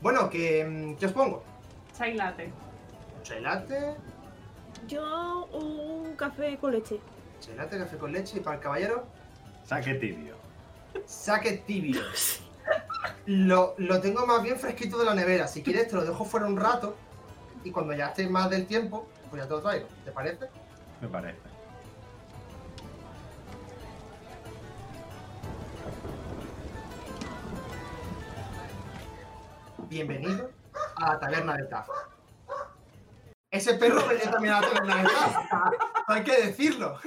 Bueno, ¿qué, ¿qué os pongo? Chai latte. Chai latte, Yo un café con leche. chai latte, café con leche y para el caballero, Saque tibio. saque tibio. Lo, lo tengo más bien fresquito de la nevera. Si quieres, te lo dejo fuera un rato y cuando ya esté más del tiempo, pues ya te lo traigo. ¿Te parece? Me parece. Bienvenido a la taberna de Taf. Ese perro venía también a la taberna de Taf. Hay que decirlo.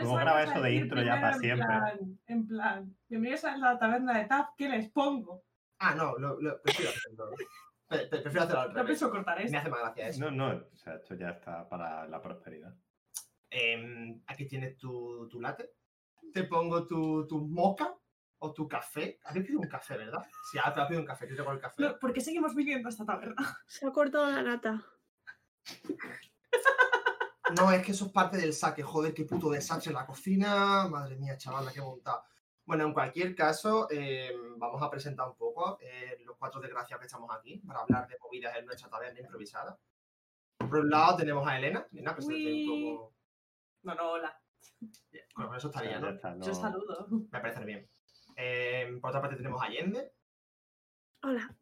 ¿Cómo graba eso de intro ya para en siempre? plan- En plan, bienvenidos a la taberna de Taf, ¿qué les pongo? Ah, no, lo, lo- prefiero hacerlo. Pre- pre- Prefiero hacerlo al No revés. pienso cortar Me esto. hace más gracia eso. No, no, o sea, esto ya está para la prosperidad. Em, aquí tienes tu, tu latte. Te pongo tu, tu moca o tu café. Habéis pedido un café, ¿verdad? Sí, ahora te has pedido un café. Yo tengo el café. No, ¿Por qué seguimos viniendo a esta taberna? Se ha cortado la nata. No, es que eso es parte del saque. Joder, qué puto desastre en la cocina. Madre mía, chaval, la que he montado. Bueno, en cualquier caso, em, vamos a presentar un poco eh, los cuatro desgraciados que estamos aquí para hablar de movidas en nuestra taberna improvisada. Por un lado tenemos a Elena. Elena, preséntate un poco. No, no, hola. Bueno, con eso estaría, no- Yo saludo. Me parece bien. Em, por otra parte tenemos a Allende. Hola.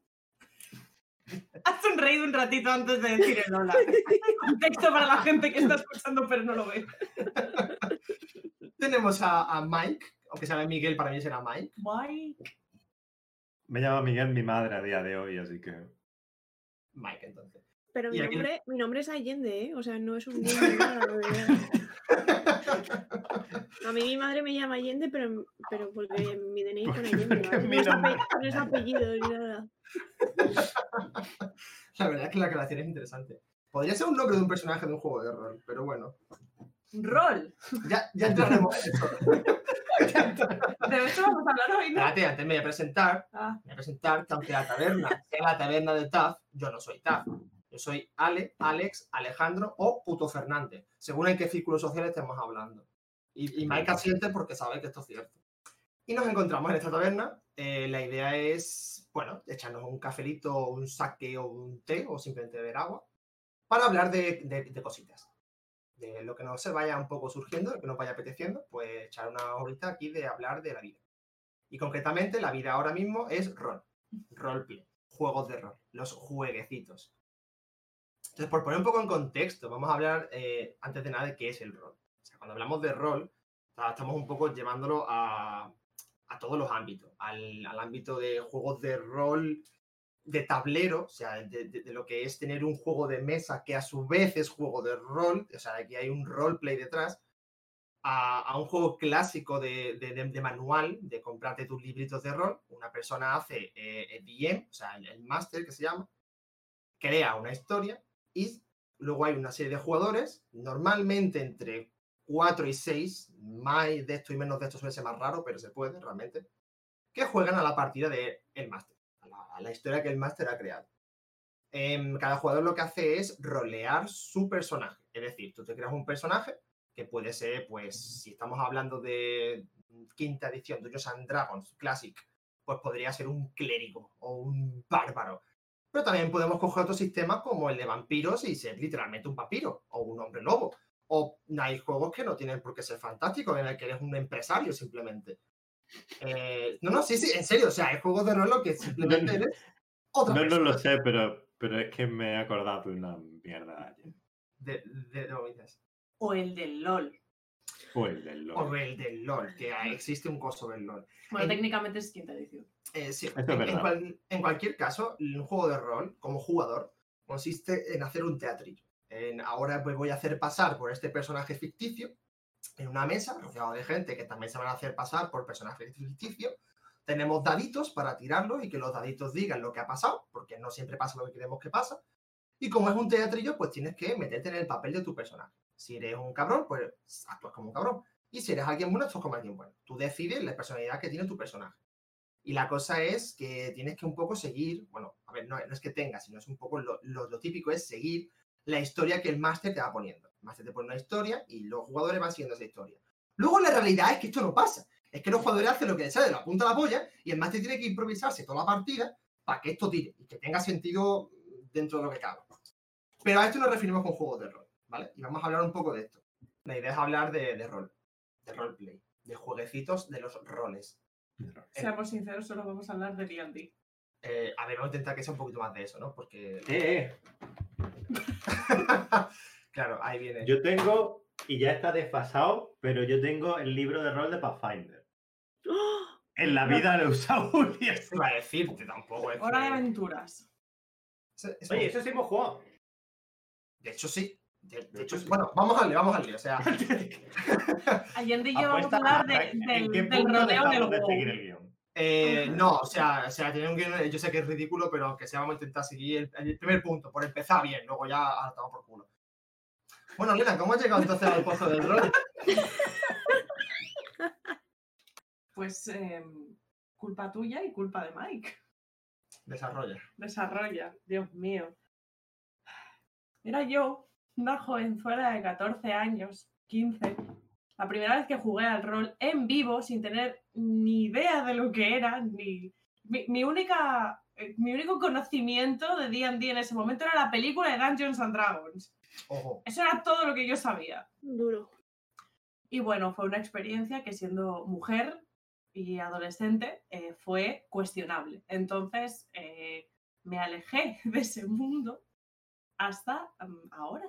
Has sonreído un ratito antes de decir el hola. Contexto para la gente que está escuchando pero no lo ve. Tenemos a, a Mike, aunque se llame Miguel, para mí será Mike. Mike. Me llama Miguel mi madre a día de hoy, así que. Mike, entonces. Pero mi aquí- nombre, mi nombre es Allende, ¿eh? O sea, no es un A mí mi madre me llama Allende, pero, pero porque mi DNI pone Allende. ¿vale? No, es apellido ni nada. La verdad es que la creación es interesante. Podría ser un nombre de un personaje de un juego de rol, pero bueno. Rol. Ya, ya entraremos en eso. De esto vamos a hablar hoy, ¿no? Espérate, antes me voy a presentar. Ah, Me voy a presentar que aunque la taberna sea la taberna de Taf, yo no soy Taf. Yo soy Ale, Alex, Alejandro o Puto Fernández, según en qué círculo social estemos hablando. Y, y Mike asiente porque sabe que esto es cierto. Y nos encontramos en esta taberna. Eh, la idea es, bueno, echarnos un cafelito, un saque o un té o simplemente beber agua para hablar de, de- de cositas. De lo que nos se vaya un poco surgiendo, lo que nos vaya apeteciendo, pues echar una horita aquí de hablar de la vida. Y concretamente, la vida ahora mismo es rol, roleplay, juegos de rol, los jueguecitos. Entonces, por poner un poco en contexto, vamos a hablar eh, antes de nada de qué es el rol. Cuando hablamos de rol, estamos un poco llevándolo a, a todos los ámbitos, al, al ámbito de juegos de rol de tablero, o sea, de, de- lo que es tener un juego de mesa que a su vez es juego de rol, o sea, aquí hay un roleplay detrás, a, a un juego clásico de, de- manual, de comprarte tus libritos de rol. Una persona hace eh, DM, o sea, el, el máster que se llama, crea una historia y luego hay una serie de jugadores, normalmente entre 4 y 6, más de esto y menos de esto suele ser más raro, pero se puede realmente, que juegan a la partida del el máster, a la, historia que el máster ha creado. Em, cada jugador lo que hace es rolear su personaje, es decir, tú te creas un personaje que puede ser, pues, si estamos hablando de quinta edición, Dungeons and Dragons Classic, pues podría ser un clérigo o un bárbaro. Pero también podemos coger otros sistemas como el de vampiros y ser literalmente un vampiro o un hombre lobo. O hay juegos que no tienen por qué ser fantásticos, en el que eres un empresario simplemente. Eh, no, no, sí, sí, en serio, o sea, hay juegos de rol lo que simplemente eres otra No, no lo sé, pero, pero es que me he acordado de una mierda ayer. De, de, de o el del LOL. Fue el del O LOL. el del LOL, que existe un coso del LOL. Bueno, En- técnicamente es quinta edición. Eh, sí, en, en verdad. cual- en cualquier caso, un juego de rol, como jugador, consiste en hacer un teatrillo. En, ahora pues voy a hacer pasar por este personaje ficticio en una mesa, rodeado de gente que también se van a hacer pasar por personajes ficticios. Tenemos daditos para tirarlos y que los daditos digan lo que ha pasado, porque no siempre pasa lo que queremos que pasa. Y como es un teatrillo, pues tienes que meterte en el papel de tu personaje. Si eres un cabrón, pues actúas como un cabrón. Y si eres alguien bueno, actúas como alguien bueno. Tú decides la personalidad que tiene tu personaje. Y la cosa es que tienes que un poco seguir, bueno, a ver, no, no es que tengas, sino es un poco lo, lo- lo típico es seguir la historia que el máster te va poniendo. El máster te pone una historia y los jugadores van siguiendo esa historia. Luego la realidad es que esto no pasa. Es que los jugadores hacen lo que les sale de la punta de la polla y el máster tiene que improvisarse toda la partida para que esto tire y que tenga sentido dentro de lo que cabe. Pero a esto nos referimos con juegos de rol, ¿vale? Y vamos a hablar un poco de esto. La idea es hablar de, de rol, de roleplay, de jueguecitos de los roles. Seamos sinceros, solo vamos a hablar de D&D. Eh, a ver, vamos a intentar que sea un poquito más de eso, ¿no? Porque, Eh, eh, claro, ahí viene. yo tengo, y ya está desfasado, pero yo tengo el libro de rol de Pathfinder. ¡Oh! En la vida lo he usado un día. Iba a decirte tampoco. es Hora de aventuras. Oye, eso sí hemos jugado. De hecho, sí. De, de hecho, sí. Bueno, vamos al lío, vamos al lío. O sea, Allende y yo vamos a hablar de- a- ¿en del, del rodeo del de seguir el guion? eh, no, o sea, o sea, tiene un guion, yo sé que es ridículo, pero aunque sea, vamos a intentar seguir el, el primer punto, por empezar bien, luego ya ahora estamos por culo. Bueno, Lena, ¿cómo has llegado entonces al pozo del rol? Pues em, culpa tuya y culpa de Mike. Desarrolla. Desarrolla, Dios mío. Era yo, una jovenzuela de 14 años, 15. La primera vez que jugué al rol en vivo sin tener ni idea de lo que era, ni. Mi, mi única. eh, Mi único conocimiento de D&D en ese momento era la película de Dungeons and Dragons. Ojo. Eso era todo lo que yo sabía. Duro. Y bueno, fue una experiencia que siendo mujer y adolescente eh, fue cuestionable. Entonces eh, me alejé de ese mundo hasta mm, ahora.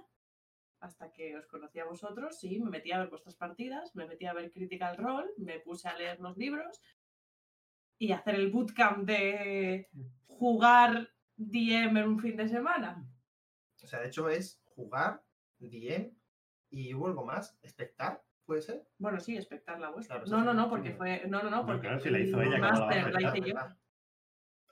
Hasta que os conocí a vosotros y me metí a ver vuestras partidas, me metí a ver Critical Role, me puse a leer los libros y hacer el bootcamp de jugar DM en un fin de semana. O sea, de hecho es jugar, DM y hubo algo más, espectar, ¿puede ser? Bueno, sí, espectar la vuestra. Claro, no, sí, no, sí, no, sí, porque sí. fue. No, no, no, No, porque claro, si la hizo el ella, ¿cómo la hice yo. ¿verdad?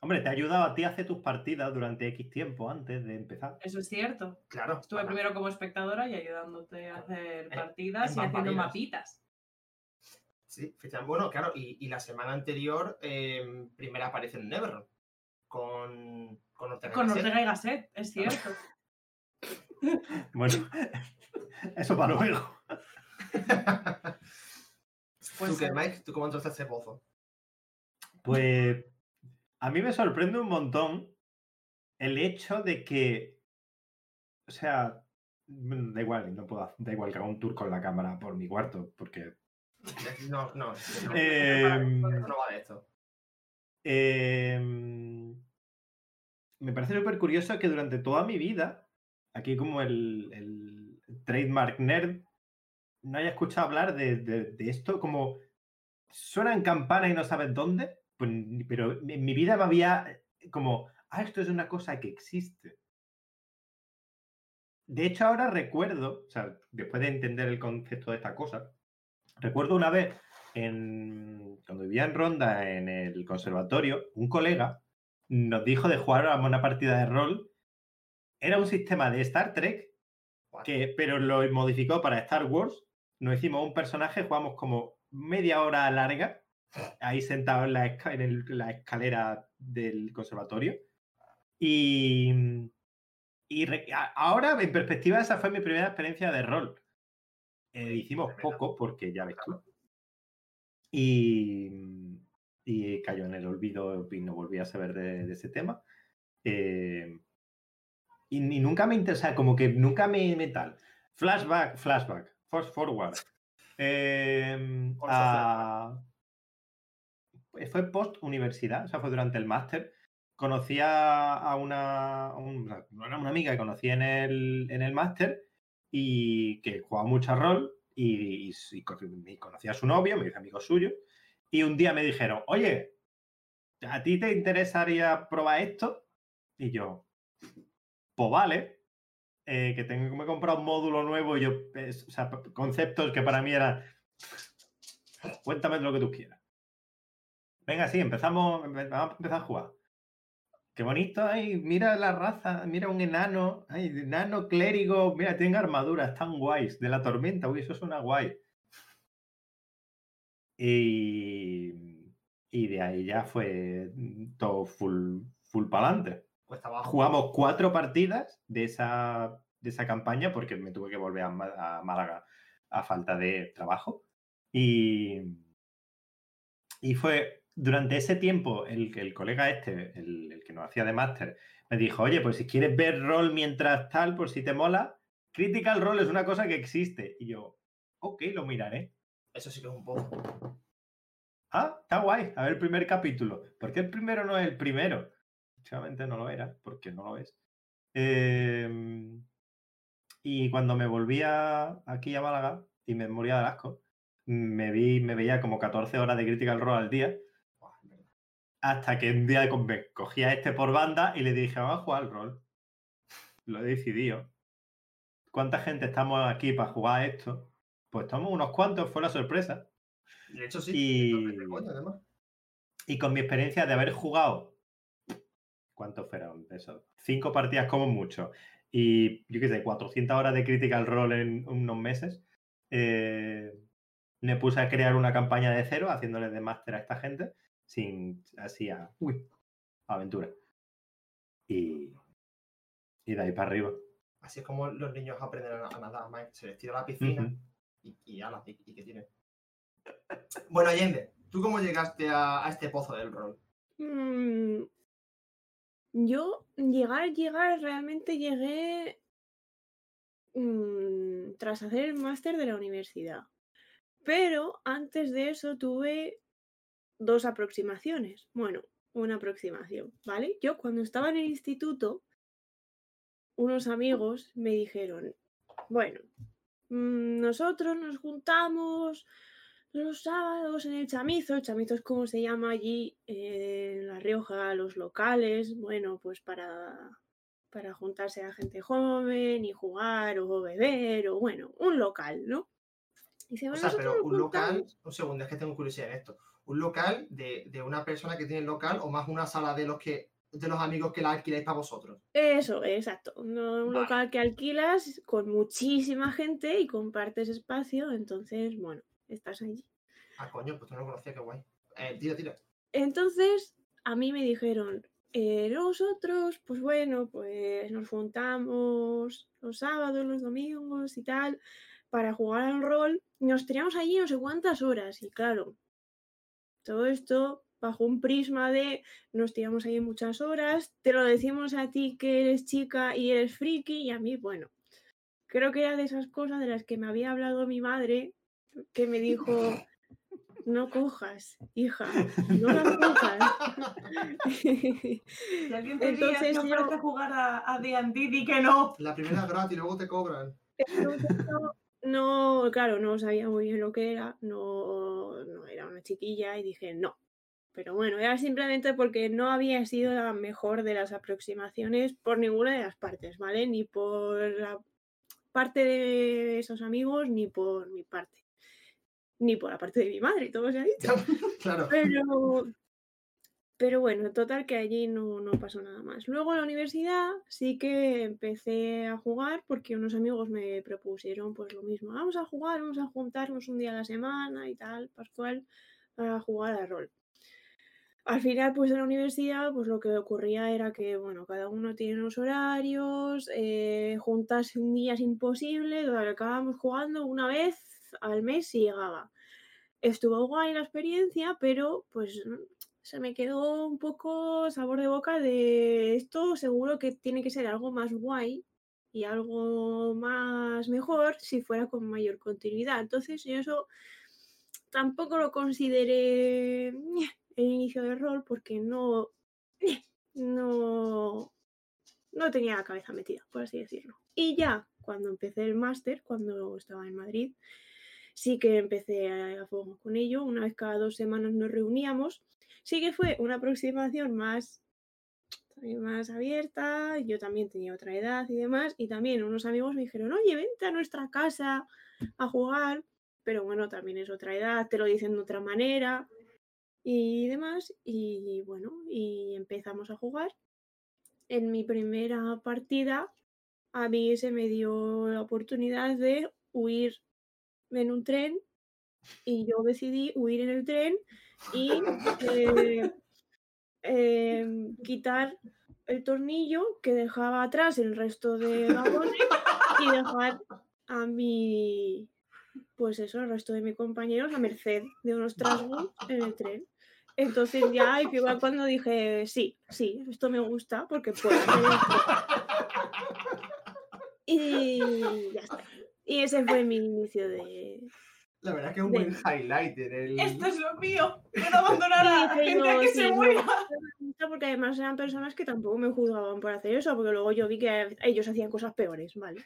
Hombre, te ha ayudado a ti a hacer tus partidas durante X tiempo antes de empezar. Eso es cierto. Claro. Estuve para- primero como espectadora y ayudándote a hacer En- partidas en y haciendo mapitas. Sí, efectivamente. bueno, claro, y, y la semana anterior, eh, primera aparición en Neverron. Con, con Ortega. Con y Gasset. Ortega y Gasset, es cierto. Bueno, eso para luego. Pues, ¿Tú qué, Mike? ¿Tú cómo entraste a ese pozo? Pues a mí me sorprende un montón el hecho de que, o sea, da igual, no puedo, da igual que haga un tour con la cámara por mi cuarto, porque No, no. no, Em, no va de esto. eh, me parece súper curioso que durante toda mi vida, aquí como el, el trademark nerd, no haya escuchado hablar de, de- de esto como suenan campanas y no sabes dónde, pero en mi vida me había como, ah, esto es una cosa que existe. De hecho, ahora recuerdo, o sea, después de entender el concepto de esta cosa, recuerdo una vez en, cuando vivía en Ronda en el conservatorio, un colega nos dijo de jugar a una partida de rol. Era un sistema de Star Trek, que, pero lo modificó para Star Wars. Nos hicimos un personaje, jugamos como media hora larga, ahí sentado en la, en el- la escalera del conservatorio. Y, y re- a- ahora, en perspectiva, esa fue mi primera experiencia de rol. Eh, hicimos poco, porque ya ves tú. Y, y cayó en el olvido y no volví a saber de, de ese tema. Eh, y, y nunca me interesa, como que nunca me, me tal. Flashback, flashback, fast forward. Eh, a- fue post universidad, o sea, fue durante el máster. Conocí a, una, una, una amiga que conocí en el, en el máster y que jugaba mucho rol y, y, y co- y conocía a su novio, me hizo amigo suyo. Y un día me dijeron, oye, ¿a ti te interesaría probar esto? Y yo, pues vale, eh, que tengo me he un módulo nuevo y yo, o sea, conceptos que para mí eran, cuéntame lo que tú quieras. Venga, sí, empezamos, empe- vamos a empezar a jugar. Qué bonito, ay, mira la raza, mira un enano, ay, enano clérigo, mira, tienen armaduras, están guays, de la tormenta, uy, eso suena guay. Y, y de ahí ya fue todo full, full para adelante. Abajo. Jugamos cuatro partidas de esa, de esa campaña porque me tuve que volver a, a Málaga a falta de trabajo. Y, Y fue durante ese tiempo el, el colega este, el, el que nos hacía de máster, me dijo, oye, pues si quieres ver rol mientras tal, por si te mola, Critical Role es una cosa que existe. Y yo, ok, lo miraré. Eso sí que es un poco. Ah, está guay. A ver el primer capítulo. ¿Por qué el primero no es el primero? Seguramente no lo era, porque no lo es. Em, y cuando me volvía aquí a Málaga y me moría de asco, me, vi, me veía como 14 horas de Critical Role al día. Hasta que un día me cogí a este por banda y le dije, vamos a jugar al rol. Lo he decidido. ¿Cuánta gente estamos aquí para jugar esto? Pues estamos unos cuantos, fue la sorpresa. De hecho, sí. Y- además. Y con mi experiencia de haber jugado, ¿cuántos fueron eso? Cinco partidas como mucho. Y yo qué sé, 400 horas de Critical Role en unos meses. eh, me puse a crear una campaña de cero, haciéndole de máster a esta gente, sin así a, uy, aventura. Y, y de ahí para arriba. Así es como los niños aprenden a, a nadar, Mike. Se les tira a la piscina y, y ala, y, y que tiene. Bueno, Allende, ¿tú cómo llegaste a, a este pozo del rol? Mm, yo llegar, llegar, realmente llegué mm, tras hacer el máster de la universidad. Pero antes de eso tuve dos aproximaciones. Bueno, una aproximación, ¿vale? Yo cuando estaba en el instituto, unos amigos me dijeron, bueno, mm, nosotros nos juntamos los sábados en el chamizo, el chamizo es como se llama allí eh, en La Rioja, los locales, bueno, pues para, para juntarse a gente joven y jugar o beber, o bueno, un local, ¿no? Y dice, O "Bueno, sea, pero un local, juntamos". un segundo, es que tengo curiosidad en esto. ¿Un local de, de una persona que tiene el local o más una sala de los que de los amigos que la alquiláis para vosotros? Eso, exacto. No, un Vale. local que alquilas con muchísima gente y compartes espacio, entonces, bueno, estás allí. Ah, coño, pues tú no lo conocía, qué guay. Eh, tira, tira. Entonces, a mí me dijeron, eh, nosotros, pues bueno, pues nos juntamos los sábados, los domingos y tal, para jugar al rol. Nos tiramos allí no sé cuántas horas. Y claro, todo esto bajo un prisma de nos tiramos ahí muchas horas, te lo decimos a ti que eres chica y eres friki, y a mí, bueno, creo que era de esas cosas de las que me había hablado mi madre, que me dijo, no cojas, hija, no las cojas. Si alguien te Entonces que yo- ofrece jugar a, a D&D, di que no. La primera es gratis, luego te cobran. Entonces, no, no, claro, no sabía muy bien lo que era, no, no era una chiquilla y dije no. Pero bueno, era simplemente porque no había sido la mejor de las aproximaciones por ninguna de las partes, ¿vale? Ni por la parte de esos amigos, ni por mi parte. Ni por la parte de mi madre, todo se ha dicho. Claro. Pero, pero bueno, total que allí no, no pasó nada más. Luego en la universidad sí que empecé a jugar porque unos amigos me propusieron pues lo mismo. Vamos a jugar, vamos a juntarnos un día a la semana y tal, Pascual, para jugar a rol. Al final, pues en la universidad, pues lo que ocurría era que, bueno, cada uno tiene unos horarios, eh, un día es imposible, acabábamos jugando una vez al mes si llegaba estuvo guay la experiencia, pero pues se me quedó un poco sabor de boca de esto seguro que tiene que ser algo más guay y algo más mejor si fuera con mayor continuidad. Entonces yo eso tampoco lo consideré el inicio del rol porque no, no, no tenía la cabeza metida, por así decirlo. Y ya cuando empecé el máster, cuando estaba en Madrid, sí que empecé a, a fuego con ello. Una vez cada dos semanas nos reuníamos. Sí que fue una aproximación más, más abierta. Yo también tenía otra edad y demás. Y también unos amigos me dijeron, oye, vente a nuestra casa a jugar. Pero bueno, también es otra edad, te lo dicen de otra manera y demás. Y bueno, y empezamos a jugar. En mi primera partida, a mí se me dio la oportunidad de huir en un tren y yo decidí huir en el tren y eh, em, quitar el tornillo que dejaba atrás el resto de vagones y dejar a mi pues eso, el resto de mis compañeros a merced de unos trasgos en el tren. Entonces ya y fue cuando dije, sí, sí, esto me gusta porque puedo. Y ya está. Y ese fue mi inicio de... La verdad que es un buen highlight en el... Esto es lo mío. Puedo abandonar a la gente que sí, se no, muera. gusta porque además eran personas que tampoco me juzgaban por hacer eso, porque luego yo vi que ellos hacían cosas peores, ¿vale?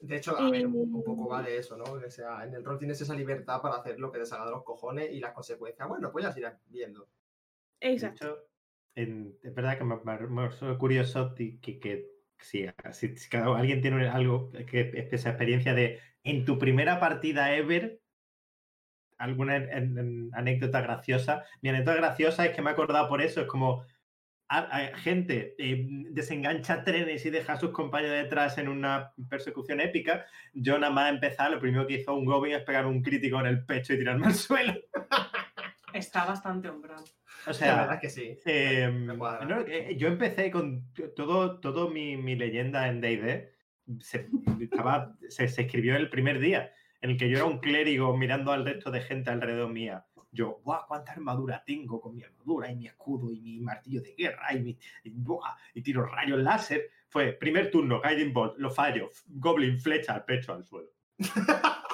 De hecho, a ver, un, un poco va de eso, ¿no? Que sea, en el rol tienes esa libertad para hacer lo que te salga de los cojones y las consecuencias, bueno, pues ya se irán viendo. De Exacto. hecho, en- es verdad que me, me- me curioso que, que si, si- si alguien tiene algo que esa experiencia de en tu primera partida ever alguna anécdota graciosa. Mi anécdota graciosa es que me he acordado por eso, es como gente eh, desengancha trenes y deja a sus compañeros detrás en una persecución épica. Yo nada más empezar, lo primero que hizo un Goblin es pegar un crítico en el pecho y tirarme al suelo. Está bastante umbral. O La sea, verdad es que sí. eh, no, eh, yo empecé con todo, todo mi, mi leyenda en D&D. Se, estaba- se, se escribió el primer día en el que yo era un clérigo mirando al resto de gente alrededor mía. Yo, ¡guau! ¿Cuánta armadura tengo con mi armadura y mi escudo y mi martillo de guerra y, mi, y, ¡buah! y tiro rayos láser? Fue primer turno, Guiding Bolt, lo fallo, Goblin, flecha al pecho, al suelo.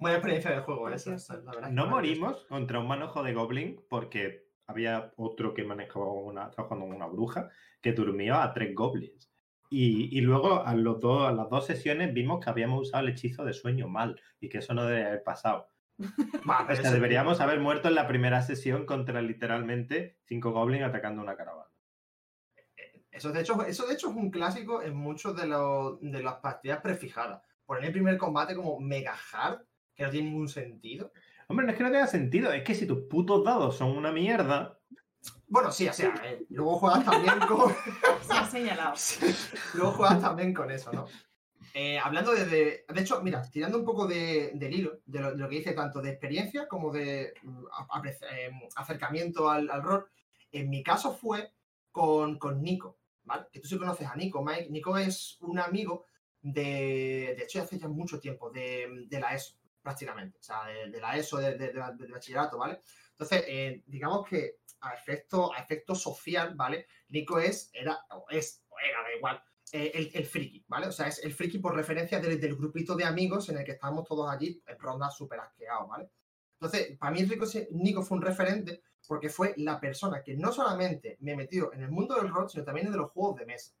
Buena experiencia de juego esa. Precioso. la verdad es que No morimos contra un manojo de Goblin porque había otro que manejaba una, trabajando con una bruja que durmió a tres Goblins. Y, y luego a, los dos, a las dos sesiones vimos que habíamos usado el hechizo de sueño mal y que eso no debería haber pasado. O sea, deberíamos haber muerto en la primera sesión contra literalmente cinco Goblins atacando una caravana. Eso de, hecho, eso de hecho es un clásico en muchos de, los, de las partidas prefijadas. Poner el primer combate como mega hard, que no tiene ningún sentido. Hombre, no es que no tenga sentido, es que si tus putos dados son una mierda, Bueno, sí, o sea, eh, luego juegas también con. Se ha señalado. luego juegas también con eso, ¿no? Eh, hablando de, de. de hecho, mira, tirando un poco de, del hilo, de lo, de lo que dice tanto de experiencia como de mm, a- eh, acercamiento al, al rol, en mi caso fue con, con Nico, ¿vale? Que tú sí conoces a Nico, Mike. Nico es un amigo de. De hecho, hace ya mucho tiempo, de, de la ESO, prácticamente. O sea, de, de la ESO, de, de- de bachillerato, ¿vale? Entonces, eh, digamos que a efecto, a efecto social, ¿vale? Nico es, era, o es, o era, da igual, eh, el, el friki, ¿vale? O sea, es el friki por referencia del, del grupito de amigos en el que estábamos todos allí en ronda súper asqueados, ¿vale? Entonces, para mí Rico, Nico fue un referente porque fue la persona que no solamente me metió en el mundo del rol, sino también en de los juegos de mesa.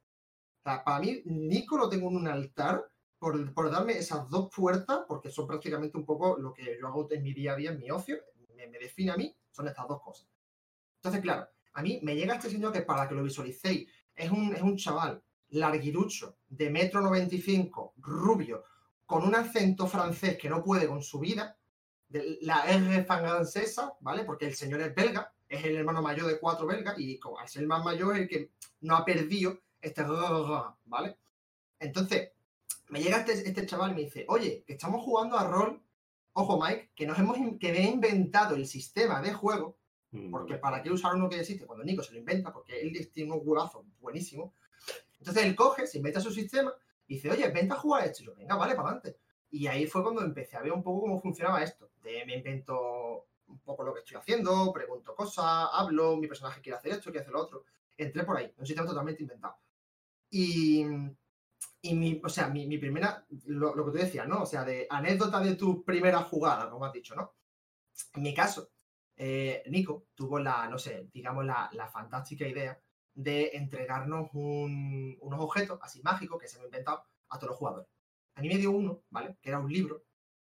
O sea, para mí, Nico lo tengo en un altar por, darme esas dos puertas, porque son prácticamente un poco lo que yo hago en mi día a día, en mi ocio, me, define a mí, son estas dos cosas. Entonces, claro, a mí me llega este señor que para que lo visualicéis, es un, es un chaval larguirucho, de metro 95, rubio, con un acento francés que no puede con su vida, la R francesa, ¿vale? Porque el señor es belga, es el hermano mayor de cuatro belgas y como al el más mayor es el que no ha perdido este ¿vale? Entonces, me llega este, este chaval y me dice, oye, que estamos jugando a rol, ojo Mike, que nos hemos que me he inventado el sistema de juego mm, porque para qué usar uno que ya existe cuando Nico se lo inventa, porque él tiene unos huevazos buenísimos. Entonces él coge, se inventa su sistema y dice, oye, vente a jugar esto. Y yo, venga, vale, para adelante. Y ahí fue cuando empecé a ver un poco cómo funcionaba esto. De, me invento un poco lo que estoy haciendo, pregunto cosas, hablo, mi personaje quiere hacer esto, quiere hacer lo otro. Entré por ahí, un sistema totalmente inventado. Y, y mi, o sea, mi, mi primera, lo, lo que tú decías, ¿no? O sea, de anécdota de tu primera jugada, como has dicho, ¿no? En mi caso, eh, Nico tuvo la, no sé, digamos, la, la fantástica idea de entregarnos un- unos objetos así mágicos que se me han inventado a todos los jugadores. A mí me dio uno, ¿vale? Que era un libro,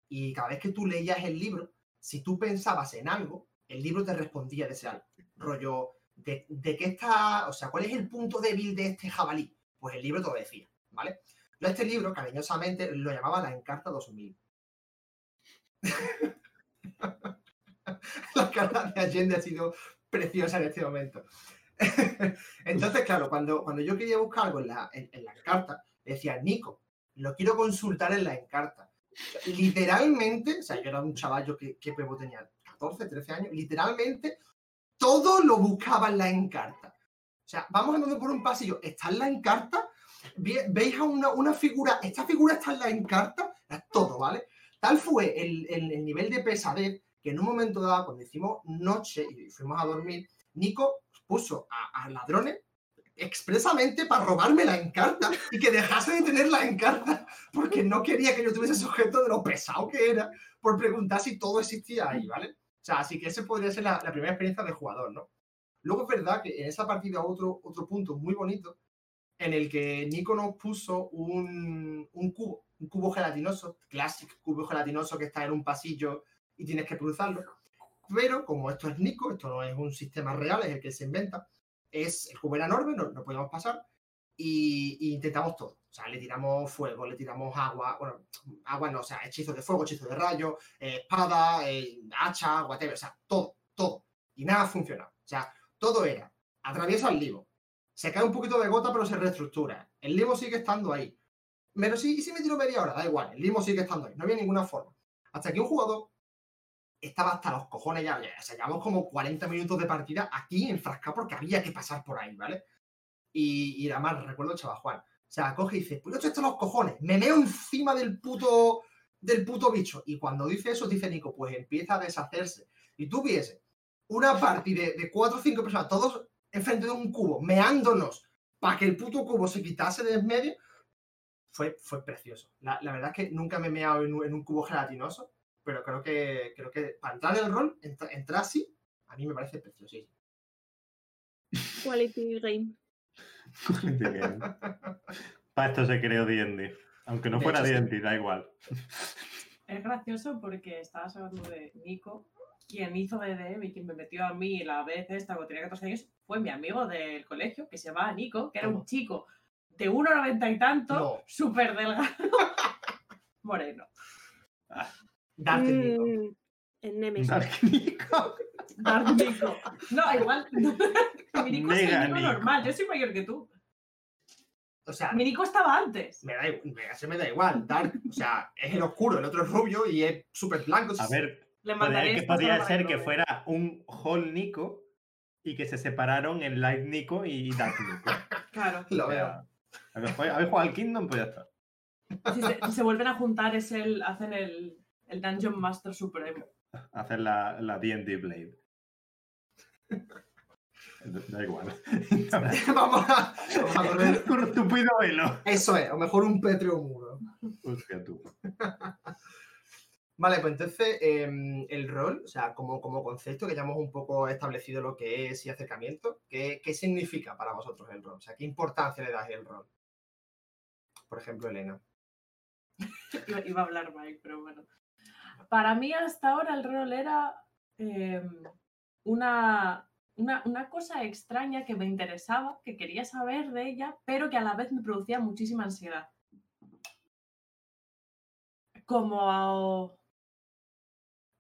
y cada vez que tú leías el libro, si tú pensabas en algo, el libro te respondía de ese algo. Rollo, de, de qué está, o sea, ¿cuál es el punto débil de este jabalí? Pues el libro te lo decía, ¿vale? Yo este libro, cariñosamente, lo llamaba la Encarta 2000. la cara de Allende ha sido preciosa en este momento. Entonces, claro, cuando, cuando yo quería buscar algo en la, en, la encarta, decía, Nico, lo quiero consultar en la encarta. Literalmente, o sea, yo era un chaval, que, que tenía 14, 13 años, literalmente todo lo buscaba en la encarta. O sea, vamos andando por un pasillo, está en la encarta, veis a una, una figura, esta figura está en la encarta, todo, ¿vale? Tal fue el, el- el nivel de pesadez que en un momento dado, cuando hicimos noche y fuimos a dormir, Nico puso a, a ladrones expresamente para robarme la encarta y que dejase de tener la encarta porque no quería que yo tuviese sujeto de lo pesado que era por preguntar si todo existía ahí, ¿vale? O sea, así que ese podría ser la, la primera experiencia de jugador, ¿no? Luego es verdad que en esa partida otro, otro punto muy bonito en el que Nico nos puso un, un cubo, un cubo gelatinoso, clásico cubo gelatinoso que está en un pasillo y tienes que cruzarlo. Pero como esto es Nico, esto no es un sistema real, es el que se inventa, es el cubo era enorme, no, no podíamos pasar y, y intentamos todo. O sea, le tiramos fuego, le tiramos agua, bueno, agua no, o sea, hechizos de fuego, hechizos de rayo, eh, espada, eh, hacha, whatever, o sea, todo, todo. Y nada funcionaba. O sea, todo era, atraviesa el libo, se cae un poquito de gota, pero se reestructura. El limo sigue estando ahí. Pero sí, y si me tiro media hora, da igual, el limo sigue estando ahí, no había ninguna forma. Hasta que un jugador estaba hasta los cojones ya, o sea, llevamos como 40 minutos de partida aquí enfrascado porque había que pasar por ahí, ¿vale? Y, y además recuerdo chaval Juan. O sea, coge y dice, pues esto está los cojones, me meo encima del puto, del puto bicho. Y cuando dice eso, dice Nico, pues empieza a deshacerse. Y tú viese una party de, de cuatro o cinco personas, todos enfrente de un cubo, meándonos para que el puto cubo se quitase de en medio, fue, fue precioso. La, la verdad es que nunca me he meado en un, en un cubo gelatinoso, pero creo que, creo que para entrar en el rol, entra- entrar así, a mí me parece preciosísimo. Quality game. Para esto se creó D&D. Aunque no De fuera sí. D&D, da igual. Es gracioso porque estabas hablando de Nico. Quien hizo DDM y quien me metió a mí la vez esta cuando tenía 14 años fue mi amigo del colegio que se llamaba Nico, que era un chico de 1,90 y tanto, No. súper delgado, moreno. Dark Nico. Mm, en Nemesis. Dark Nico. Dark Nico. No, igual. mi Nico es el Nico Nico. normal, yo soy mayor que tú. O sea, Mi Nico estaba antes. me da, igual, me da igual. Dark, o sea, es el oscuro, el otro es rubio y es súper blanco. A ver, Le podría, mandaré que podría ser que fuera un Hall Nico y que se separaron en Light Nico y Dark Nico. Claro. Lo veo. ¿Habéis jugado al Kingdom? Pues ya está. Si se, si se vuelven a juntar, es el, hacen el, el Dungeon Master Supremo. Hacer la la D&D Blade. Da igual. vamos, a, vamos a correr. Un estúpido velo. Eso es, o mejor un pétreo muro. Hostia, tú. Vale, pues entonces em, el rol, o sea, como, como concepto que ya hemos un poco establecido lo que es y acercamiento, ¿qué, qué significa para vosotros el rol? O sea, ¿qué importancia le das el rol? Por ejemplo, Elena. Iba, a hablar Mike, pero bueno. Para mí hasta ahora el rol era eh, una, una, una cosa extraña que me interesaba, que quería saber de ella, pero que a la vez me producía muchísima ansiedad. Como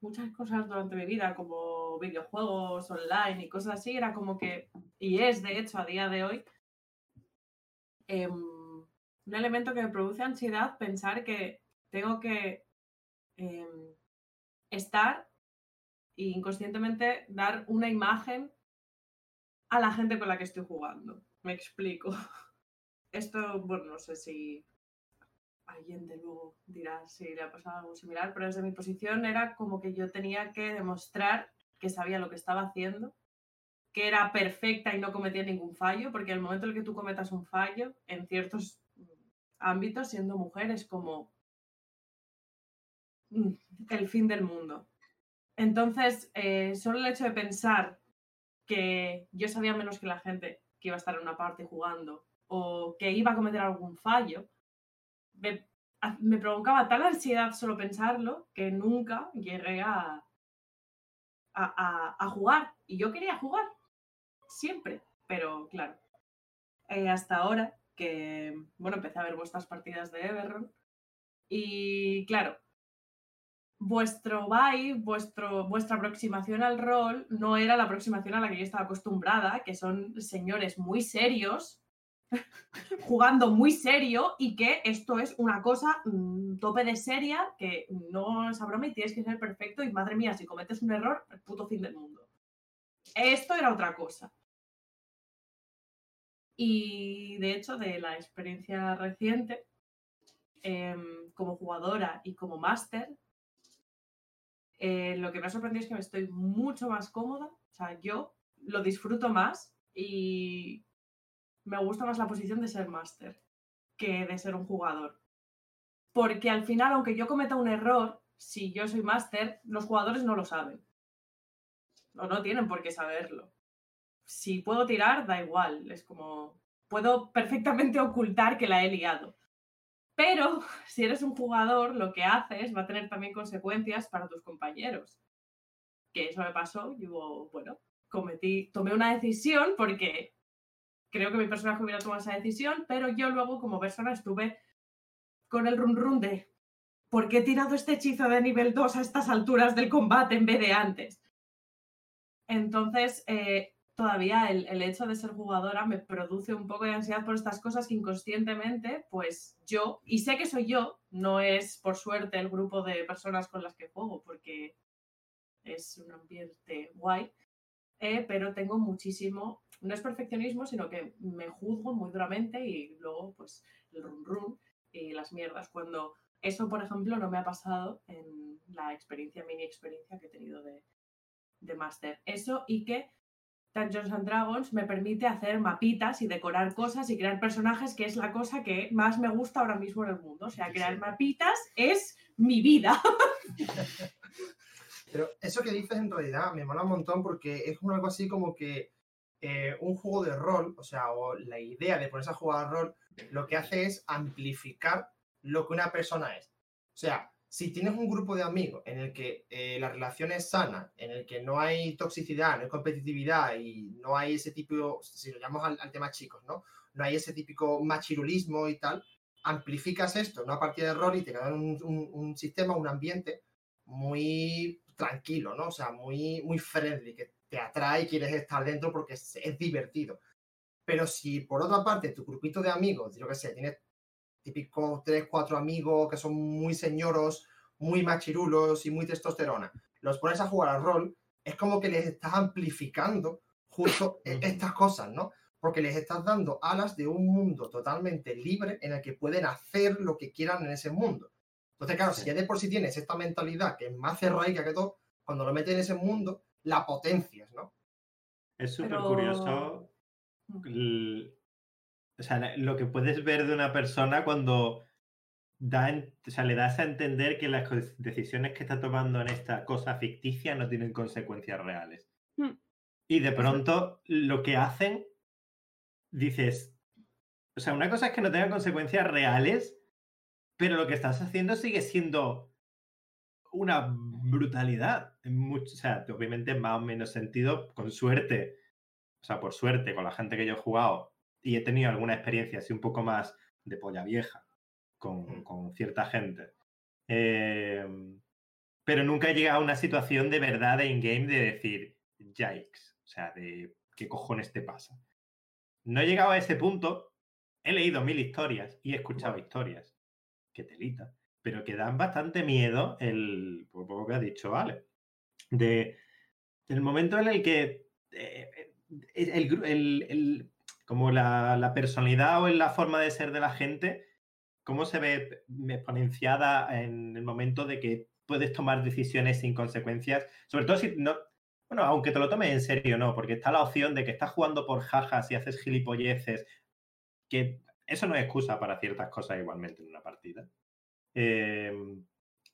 muchas cosas durante mi vida, como videojuegos online y cosas así, era como que, y es de hecho a día de hoy, em, un elemento que me produce ansiedad pensar que tengo que em, estar e inconscientemente dar una imagen a la gente con la que estoy jugando. Me explico. Esto, bueno, no sé si de luego dirá si le ha pasado algo similar, pero desde mi posición era como que yo tenía que demostrar que sabía lo que estaba haciendo, que era perfecta y no cometía ningún fallo, porque el momento en el que tú cometas un fallo, en ciertos mm, ámbitos, siendo mujer, es como mm, el fin del mundo. Entonces, eh, solo el hecho de pensar que yo sabía menos que la gente que iba a estar en una parte jugando o que iba a cometer algún fallo, me, provocaba tal ansiedad solo pensarlo que nunca llegué a- a jugar. Y yo quería jugar, siempre, pero claro, eh, hasta ahora que, bueno, empecé a ver vuestras partidas de Everron y claro, vuestro vibe, vuestro, vuestra aproximación al rol no era la aproximación a la que yo estaba acostumbrada, que son señores muy serios, jugando muy serio y que esto es una cosa mm, tope de seria, que no es a broma y tienes que ser perfecto y madre mía, si cometes un error, el puto fin del mundo. Esto era otra cosa. Y de hecho, de la experiencia reciente, em, como jugadora y como máster, eh, lo que me ha sorprendido es que me estoy mucho más cómoda. O sea, yo lo disfruto más y me gusta más la posición de ser máster que de ser un jugador. Porque al final, aunque yo cometa un error, si yo soy máster, los jugadores no lo saben. O no tienen por qué saberlo. Si puedo tirar, da igual. Es como. Puedo perfectamente ocultar que la he liado. Pero si eres un jugador, lo que haces va a tener también consecuencias para tus compañeros. Que eso me pasó. Yo, bueno, cometí, tomé una decisión porque creo que mi personaje hubiera tomado esa decisión, pero yo luego como persona estuve con el run run de ¿por qué he tirado este hechizo de nivel 2 a estas alturas del combate en vez de antes? Entonces, eh, todavía el, hecho de ser jugadora me produce un poco de ansiedad por estas cosas que inconscientemente, pues yo, y sé que soy yo, no es por suerte el grupo de personas con las que juego, porque es un ambiente guay, eh, pero tengo muchísimo, no es perfeccionismo, sino que me juzgo muy duramente y luego pues el run run y las mierdas. Cuando eso, por ejemplo, no me ha pasado en la experiencia, mini experiencia que he tenido de, de máster. Eso y que Dungeons and Dragons me permite hacer mapitas y decorar cosas y crear personajes, que es la cosa que más me gusta ahora mismo en el mundo. O sea, crear mapitas es mi vida. Pero eso que dices en realidad me mola un montón porque es algo así como que eh, un juego de rol, o sea, o la idea de ponerse a jugar rol, lo que hace es amplificar lo que una persona es. O sea, si tienes un grupo de amigos en el que eh, la relación es sana, en el que no hay toxicidad, no hay competitividad y no hay ese tipo, si lo llamamos al, tema chicos, ¿no? No hay ese típico machirulismo y tal, amplificas esto en una partida de rol y te queda un, sistema, un ambiente muy tranquilo, ¿no? O sea, muy, muy friendly, que te atrae y quieres estar dentro porque es, es divertido. Pero si por otra parte tu grupito de amigos, yo qué sé, tienes típicos tres, cuatro amigos que son muy señoros, muy machirulos y muy testosterona, los pones a jugar al rol, es como que les estás amplificando justo e-, estas cosas, ¿no? Porque les estás dando alas de un mundo totalmente libre en el que pueden hacer lo que quieran en ese mundo. Entonces, claro, si ya de por sí tienes esta mentalidad que es más cerraica que todo, cuando lo metes en ese mundo, la potencias, ¿no? Es súper Pero... curioso o sea, lo que puedes ver de una persona cuando da, o sea, le das a entender que las decisiones que está tomando en esta cosa ficticia no tienen consecuencias reales. Hmm. Y de pronto lo que hacen, dices, o sea, una cosa es que no tengan consecuencias reales, pero lo que estás haciendo sigue siendo una brutalidad. En mucho, o sea, obviamente más o menos sentido, con suerte, o sea, por suerte, con la gente que yo he jugado, y he tenido alguna experiencia así un poco más de polla vieja con, con cierta gente. Eh, pero nunca he llegado a una situación de verdad en game de decir, yikes, o sea, de qué cojones te pasa. No he llegado a ese punto, he leído mil historias y he escuchado historias, que telita, pero que dan bastante miedo el, por poco que ha dicho Ale, de el momento en el que eh, el, el, el, como la, la, personalidad o en la forma de ser de la gente, cómo se ve exponenciada en el momento de que puedes tomar decisiones sin consecuencias, sobre todo si no, bueno, aunque te lo tomes en serio, no, porque está la opción de que estás jugando por jajas y haces gilipolleces, que eso no es excusa para ciertas cosas igualmente en una partida. Eh,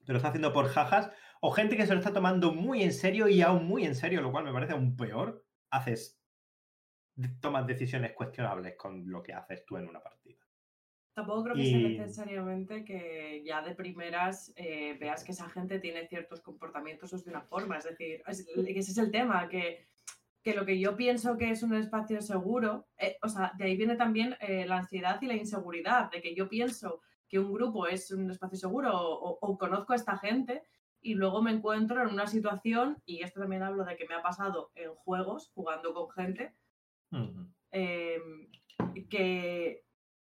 pero está haciendo por jajas, o gente que se lo está tomando muy en serio y aún muy en serio, lo cual me parece aún peor, haces tomas decisiones cuestionables con lo que haces tú en una partida. Tampoco creo que y... sea necesariamente que ya de primeras eh, veas que esa gente tiene ciertos comportamientos de una forma. Es decir, es, ese es el tema, que, que, lo que yo pienso que es un espacio seguro, eh, o sea, de ahí viene también eh, la ansiedad y la inseguridad, de que yo pienso que un grupo es un espacio seguro o, o conozco a esta gente y luego me encuentro en una situación, y esto también hablo de que me ha pasado en juegos, jugando con gente, Uh -huh. eh, que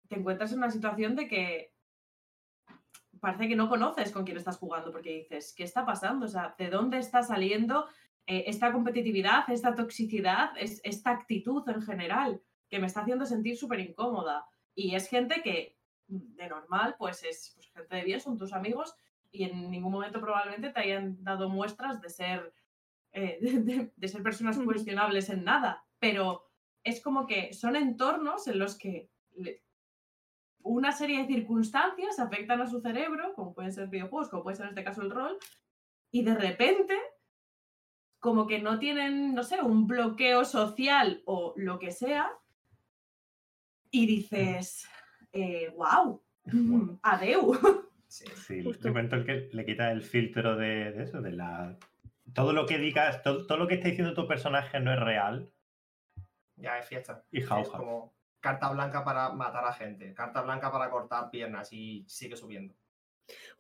te encuentras en una situación de que parece que no conoces con quién estás jugando porque dices, ¿qué está pasando? O sea, ¿de dónde está saliendo eh, esta competitividad, esta toxicidad, es, esta actitud en general que me está haciendo sentir súper incómoda? Y es gente que de normal, pues es pues, gente de bien, son tus amigos, y en ningún momento probablemente te hayan dado muestras de ser, eh, de, de ser personas cuestionables en nada, pero es como que son entornos en los que una serie de circunstancias afectan a su cerebro, como pueden ser videojuegos, como puede ser en este caso el rol, y de repente, como que no tienen, no sé, un bloqueo social o lo que sea, y dices, eh, wow, adeu. Sí. Sí, Justo. le cuento el que le quita el filtro de, de eso, de la. Todo lo que digas, todo, todo lo que está diciendo tu personaje no es real. Ya es fiesta. Y Es jauja. como carta blanca para matar a gente, carta blanca para cortar piernas y sigue subiendo.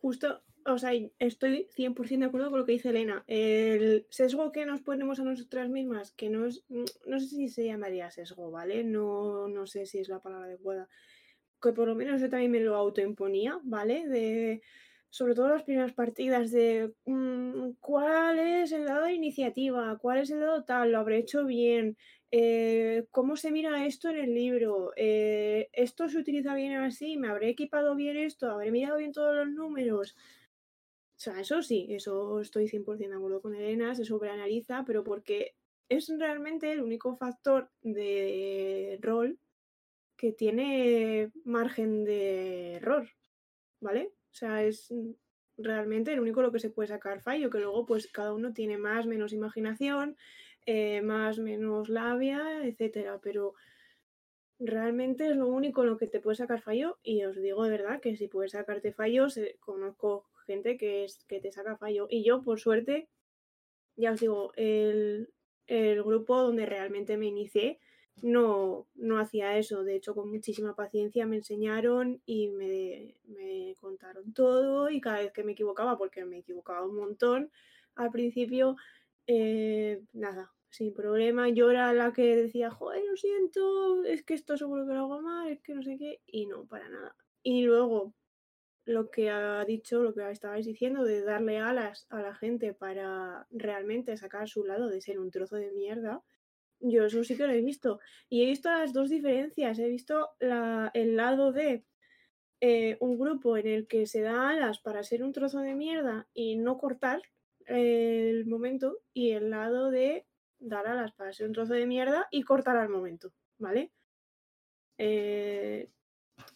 Justo, o sea, estoy 100% de acuerdo con lo que dice Elena. El sesgo que nos ponemos a nosotras mismas, que no es, no sé si se llamaría sesgo, ¿vale? No, no sé si es la palabra adecuada. Que por lo menos yo también me lo autoimponía, ¿vale? De, sobre todo las primeras partidas de mm, cuál es el dado de iniciativa, cuál es el dado tal, lo habré hecho bien, eh, cómo se mira esto en el libro, Eh, esto se utiliza bien así, me habré equipado bien esto, habré mirado bien todos los números. O sea, eso sí, eso estoy 100% de acuerdo con Elena, se sobreanaliza, pero porque es realmente el único factor de rol que tiene margen de error, ¿vale? O sea, es mm, realmente el único lo que se puede sacar fallo, que luego pues cada uno tiene más, menos imaginación, eh, más, menos labia, etcétera, pero realmente es lo único en lo que te puede sacar fallo y os digo de verdad que si puedes sacarte fallos, eh, conozco gente que, es, que te saca fallo y yo por suerte, ya os digo, el, el grupo donde realmente me inicié no, no hacía eso, de hecho con muchísima paciencia me enseñaron y me, me contaron todo y cada vez que me equivocaba, porque me equivocaba un montón al principio, eh, nada, sin problema. Yo era la que decía, joder, lo siento, es que esto seguro que lo hago mal, es que no sé qué, y no, para nada. Y luego, lo que ha dicho, lo que estabais diciendo, de darle alas a la gente para realmente sacar su lado de ser un trozo de mierda, yo eso sí que lo he visto. Y he visto las dos diferencias. He visto el lado de eh, un grupo en el que se da alas para ser un trozo de mierda y no cortar el momento, y el lado de dar alas para ser un trozo de mierda y cortar al momento, ¿vale? Eh,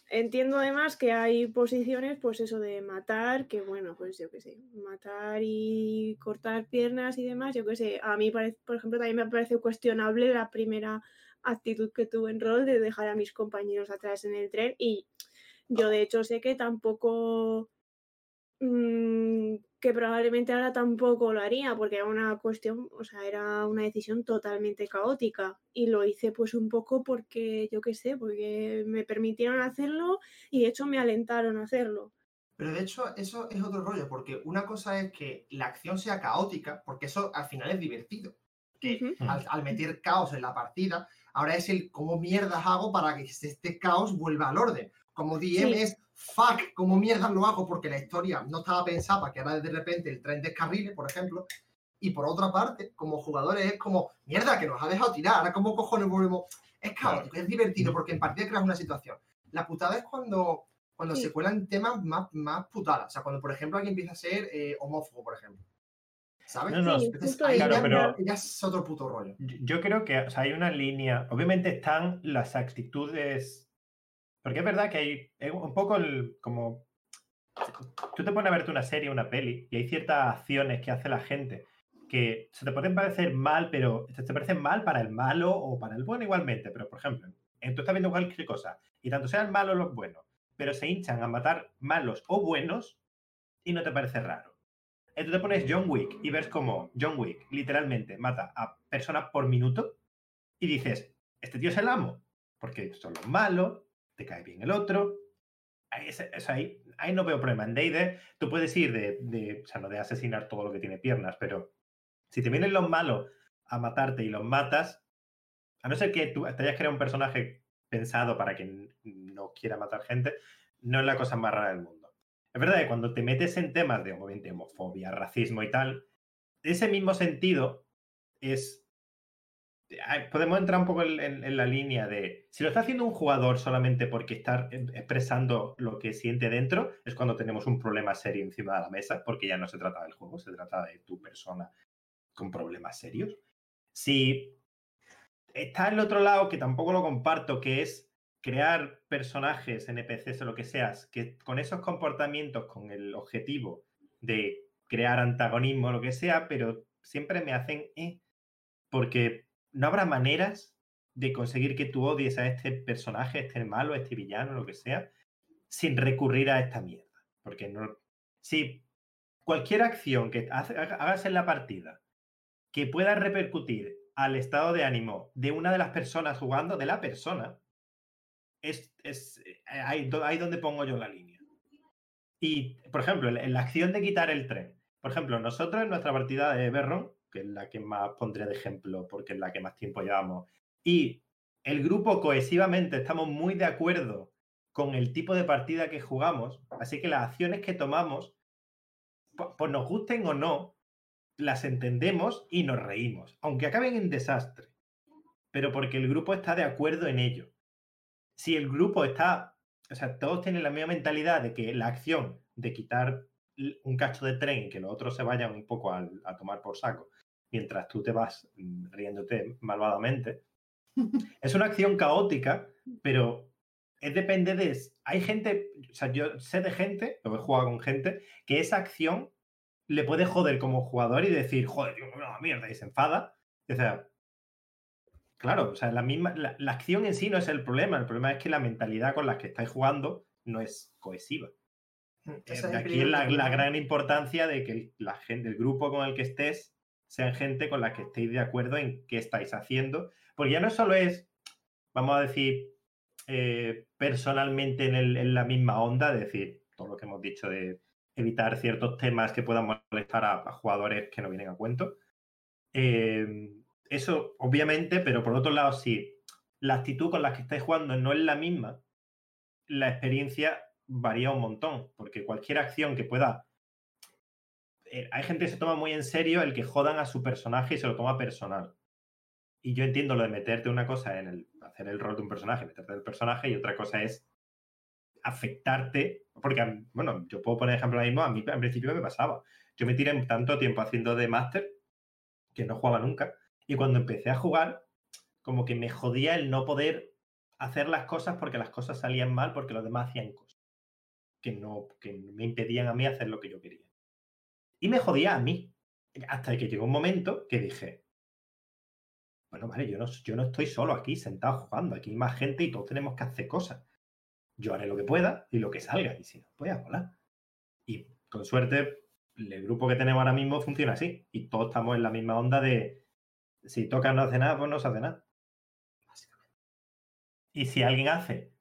entiendo además que hay posiciones, pues eso de matar, que bueno, pues yo qué sé, matar y cortar piernas y demás, yo qué sé, a mí, parece, por ejemplo, también me parece cuestionable la primera actitud que tuve en rol de dejar a mis compañeros atrás en el tren y yo de hecho sé que tampoco mm, que probablemente ahora tampoco lo haría porque era una cuestión, o sea, era una decisión totalmente caótica y lo hice pues un poco porque yo qué sé, porque me permitieron hacerlo y de hecho me alentaron a hacerlo. Pero de hecho, eso es otro rollo, porque una cosa es que la acción sea caótica, porque eso al final es divertido. Que al, al meter caos en la partida, ahora es el cómo mierdas hago para que este caos vuelva al orden. Como DM Sí. es fuck, cómo mierdas lo hago porque la historia no estaba pensada para que ahora de repente el tren descarrile, por ejemplo. Y por otra parte, como jugadores es como, mierda, que nos ha dejado tirar, ahora cómo cojones volvemos. Es caótico, es divertido porque en partida creas una situación. La putada es cuando, cuando Sí. se cuelan temas más, más putadas. O sea, cuando por ejemplo alguien empieza a ser eh, homófobo, por ejemplo. ¿Sabes? No, no, Sí, Entonces, ahí ya, Claro, pero- ya es otro puto rollo. Yo yo creo que o sea, hay una línea. Obviamente están las actitudes. Porque es verdad que hay un poco el, como. Tú te pones a verte una serie, una peli, y hay ciertas acciones que hace la gente que se te pueden parecer mal, pero te te parecen mal para el malo o para el bueno igualmente. Pero, por ejemplo, tú estás viendo cualquier cosa, y tanto sean malos los buenos, pero se hinchan a matar malos o buenos, y no te parece raro. Entonces te pones John Wick y ves como John Wick literalmente mata a personas por minuto y dices, este tío es el amo, porque son los malos, te cae bien el otro. Ahí, no veo problema. En D&D tú puedes ir de, o sea, no de asesinar todo lo que tiene piernas, pero si te vienen los malos a matarte y los matas, a no ser que tú te hayas creado un personaje pensado para que no quiera matar gente, no es la cosa más rara del mundo. Es verdad que cuando te metes en temas de obviamente, homofobia, racismo y tal, ese mismo sentido es Podemos entrar un poco en, la línea de si lo está haciendo un jugador solamente porque está em- expresando lo que siente dentro, es cuando tenemos un problema serio encima de la mesa, porque ya no se trata del juego, se trata de tu persona con problemas serios. Si está el otro lado, que tampoco lo comparto, que es crear personajes, NPCs o lo que seas, que con esos comportamientos, con el objetivo de crear antagonismo o lo que sea, pero siempre me hacen, eh, porque no habrá maneras de conseguir que tú odies a este personaje, este malo, este villano, lo que sea, sin recurrir a esta mierda. Porque. Si cualquier acción que hagas en la partida que pueda repercutir al estado de ánimo de una de las personas jugando, de la persona, es, es eh, ahí, ahí donde pongo yo la línea. Y, por ejemplo, la acción de quitar el tren. Por ejemplo, nosotros en nuestra partida de Berron, es la que más pondré de ejemplo porque es la que más tiempo llevamos, y el grupo cohesivamente estamos muy de acuerdo con el tipo de partida que jugamos, así que las acciones que tomamos, pues nos gusten o no, las entendemos y nos reímos, aunque acaben en desastre, pero porque el grupo está de acuerdo en ello. Si el grupo está, o sea, todos tienen la misma mentalidad de que la acción de quitar un cacho de tren que los otros se vayan un poco a tomar por saco, mientras tú te vas mm, riéndote malvadamente, es una acción caótica, pero es depende de... Hay gente, o sea, yo sé de gente, lo he jugado con gente, que esa acción le puede joder como jugador y decir, joder, una mierda, y se enfada. O sea, claro, o sea, la misma, la, la acción en sí no es el problema, el problema es que la mentalidad con la que estáis jugando no es cohesiva. Ese es el de aquí es la, la gran importancia de que la gente, el grupo con el que estés, sean gente con la que estéis de acuerdo en qué estáis haciendo. Porque ya no solo es, vamos a decir, eh, personalmente en, la misma onda, es decir, todo lo que hemos dicho de evitar ciertos temas que puedan molestar a, a jugadores que no vienen a cuento. Eh, eso, obviamente, pero por otro lado, si la actitud con la que estáis jugando no es la misma, la experiencia varía un montón, porque cualquier acción que pueda... eh, hay gente que se toma muy en serio el que jodan a su personaje y se lo toma personal. Y yo entiendo lo de meterte una cosa en el hacer el rol de un personaje, meterte en el personaje, y otra cosa es afectarte, porque, bueno, yo puedo poner ejemplo ahora mismo, a mí al principio me pasaba. Yo me tiré tanto tiempo haciendo de máster que no jugaba nunca, y cuando empecé a jugar, como que me jodía el no poder hacer las cosas porque las cosas salían mal porque los demás hacían cosas que no que me impedían a mí hacer lo que yo quería. Y me jodía a mí. Hasta que llegó un momento que dije, bueno, vale, yo no, yo no estoy solo aquí sentado jugando, aquí hay más gente y todos tenemos que hacer cosas. Yo haré lo que pueda y lo que salga, y si no, voy a volar. Y con suerte, el grupo que tenemos ahora mismo funciona así. Y todos estamos en la misma onda de si toca no hace nada, pues no se hace nada. Y si alguien hace.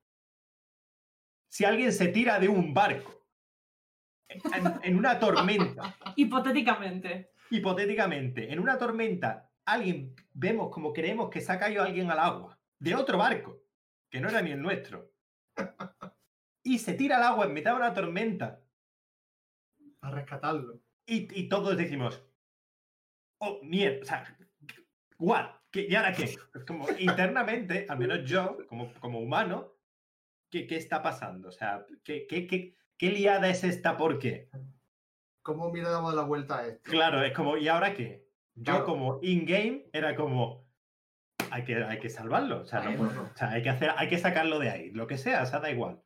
Si alguien se tira de un barco en, en una tormenta, Hipotéticamente. hipotéticamente, en una tormenta, alguien vemos como creemos que se ha caído alguien al agua de otro barco, que no era ni el nuestro, y se tira al agua en mitad de una tormenta, A rescatarlo. y, y todos decimos, oh, mierda, o sea, what, ¿Qué- ¿y ahora qué? Es como internamente, al menos yo, como, como humano, ¿qué, ¿qué está pasando? O sea, ¿qué, qué, qué, qué liada es esta? ¿Por qué? ¿Cómo mira damos la vuelta a esto? Claro, es como, ¿y ahora qué? Yo Claro. como in-game era como, hay que, hay que salvarlo, o sea, no Ahí, puedo- bueno. o sea, hay, que hacer, hay que sacarlo de ahí, lo que sea, o sea, da igual.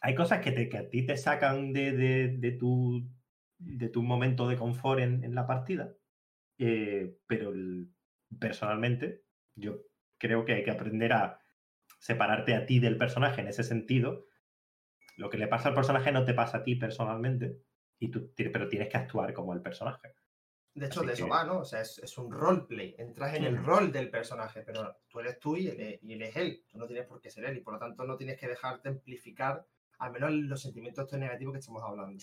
Hay cosas que, te, que a ti te sacan de, de- de tu, de tu momento de confort en, en la partida, eh, pero el- personalmente yo creo que hay que aprender a separarte a ti del personaje en ese sentido. Lo que le pasa al personaje no te pasa a ti personalmente, y tú, pero tienes que actuar como el personaje. De hecho, Así de eso que- va, ¿no? O sea, es, es un roleplay. Entras en el rol del personaje, pero tú eres tú y él, y él es él. Tú no tienes por qué ser él y por lo tanto no tienes que dejarte amplificar al menos los sentimientos negativos que estamos hablando.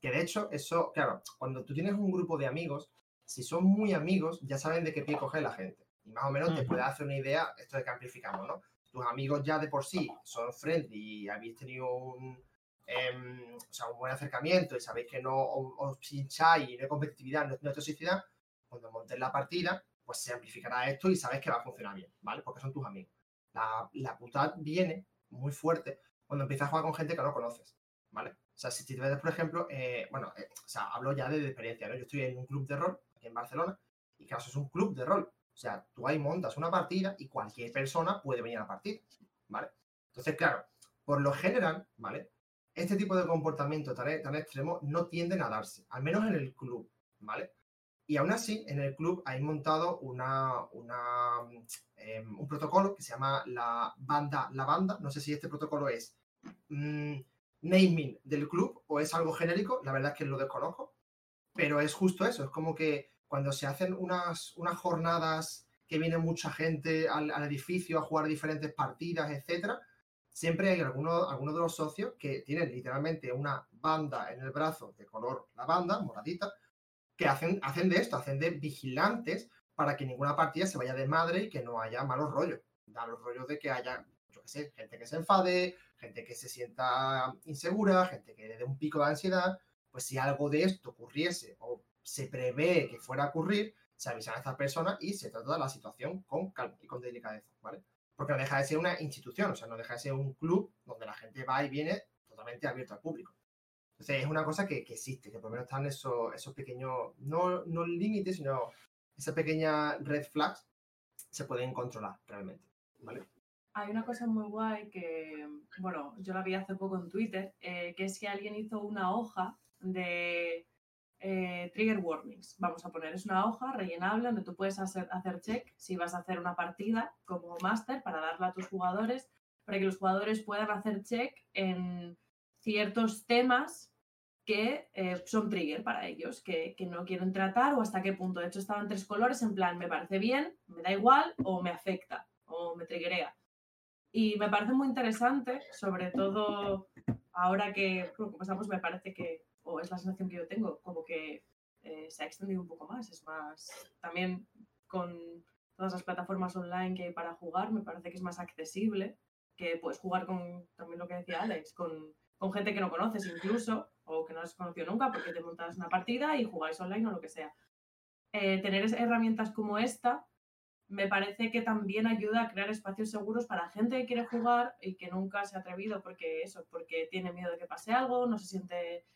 Que de hecho, eso, claro, cuando tú tienes un grupo de amigos, si son muy amigos, ya saben de qué pie coge la gente. Y más o menos te puedes hacer una idea, esto de que amplificamos, ¿no? Tus amigos ya de por sí son friendly y habéis tenido un, em, o sea, un buen acercamiento y sabéis que no os, pincháis y no hay competitividad, no, no hay toxicidad, cuando montes la partida, pues se amplificará esto y sabes que va a funcionar bien, ¿vale? Porque son tus amigos. La, la puta viene muy fuerte cuando empiezas a jugar con gente que no conoces, ¿vale? O sea, si te ves, por ejemplo, eh, bueno, eh, o sea, hablo ya de, experiencia, ¿no? Yo estoy en un club de rol aquí en Barcelona y claro, es un club de rol. O sea, tú ahí montas una partida y cualquier persona puede venir a la partida, ¿vale? Entonces, claro, por lo general, ¿vale? Este tipo de comportamiento tan, tan extremo no tienden a darse, al menos en el club, ¿vale? Y aún así, en el club hay montado una, em, un protocolo que se llama la banda La Banda. No sé si este protocolo es mm, naming del club o es algo genérico, la verdad es que lo desconozco, pero es justo eso, es como que cuando se hacen unas, unas jornadas que viene mucha gente al, edificio a jugar diferentes partidas, etcétera, siempre hay algunos alguno de los socios que tienen literalmente una banda en el brazo de color lavanda, moradita, que hacen, hacen de esto, hacen de vigilantes para que ninguna partida se vaya de madre y que no haya malos rollos. Malos rollos de que haya, yo qué sé, gente que se enfade, gente que se sienta insegura, gente que le dé un pico de ansiedad. Pues si algo de esto ocurriese o se prevé que fuera a ocurrir, se avisan a estas personas y se trata la situación con calma y con delicadeza, ¿vale? Porque no deja de ser una institución, o sea, no deja de ser un club donde la gente va y viene totalmente abierto al público. Entonces es una cosa que, existe, que por lo menos están esos, esos pequeños, no, no límites, sino esas pequeñas red flags se pueden controlar realmente. ¿vale? Hay una cosa muy guay que, bueno, yo la vi hace poco en Twitter, eh, que es que alguien hizo una hoja de eh, trigger warnings. Vamos a poner, es una hoja rellenable donde tú puedes hacer, hacer check si vas a hacer una partida como máster para darla a tus jugadores, para que los jugadores puedan hacer check en ciertos temas que eh, son trigger para ellos, que, no quieren tratar o hasta qué punto. De hecho, estaban tres colores en plan, me parece bien, me da igual o me afecta o me triggerea. Y me parece muy interesante, sobre todo ahora que, como pasamos, me parece que, o es la sensación que yo tengo, como que eh, se ha extendido un poco más. Es más, también con todas las plataformas online que hay para jugar, me parece que es más accesible, que puedes jugar con, también lo que decía Alex, con con gente que no conoces incluso, o que no has conocido nunca, porque te montas una partida y jugáis online o lo que sea. Eh, tener herramientas como esta me parece que también ayuda a crear espacios seguros para gente que quiere jugar y que nunca se ha atrevido porque eso, porque tiene miedo de que pase algo, no se siente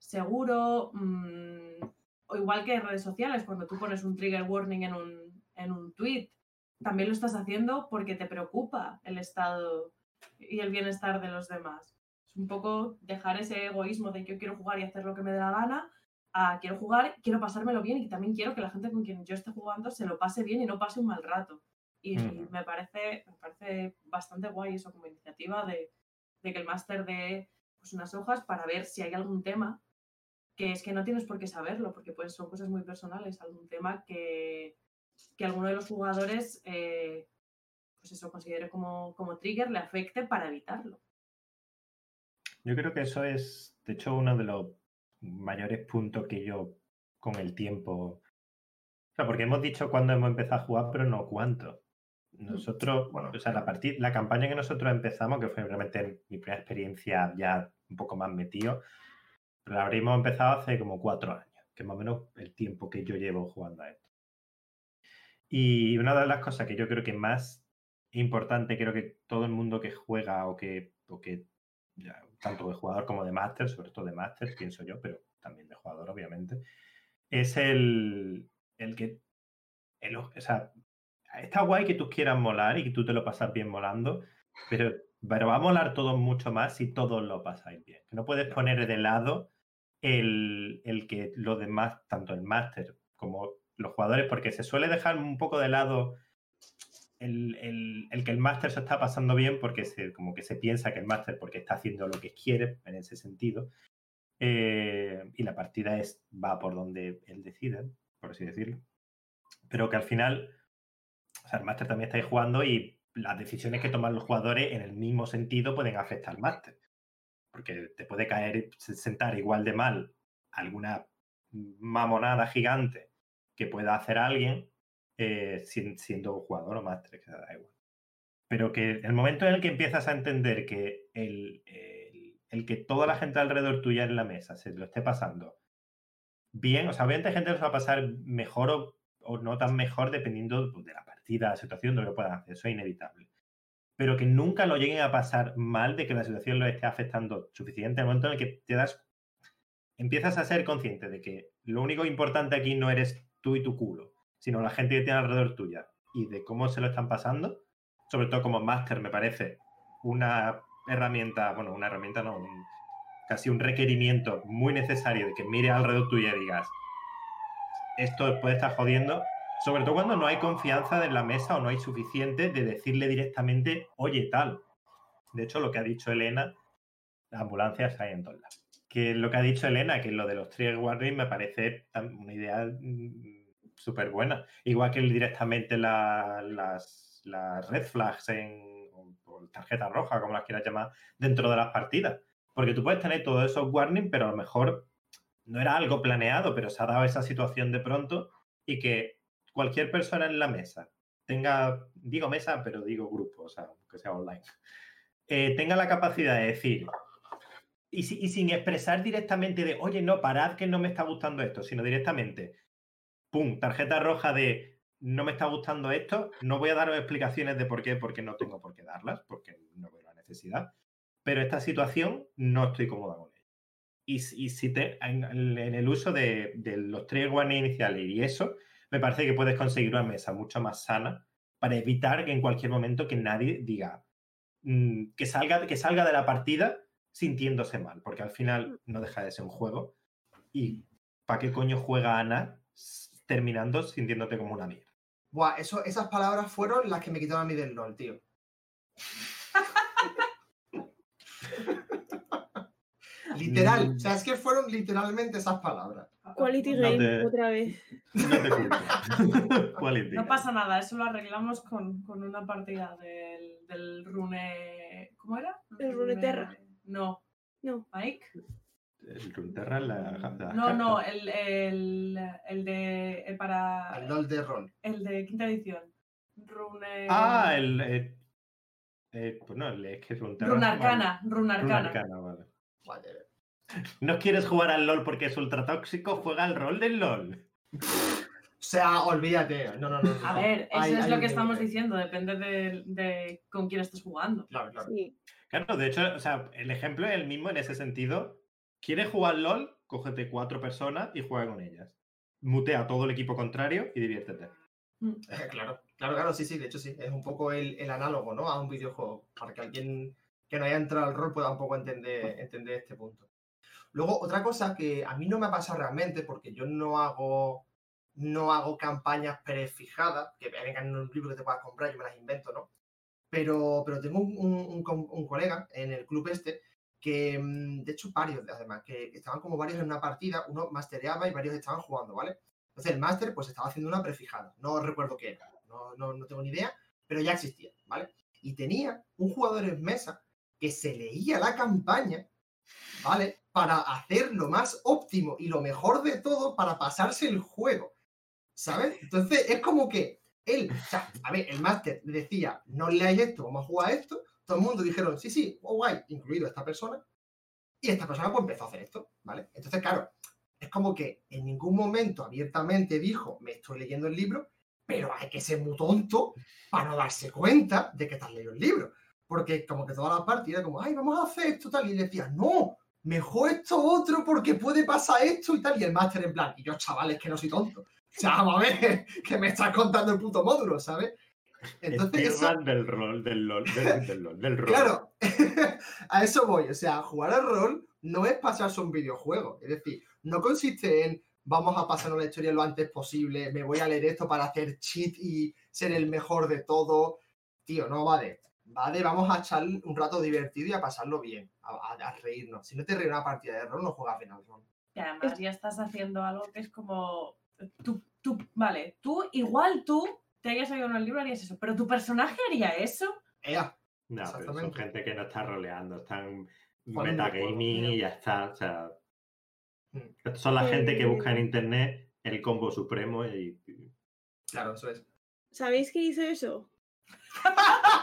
seguro. Mm, o igual que en redes sociales, cuando tú pones un trigger warning en un, en un tweet, también lo estás haciendo porque te preocupa el estado y el bienestar de los demás. Es un poco dejar ese egoísmo de que yo quiero jugar y hacer lo que me dé la gana, a quiero jugar, quiero pasármelo bien y también quiero que la gente con quien yo esté jugando se lo pase bien y no pase un mal rato. Y me, parece, me parece bastante guay eso como iniciativa de, que el máster dé pues, unas hojas para ver si hay algún tema que es que no tienes por qué saberlo, porque pues son cosas muy personales, algún tema que, que alguno de los jugadores eh, pues eso considere como, como trigger, le afecte para evitarlo. Yo creo que eso es, de hecho, uno de los mayores puntos que yo con el tiempo. O sea, porque hemos dicho cuándo hemos empezado a jugar, pero no cuánto. Nosotros, bueno, o sea, la, la campaña que nosotros empezamos, que fue realmente mi primera experiencia ya un poco más metido, la habríamos empezado hace como cuatro años, que es más o menos el tiempo que yo llevo jugando a esto. Y una de las cosas que yo creo que más importante, creo que todo el mundo que juega o que, o que tanto de jugador como de máster, sobre todo de máster, pienso yo, pero también de jugador, obviamente, es el, el que, el, o sea, está guay que tú quieras molar y que tú te lo pasas bien molando, pero, pero va a molar todo mucho más si todos lo pasáis bien. Que no puedes poner de lado el, el que los demás, tanto el máster como los jugadores, porque se suele dejar un poco de lado el, que el máster se está pasando bien porque se, como que se piensa que el máster porque está haciendo lo que quiere en ese sentido. Eh, y la partida es, va por donde él decide, por así decirlo. Pero que al final, o sea, el máster también está ahí jugando y las decisiones que toman los jugadores en el mismo sentido pueden afectar al máster. Porque te puede caer, sentar igual de mal alguna mamonada gigante que pueda hacer alguien eh, siendo jugador o máster, que da. Pero que el momento en el que empiezas a entender que el, el, que toda la gente alrededor tuya en la mesa se lo esté pasando bien, o sea, obviamente gente lo va a pasar mejor o o no tan mejor dependiendo pues, de la partida, situación, de lo puedan hacer. Eso es inevitable. Pero que nunca lo lleguen a pasar mal de que la situación lo esté afectando suficiente al momento en el que te das. Empiezas a ser consciente de que lo único importante aquí no eres tú y tu culo, sino la gente que tiene alrededor tuya y de cómo se lo están pasando. Sobre todo como máster, me parece una herramienta, bueno, una herramienta no, casi un requerimiento muy necesario de que mire alrededor tuyo y digas, esto puede estar jodiendo, sobre todo cuando no hay confianza en la mesa o no hay suficiente de decirle directamente, oye, tal. De hecho, lo que ha dicho Elena, las ambulancias hay en todos lados. Que lo que ha dicho Elena, que lo de los trigger warnings me parece una idea mm, súper buena. Igual que directamente la- las, las red flags en, o tarjeta roja, como las quieras llamar, dentro de las partidas. Porque tú puedes tener todos esos warnings, pero a lo mejor no era algo planeado, pero se ha dado esa situación de pronto y que cualquier persona en la mesa tenga, digo mesa, pero digo grupo, o sea, que sea online, eh, tenga la capacidad de decir, y, si- y sin expresar directamente de, oye, no, parad que no me está gustando esto, sino directamente, pum, tarjeta roja de, no me está gustando esto, no voy a daros explicaciones de por qué, porque no tengo por qué darlas, porque no veo la necesidad, pero esta situación no estoy cómoda con ella. Y, y si te, en, en el uso de, de los tres warnings iniciales y eso, me parece que puedes conseguir una mesa mucho más sana para evitar que en cualquier momento que nadie diga mm, que, salga, que salga de la partida sintiéndose mal, porque al final no deja de ser un juego. ¿Y para qué coño juega Ana terminando sintiéndote como una mierda? Buah, eso, esas palabras fueron las que me quitaron a mí del LOL, tío. Literal, Mm. o sea, es que fueron literalmente esas palabras. Quality No Game, te- otra vez. No te culpo. Quality. No pasa nada, eso lo arreglamos con, con una partida del, del Rune. ¿Cómo era? El Runeterra. No, No, Mike. El Runeterra, la, la No, no, el, el, el de. El para. El LOL de rol. El de quinta edición. Rune. Ah, el. eh, eh, pues no, el- es que es Runeterra. Runarcana. vale. Runarcana. Runarcana, vale. Whatever. ¿No quieres jugar al LOL porque es ultra tóxico? Juega al rol del LOL. O sea, olvídate. No, no, no. no. A ver, eso Hay- es hay lo que estamos diciendo, depende de, de con quién estés jugando. Claro, claro. sí. Claro, de hecho, o sea, el ejemplo es el mismo en ese sentido. ¿Quieres jugar LOL? Cógete cuatro personas y juega con ellas. Mutea a todo el equipo contrario y diviértete. Eh, Claro, claro, claro, sí, sí, de hecho sí, es un poco el, el análogo, ¿no? A un videojuego, para que alguien que no haya entrado al rol pueda un poco entender, entender este punto. Luego, otra cosa que a mí no me ha pasado realmente, porque yo no hago, no hago campañas prefijadas, que vengan en un libro que te puedas comprar, yo me las invento, ¿no? Pero, pero tengo un, colega en el club este que, mm, de hecho, varios además, que estaban como varios en una partida, uno mastereaba y varios estaban jugando, ¿vale? Entonces el máster pues estaba haciendo una prefijada, no recuerdo qué era, no, no, no tengo ni idea, pero ya existía, ¿vale? Y tenía un jugador en mesa que se leía la campaña, ¿vale? Para hacer lo más óptimo y lo mejor de todo para pasarse el juego, ¿sabes? Entonces es como que él, a ver, el máster decía, no leáis esto, vamos a jugar esto, todo el mundo dijeron, sí, sí, oh, guay, incluido esta persona, y esta persona pues empezó a hacer esto, ¿vale? Entonces, claro, es como que en ningún momento abiertamente dijo, me estoy leyendo el libro, pero hay que ser muy tonto para no darse cuenta de que has leído el libro. Porque como que toda la partida como, ay, vamos a hacer esto tal, y decía, no, mejor esto otro porque puede pasar esto y tal, y el máster en plan, y yo chavales que no soy tonto. O sea, vamos a ver, que me estás contando el puto módulo, ¿sabes? Entonces, eso- del rol, del LOL, del, del LOL, del rol. Claro, a eso voy. O sea, jugar al rol no es pasarse un videojuego. Es decir, no consiste en vamos a pasarnos la historia lo antes posible, me voy a leer esto para hacer cheat y ser el mejor de todo. Tío, no va de esto. Va de vamos a echar un rato divertido y a pasarlo bien, a, a- a reírnos. Si no te ríes una partida de rol, no juegas bien al rol. Y además ya estás haciendo algo que es como. Tú, tú, vale, tú, igual tú te hayas oído en el libro harías eso, pero tu personaje haría eso. Ea, No, pero son Exactamente. gente que no está roleando, están un metagaming y ya está. O sea, Mm. estos son la gente que busca en internet el combo supremo y. y- claro, eso es. ¿Sabéis qué hizo eso?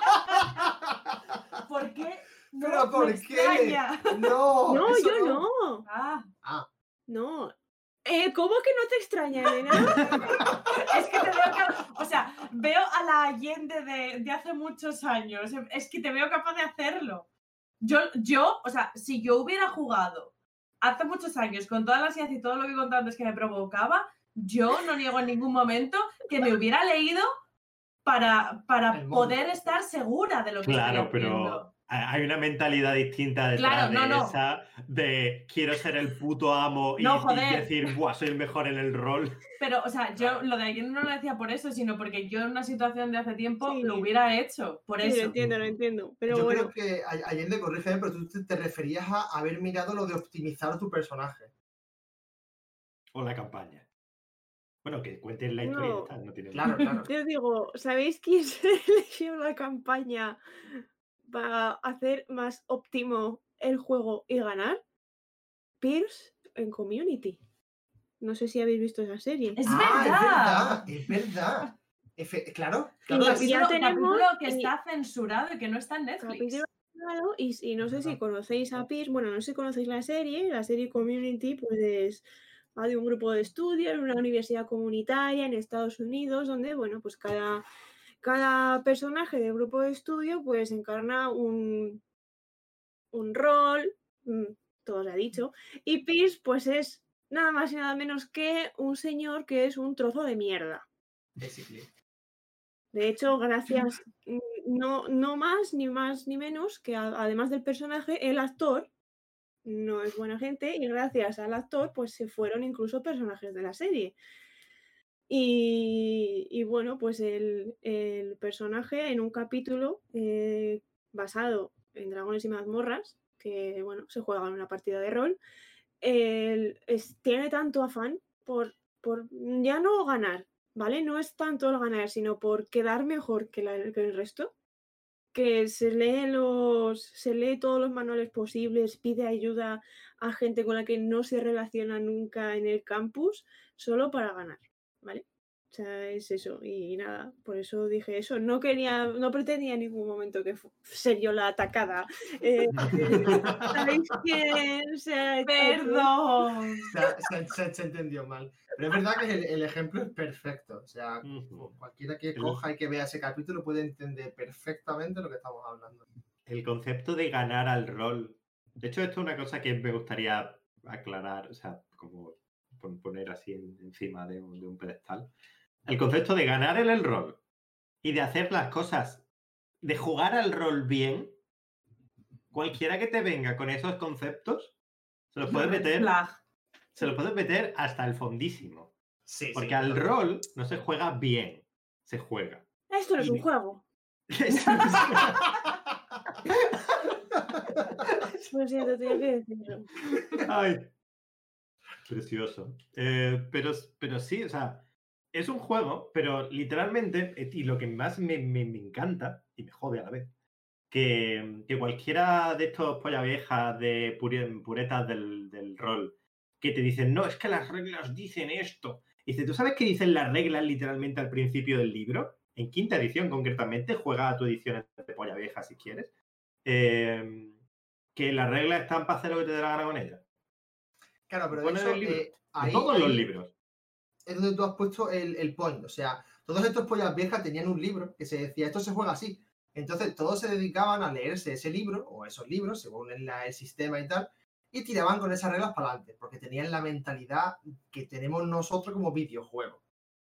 ¿Por qué? No, ¿Pero por qué? extraña. No, no, yo no. Ah, No. Eh, ¿Cómo que no te extraña, Elena? Es que te veo capaz, o sea, veo a la Allende de, de hace muchos años. Es que te veo capaz de hacerlo. Yo, yo, o sea, si yo hubiera jugado hace muchos años con toda la ansiedad y todo lo que he contado antes que me provocaba, yo no niego en ningún momento que me hubiera leído para, para poder estar segura de lo que Claro, estoy pero haciendo. ha- hay una mentalidad distinta detrás Claro, no, de no. esa de quiero ser el puto amo y, No, y joder. decir, Buah, soy el mejor en el rol. Pero, o sea, yo lo de ayer no lo decía por eso, sino porque yo en una situación de hace tiempo Sí. lo hubiera hecho. Por Sí, lo eso. entiendo, lo entiendo. Pero Yo bueno, creo que Ay- Allende, corrígeme, pero tú te, te referías a haber mirado lo de optimizar tu personaje. O la campaña. Bueno, que cuenten la historia y está, no tiene Claro, claro. yo digo, ¿sabéis quién se eligió la campaña para hacer más óptimo el juego y ganar? Pierce en Community. No sé si habéis visto esa serie. Es Ah, verdad. es verdad, es verdad. Efe- claro, Y claro, ya es- tenemos- capítulo que y- está censurado y que no está en Netflix. Capítulo y, y no sé si conocéis a Pierce, bueno, no sé si conocéis la serie, la serie Community, pues de un grupo de estudio en una universidad comunitaria en Estados Unidos, donde, bueno, pues cada, cada personaje del grupo de estudio pues encarna un, un rol, mm, todo se ha dicho, y Pierce pues es nada más y nada menos que un señor que es un trozo de mierda. De hecho, gracias, mm, no, no más ni más ni menos que a- además del personaje, el actor no es buena gente y gracias al actor pues se fueron incluso personajes de la serie. Y, bueno, pues el, personaje en un capítulo eh, basado en Dragones y Mazmorras, que bueno, se juega en una partida de rol, el- tiene tanto afán por, por ya no ganar, ¿vale? No es tanto el ganar, sino por quedar mejor que, que el resto. Que se lee los. se lee todos los manuales posibles, pide ayuda a gente con la que no se relaciona nunca en el campus, solo para ganar, ¿vale? O sea, es eso. Y nada, por eso dije eso. No quería, no pretendía en ningún momento que ser yo la atacada. Eh, ¿Sabéis quién se ha hecho eso? Perdón. Se, se- entendió mal. Pero es verdad que el, el ejemplo es perfecto. O sea, cualquiera que coja y que vea ese capítulo puede entender perfectamente lo que estamos hablando. El concepto de ganar al rol. De hecho, esto es una cosa que me gustaría aclarar, o sea, como pon- poner así en- encima de un, de un pedestal. El concepto de ganar en el rol y de hacer las cosas, de jugar al rol bien, cualquiera que te venga con esos conceptos, se los puedes meter, se los puedes meter hasta el fondísimo. Sí, Porque sí, al claro. rol no se juega bien, se juega. Esto no es un juego. Lo siento, tenía que decirlo. Ay, precioso. Eh, pero, pero sí, o sea, es un juego, pero literalmente, eh, y lo que más me, me- me encanta, y me jode a la vez, que, que cualquiera de estos polla viejas de pure- puretas del, del rol, que te dicen, no, es que las reglas dicen esto. Y dice, ¿tú sabes qué dicen las reglas literalmente al principio del libro? En quinta edición, concretamente, juega a tu edición de polla vieja si quieres. Eh, que las reglas están para hacer lo que te dé la gana con ellas. Claro, pero de el libro. eh, ahí, todos los libros. Es donde tú has puesto el, el point. O sea, todos estos pollas viejas tenían un libro que se decía, esto se juega así. Entonces, todos se dedicaban a leerse ese libro o esos libros, según el, sistema y tal, y tiraban con esas reglas para adelante, porque tenían la mentalidad que tenemos nosotros como videojuego,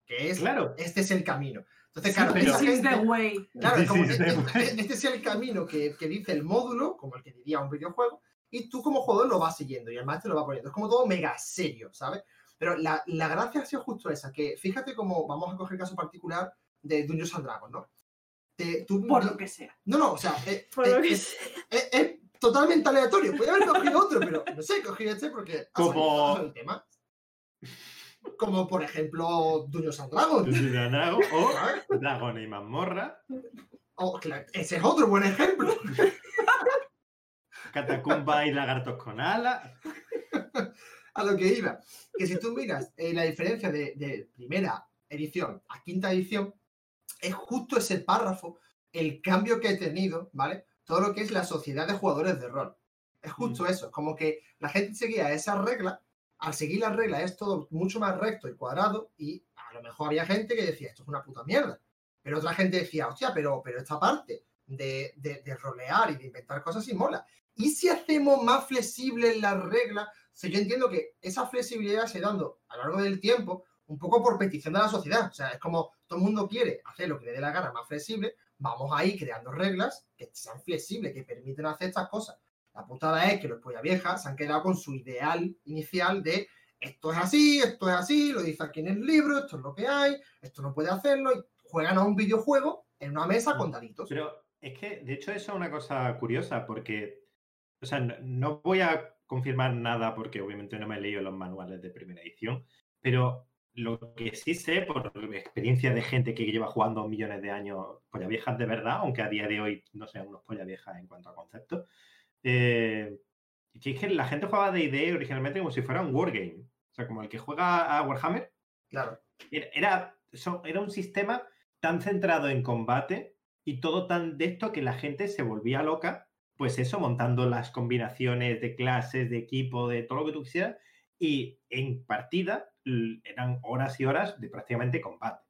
que es, Claro. este es el camino. Entonces, claro, pero- esa This is the gente- way. Claro, como este, the way. este es el camino que, que dice el módulo, como el que diría un videojuego, y tú como jugador lo vas siguiendo y el maestro lo va poniendo. Es como todo mega serio, ¿sabes? Pero la, la gracia ha sido justo esa, que fíjate cómo vamos a coger el caso particular de Dungeons and Dragons, ¿no? Te- tú- Por lo que sea. No, no, o sea, eh, Por eh, lo que es, sea. es- es totalmente aleatorio. Podría haber cogido otro, pero no sé, he cogido este porque ha Como- el tema. Como por ejemplo Dungeons and Dragons. Dungeons o. Dragon y mazmorra, claro, ese es otro buen ejemplo. Catacumba y lagartos con alas. a lo que iba. Que si tú miras eh, la diferencia de, de primera edición a quinta edición, es justo ese párrafo el cambio que he tenido, ¿vale? Todo lo que es la sociedad de jugadores de rol. Es justo eso, es como que la gente seguía esas reglas al seguir las reglas es todo mucho más recto y cuadrado y a lo mejor había gente que decía, esto es una puta mierda. Pero otra gente decía, hostia, pero, pero esta parte de, de, rolear y de inventar cosas sí mola. ¿Y si hacemos más flexibles las reglas? O yo entiendo que esa flexibilidad se dando a lo largo del tiempo un poco por petición de la sociedad. O sea, es como todo el mundo quiere hacer lo que le dé la gana más flexible, vamos a ir creando reglas que sean flexibles, que permiten hacer estas cosas. La putada es que los polla viejas se han quedado con su ideal inicial de esto es así, esto es así, lo dice aquí en el libro, esto es lo que hay, esto no puede hacerlo, y juegan a un videojuego en una mesa con daditos. Pero es que, de hecho, eso es una cosa curiosa, porque, o sea, no voy a confirmar nada porque obviamente no me he leído los manuales de primera edición, pero lo que sí sé por experiencia de gente que lleva jugando millones de años polla viejas de verdad, aunque a día de hoy no sean unos polla viejas en cuanto a conceptos, eh, que es que la gente jugaba de idea originalmente como si fuera un wargame. O sea, como el que juega a Warhammer. Claro. Era, era un sistema tan centrado en combate y todo tan de esto que la gente se volvía loca, pues eso, montando las combinaciones de clases, de equipo, de todo lo que tú quisieras, y en partida eran horas y horas de prácticamente combate.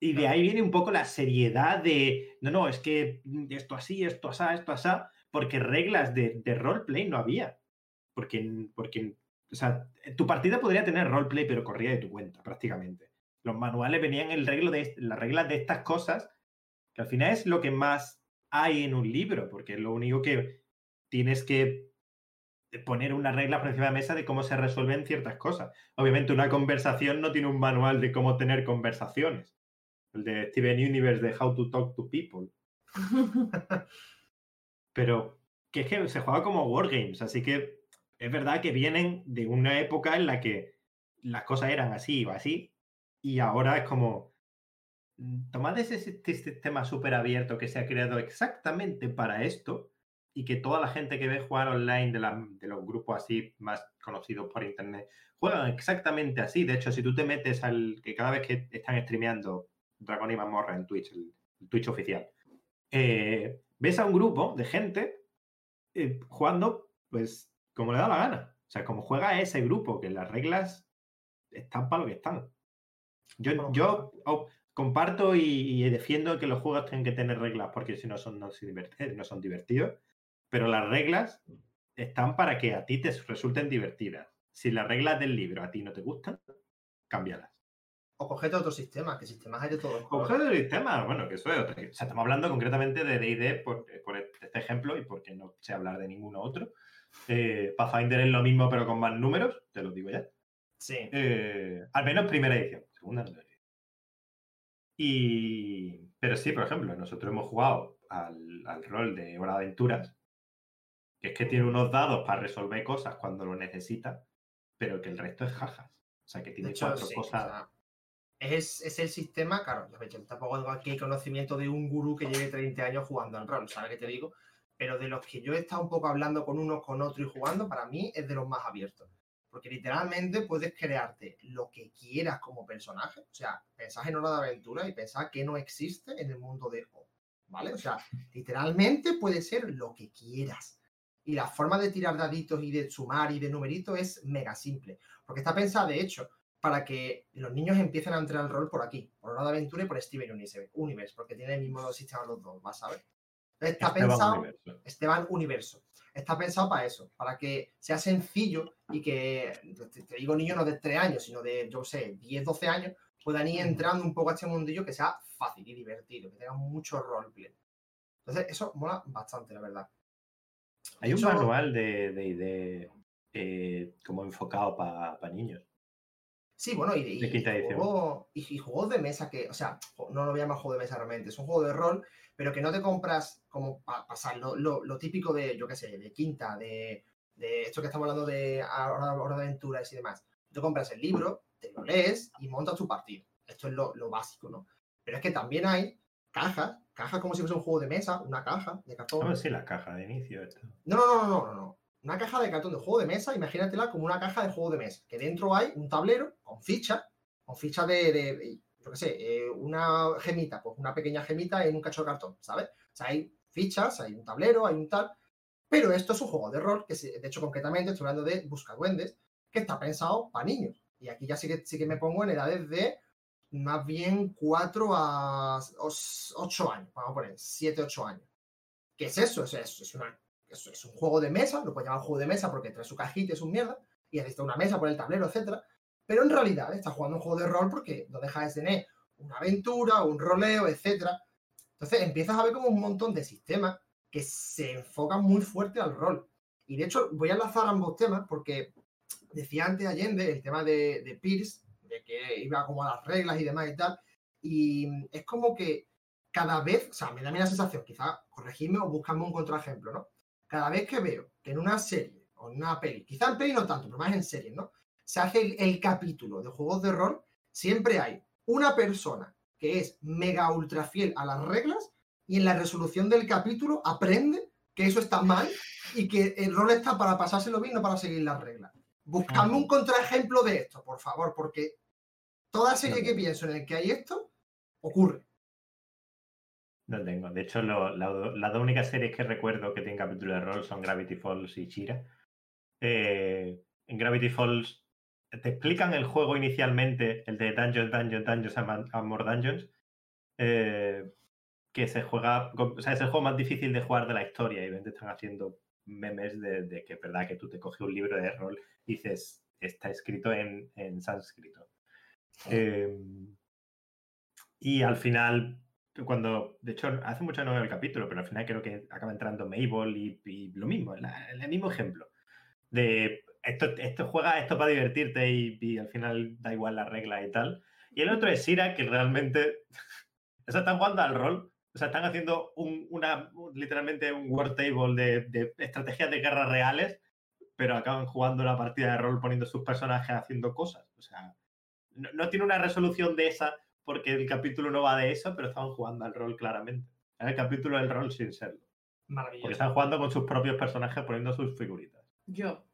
Y de ahí viene un poco la seriedad de, no, no, es que esto así, esto así, esto así, porque reglas de, de roleplay no había. Porque, porque, o sea, tu partida podría tener roleplay, pero corría de tu cuenta, prácticamente. Los manuales venían el reglo de las reglas de estas cosas, que al final es lo que más hay en un libro, porque es lo único que tienes que poner una regla por encima de la mesa de cómo se resuelven ciertas cosas. Obviamente, una conversación no tiene un manual de cómo tener conversaciones. El de Steven Universe de How to Talk to People. Pero que es que se juega como Wargames, así que es verdad que vienen de una época en la que las cosas eran así o así, y ahora es como. Mm, tomad ese sistema súper abierto que se ha creado exactamente para esto y que toda la gente que ve jugar online de, los grupos así más conocidos por internet juegan exactamente así. De hecho, si tú te metes al que cada vez que están streameando Dragon y Mamorra en Twitch, el, Twitch oficial, eh, ves a un grupo de gente eh, jugando, pues, como le da la gana. O sea, como juega ese grupo, que las reglas están para lo que están. Yo, yo comparto y, defiendo que los juegos tienen que tener reglas porque si no son, no son divertidos pero las reglas están para que a ti te resulten divertidas. Si las reglas del libro a ti no te gustan, cámbialas. O cogete otro sistema, que sistemas hay de todo. Cogete otro sistema, bueno, que eso es otro. O sea, estamos hablando concretamente de D&D por, este ejemplo y porque no sé hablar de ninguno otro. Eh, Pathfinder es lo mismo pero con más números, te lo digo ya. Sí. Eh, al menos primera edición, segunda no Y... Pero sí, por ejemplo, nosotros hemos jugado al, al rol de Hora de Aventuras que es que tiene unos dados para resolver cosas cuando lo necesita, pero que el resto es jajas. O sea, que tiene cuatro cosas. es, es, el sistema, claro, yo tampoco tengo aquí conocimiento de un gurú que lleve 30 años jugando al rol, ¿sabes qué te digo? Pero de los que yo he estado un poco hablando con unos, con otros y jugando, para mí es de los más abiertos. Porque literalmente puedes crearte lo que quieras como personaje. O sea, pensás en Hora de Aventura y pensás que no existe en el mundo de O. ¿Vale? O sea, literalmente puede ser lo que quieras. Y la forma de tirar daditos y de sumar y de numeritos es mega simple. Porque está pensada, de hecho, para que los niños empiecen a entrar al rol por aquí, por Hora de Aventura y por Steven Universe, porque tiene el mismo sistema los dos, vas a ver. Está pensado. Universo. Esteban Universo. Está pensado para eso, para que sea sencillo y que, te, digo niños no de 3 años, sino de, yo sé, 10, 12 años, puedan ir entrando un poco a este mundillo que sea fácil y divertido, que tenga mucho roleplay. Entonces, eso mola bastante, la verdad. Hay un manual de, de, eh, como enfocado para niños. Sí, bueno, y, y, y, juegos de mesa que, o sea, no lo voy a llamar juego de mesa realmente, es un juego de rol, pero que no te compras como para pasar lo, típico de, yo qué sé, de quinta, de, esto que estamos hablando de hora, de aventuras y demás. Te compras el libro, te lo lees y montas tu partido. Esto es lo, lo básico, ¿no? Pero es que también hay cajas caja como si fuese un juego de mesa, una caja de cartón. No, sí, la caja de inicio. No, no, no, no, no, no. Una caja de cartón de juego de mesa, imagínatela como una caja de juego de mesa, que dentro hay un tablero con fichas, con fichas de, de, yo qué sé, eh, una gemita, pues una pequeña gemita en un cacho de cartón, ¿sabes? O sea, hay fichas, hay un tablero, hay un tal, pero esto es un juego de rol, que de hecho concretamente estoy hablando de Busca Duendes, que está pensado para niños. Y aquí ya sí que, sí que me pongo en edades de más bien 4 a 8 años, vamos a poner 7, 8 años. ¿Qué es eso? Es, es, es, un juego de mesa, lo puedes llamar juego de mesa porque trae su cajita es un mierda, y necesita una mesa por el tablero, etcétera. Pero en realidad está jugando un juego de rol porque no deja de tener una aventura, un roleo, etcétera. Entonces empiezas a ver como un montón de sistemas que se enfocan muy fuerte al rol. Y de hecho, voy a enlazar ambos temas porque decía antes Allende el tema de, de Pierce, de que iba como a las reglas y demás y tal. Y es como que cada vez, o sea, me da a mí la sensación, quizá corregirme o buscarme un contraejemplo, ¿no? Cada vez que veo que en una serie o en una peli, quizá en peli no tanto, pero más en series, ¿no? Se hace el, capítulo de juegos de rol, siempre hay una persona que es mega ultra fiel a las reglas y en la resolución del capítulo aprende que eso está mal y que el rol está para pasárselo bien, no para seguir las reglas. Buscadme un contraejemplo de esto, por favor, porque toda serie que pienso en el que hay esto, ocurre. No tengo. De hecho, las dos únicas series que recuerdo que tienen capítulo de rol son Gravity Falls y Chira. Eh, en Gravity Falls te explican el juego inicialmente, el de Dungeons, Dungeons, Dungeons and More Dungeons, eh, que se juega, o sea, es el juego más difícil de jugar de la historia y te están haciendo memes de, que es verdad que tú te coges un libro de rol y dices, está escrito en, sánscrito. Em, y al final, cuando, de hecho, hace mucho no veo el capítulo, pero al final creo que acaba entrando Mabel y, lo mismo, el, mismo ejemplo. De esto, esto juega esto para divertirte y, al final da igual la regla y tal. Y el otro es Sira, que realmente o están jugando al rol, o sea, están haciendo un, una, literalmente un war table de, estrategias de guerra reales, pero acaban jugando la partida de rol poniendo sus personajes haciendo cosas. O sea, no, tiene una resolución de esa porque el capítulo no va de eso, pero están jugando al rol claramente. Es el capítulo del rol sin serlo. Maravilloso. Porque están jugando con sus propios personajes poniendo sus figuritas. Yo.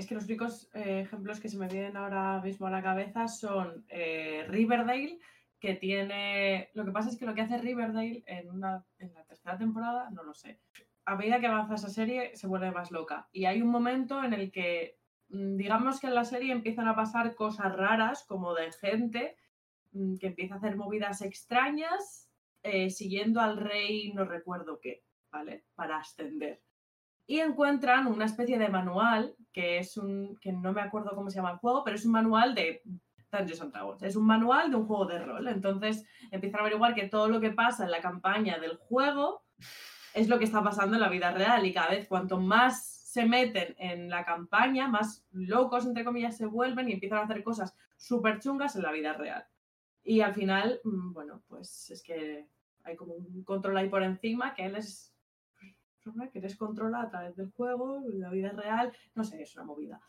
Es que los únicos eh, ejemplos que se me vienen ahora mismo a la cabeza son eh, Riverdale que tiene. Lo que pasa es que lo que hace Riverdale en, una, en la tercera temporada, no lo sé. A medida que avanza esa serie, se vuelve más loca. Y hay un momento en el que, mm, digamos que en la serie empiezan a pasar cosas raras, como de gente mm, que empieza a hacer movidas extrañas, eh, siguiendo al rey, no recuerdo qué, ¿vale? Para ascender. Y encuentran una especie de manual, que es un. que no me acuerdo cómo se llama el juego, pero es un manual de Dungeons and Dragons. Es un manual de un juego de rol. Entonces empiezan a averiguar que todo lo que pasa en la campaña del juego es lo que está pasando en la vida real. Y cada vez cuanto más se meten en la campaña, más locos, entre comillas, se vuelven y empiezan a hacer cosas súper chungas en la vida real. Y al final, mm, bueno, pues es que hay como un control ahí por encima que él es que les controla a través del juego, la vida real, no sé, es una movida.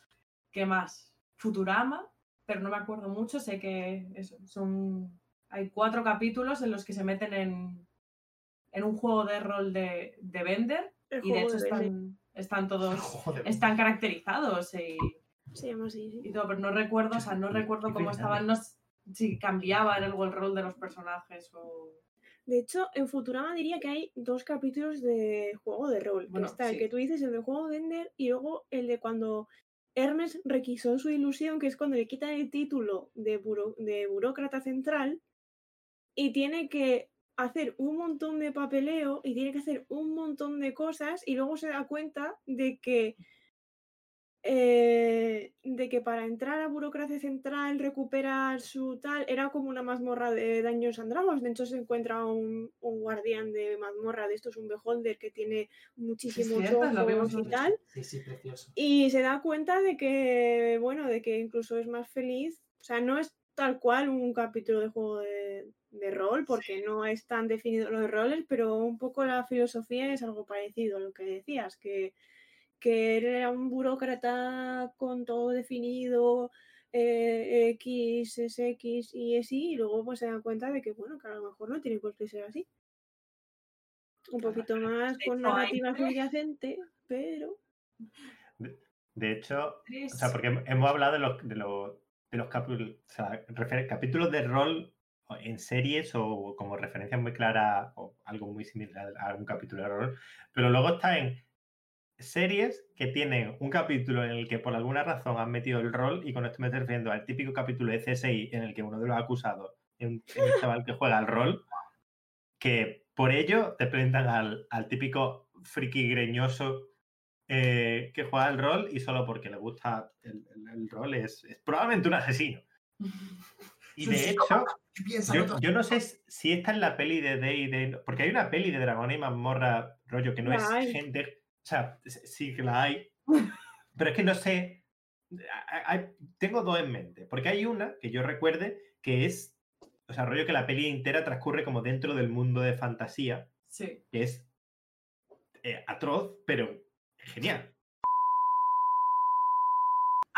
¿Qué más? Futurama, pero no me acuerdo mucho. Sé que son. Hay cuatro capítulos en los que se meten en, en un juego de rol de, de Bender. y de hecho están, están todos. Están caracterizados y. Y todo, pero no recuerdo, o sea, no recuerdo cómo estaban, no, si cambiaban el, el rol de los personajes o. De hecho, en Futurama diría que hay dos capítulos de juego de rol. está el que tú dices, el de juego de Bender, y luego el de cuando Hermes requisó su ilusión, que es cuando le quitan el título de, de burócrata central y tiene que hacer un montón de papeleo y tiene que hacer un montón de cosas y luego se da cuenta de que eh, de que para entrar a burocracia central, recuperar su tal, era como una mazmorra de daños andragos. De hecho, se encuentra un, guardián de mazmorra de estos, un beholder que tiene muchísimos ojos y tal. Y se da cuenta de que, bueno, de que incluso es más feliz. O sea, no es tal cual un capítulo de juego de, rol, porque no están definidos los roles, pero un poco la filosofía es algo parecido a lo que decías, que que era un burócrata con todo definido, eh, X es X y es Y, y luego pues se dan cuenta de que, bueno, que a lo mejor no tiene por qué ser así. Un poquito más con narrativa subyacente, pero... De, hecho, o sea, porque hemos hablado de los, de los, de los capítulos, o sea, capítulos de rol en series o como referencia muy clara o algo muy similar a algún capítulo de rol, pero luego está en series que tienen un capítulo en el que por alguna razón han metido el rol, y con esto me estoy refiriendo al típico capítulo de CSI en el que uno de los acusados es un, chaval que juega el rol, que por ello te presentan al, al típico friki greñoso eh, que juega el rol y solo porque le gusta el, el- el rol es, es probablemente un asesino. Y de hecho, yo, no sé si esta es la peli de Day de. Porque hay una peli de Dragón y Mazmorra, rollo, que no es gente. O sea, sí que la hay. Pero es que no sé. hay- tengo dos en mente. Porque hay una que yo recuerde que es. O sea, rollo que la peli entera transcurre como dentro del mundo de fantasía, Sí. que es eh, atroz, pero genial.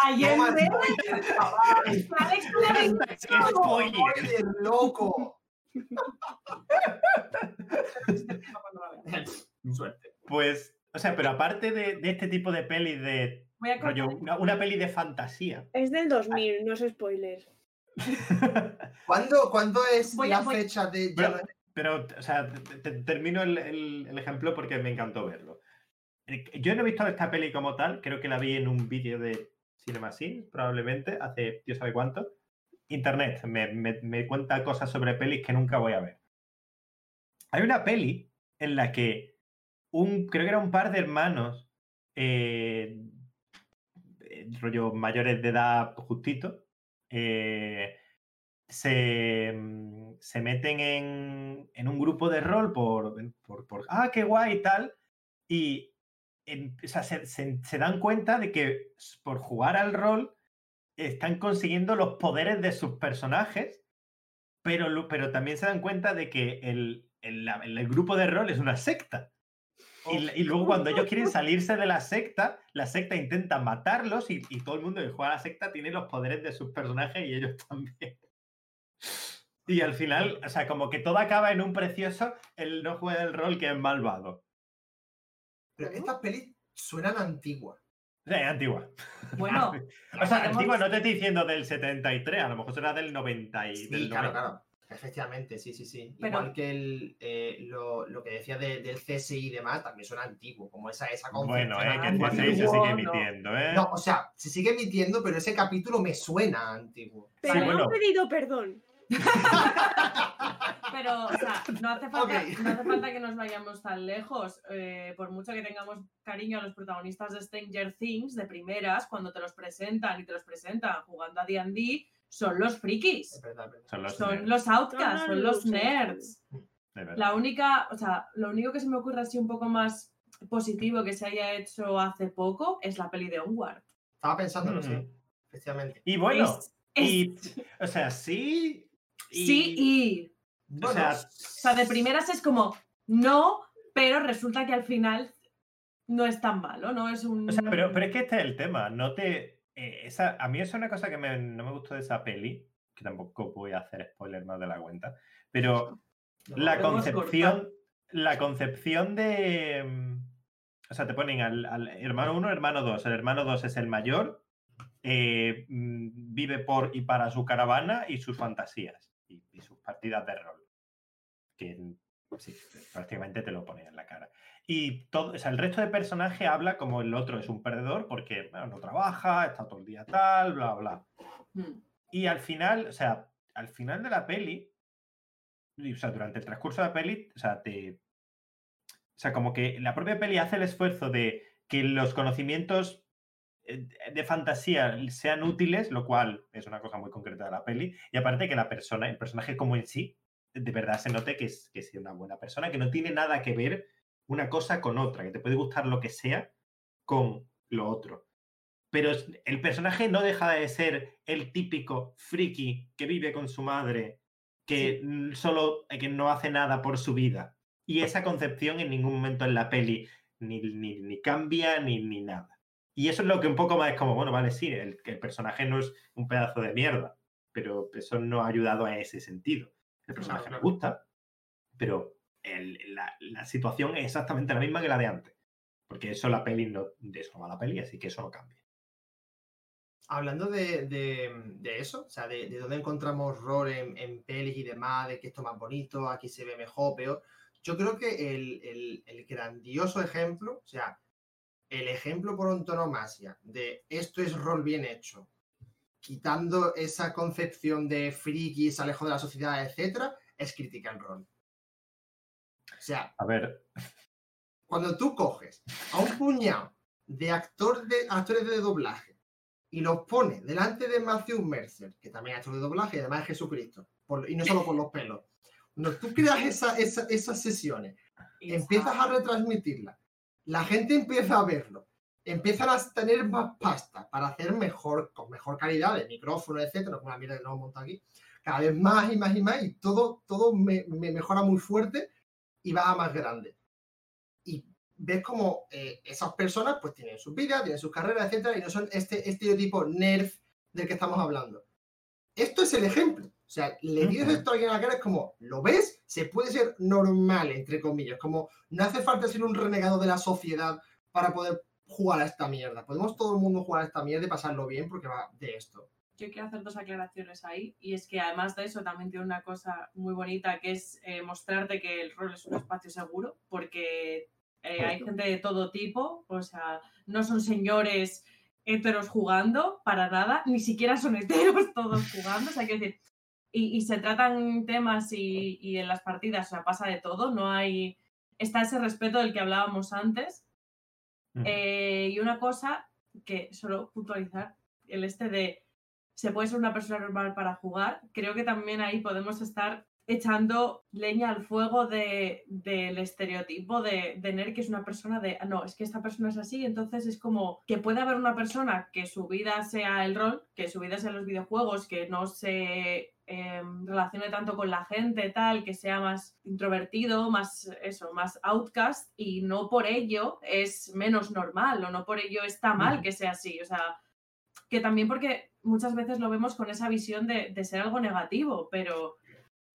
Ayer ¡Qué spoiler! Spoiler, loco. Suerte. Pues, o sea, pero aparte de, de este tipo de pelis de. Voy a rollo, una, una peli de fantasía. Es del 2000, no es spoiler. ¿Cuándo, cuándo es Voy a- la voy- fecha de Pero- o sea, te- te- termino el, el- el ejemplo porque me encantó verlo. Eh, Yo no he visto esta peli como tal, creo que la vi en un vídeo de Cinema Sin, probablemente, hace Dios sabe cuánto. Internet me, me- me cuenta cosas sobre pelis que nunca voy a ver. Hay una peli en la que un, creo que era un par de hermanos, eh, eh, rollo mayores de edad justito, eh, se, mm, se meten en, en un grupo de rol por, por, ah, qué guay y tal, y o sea, se, se- dan cuenta de que por jugar al rol están consiguiendo los poderes de sus personajes, pero, pero también se dan cuenta de que el, el grupo de rol es una secta. Y, luego cuando ellos quieren salirse de la secta, la secta intenta matarlos y, y todo el mundo que juega a la secta tiene los poderes de sus personajes y ellos también. Y al final, o sea, como que todo acaba en un precioso, el no juega el rol que es malvado. Pero estas pelis suenan antiguas. Es antigua. Bueno, O sea, antigua no te estoy diciendo del 73, a lo mejor será del 90 y Sí, del claro, 90. claro. Efectivamente, sí, sí, sí. Pero- Igual que el, eh, lo, lo que decía de- del CSI y demás, también suena antiguo, como esa, esa Bueno, eh, que el CSI se sigue no. emitiendo, ¿eh? No, o sea, se sigue emitiendo, pero ese capítulo me suena antiguo. Pero Sí, no bueno. han pedido perdón. pero, o sea, no hace falta, no hace falta que nos vayamos tan lejos. eh, por mucho que tengamos cariño a los protagonistas de Stranger Things, de primeras, cuando te los presentan y te los presentan jugando a D&D, son los Es frikis. verdad, es verdad. Son los Son nerds, los outcasts, Son son los nerds. La única, o sea, lo único que se me ocurre así un poco más positivo que se haya hecho hace poco es la peli de Onward. Estaba pensándolo, sí, Mm. efectivamente. Y bueno, Es- es- y, o sea, sí. sí y... Bueno, sea, O sea, de primeras es como, no, pero resulta que al final no es tan malo, ¿no? Es un... O sea, pero, pero es que este es el tema. No te. Eh, esa, a mí es una cosa que me- no me gustó de esa peli, que tampoco voy a hacer spoiler más de la cuenta. Pero no, la concepción. La concepción de. mm, O sea, te ponen al, al hermano 1, hermano 2. El hermano 2 es el mayor. eh, mm, vive por y para su caravana y sus fantasías. Y, y sus partidas de rol. Que mm, sí, prácticamente te lo ponen en la cara. Y todo, o sea, el resto de personajes habla como el otro es un perdedor porque bueno, no trabaja, está todo el día tal, bla, bla. Mm. Y al final, o sea, al final de la peli, o sea, durante el transcurso de la peli, o sea, te. O sea, como que la propia peli hace el esfuerzo de que los conocimientos eh, de fantasía sean útiles, lo cual es una cosa muy concreta de la peli, y aparte que la persona, el personaje como en sí, de verdad se note que es, que es una buena persona, que no tiene nada que ver una cosa con otra, que te puede gustar lo que sea con lo otro. Pero el personaje no deja de ser el típico friki que vive con su madre, que mm, solo que no hace nada por su vida. Y esa concepción en ningún momento en la peli ni, ni- ni cambia ni, ni nada. Y eso es lo que un poco más es como, bueno, vale, sí, el, el personaje no es un pedazo de mierda, pero eso no ha ayudado a ese sentido. El personaje claro. me gusta, pero el- la, la situación es exactamente la misma que la de antes. Porque eso la peli no, de eso va la peli, así que eso no cambia. Hablando de, de- eso, o sea, de, de dónde encontramos rol en, pelis y demás, de que esto es más bonito, aquí se ve mejor, peor. Yo creo que el, el- grandioso ejemplo, o sea, el ejemplo por antonomasia de esto es rol bien hecho, quitando esa concepción de frikis, alejo de la sociedad, etcétera, es Critical Role. O sea, A ver, cuando tú coges a un puñado de, actor de actores de doblaje y los pones delante de Matthew Mercer, que también es actor de doblaje y además es Jesucristo, por- y no solo por los pelos, cuando tú creas esa- esa- esas sesiones, empiezas a retransmitirla, la gente empieza a verlo, empiezan a tener más pasta para hacer mejor, con mejor calidad de micrófono, etcétera, como la mierda que no monta aquí, cada vez más y más y más, y todo, todo me, me mejora muy fuerte y va a más grande. Y ves como eh, esas personas pues tienen sus vidas, tienen sus carreras, etcétera, y no son este estereotipo nerd del que estamos hablando. Esto es el ejemplo. O sea, le dices esto a alguien a la cara, es como, ¿lo ves? Se puede ser normal, entre comillas. Como, no hace falta ser un renegado de la sociedad para poder jugar a esta mierda. Podemos todo el mundo jugar a esta mierda y pasarlo bien porque va de esto. Yo quiero hacer dos aclaraciones ahí, y es que además de eso también tiene una cosa muy bonita que es eh, mostrarte que el rol es un espacio seguro, porque eh, hay gente de todo tipo, o sea, no son señores heteros jugando para nada, ni siquiera son heteros todos jugando, o sea, quiero decir, y, y se tratan temas y, y en las partidas, o sea, pasa de todo, no hay, está ese respeto del que hablábamos antes, eh, y una cosa que solo puntualizar, el este de se puede ser una persona normal para jugar, creo que también ahí podemos estar echando leña al fuego de, del estereotipo de, de nerd que es una persona de, "Ah, no, es que esta persona es así, entonces es como que puede haber una persona que su vida sea el rol, que su vida sea los videojuegos, que no se eh, relacione tanto con la gente, tal, que sea más introvertido, más eso, más outcast, y no por ello es menos normal o no por ello está mal que sea así. O sea, que también porque muchas veces lo vemos con esa visión de, de ser algo negativo, pero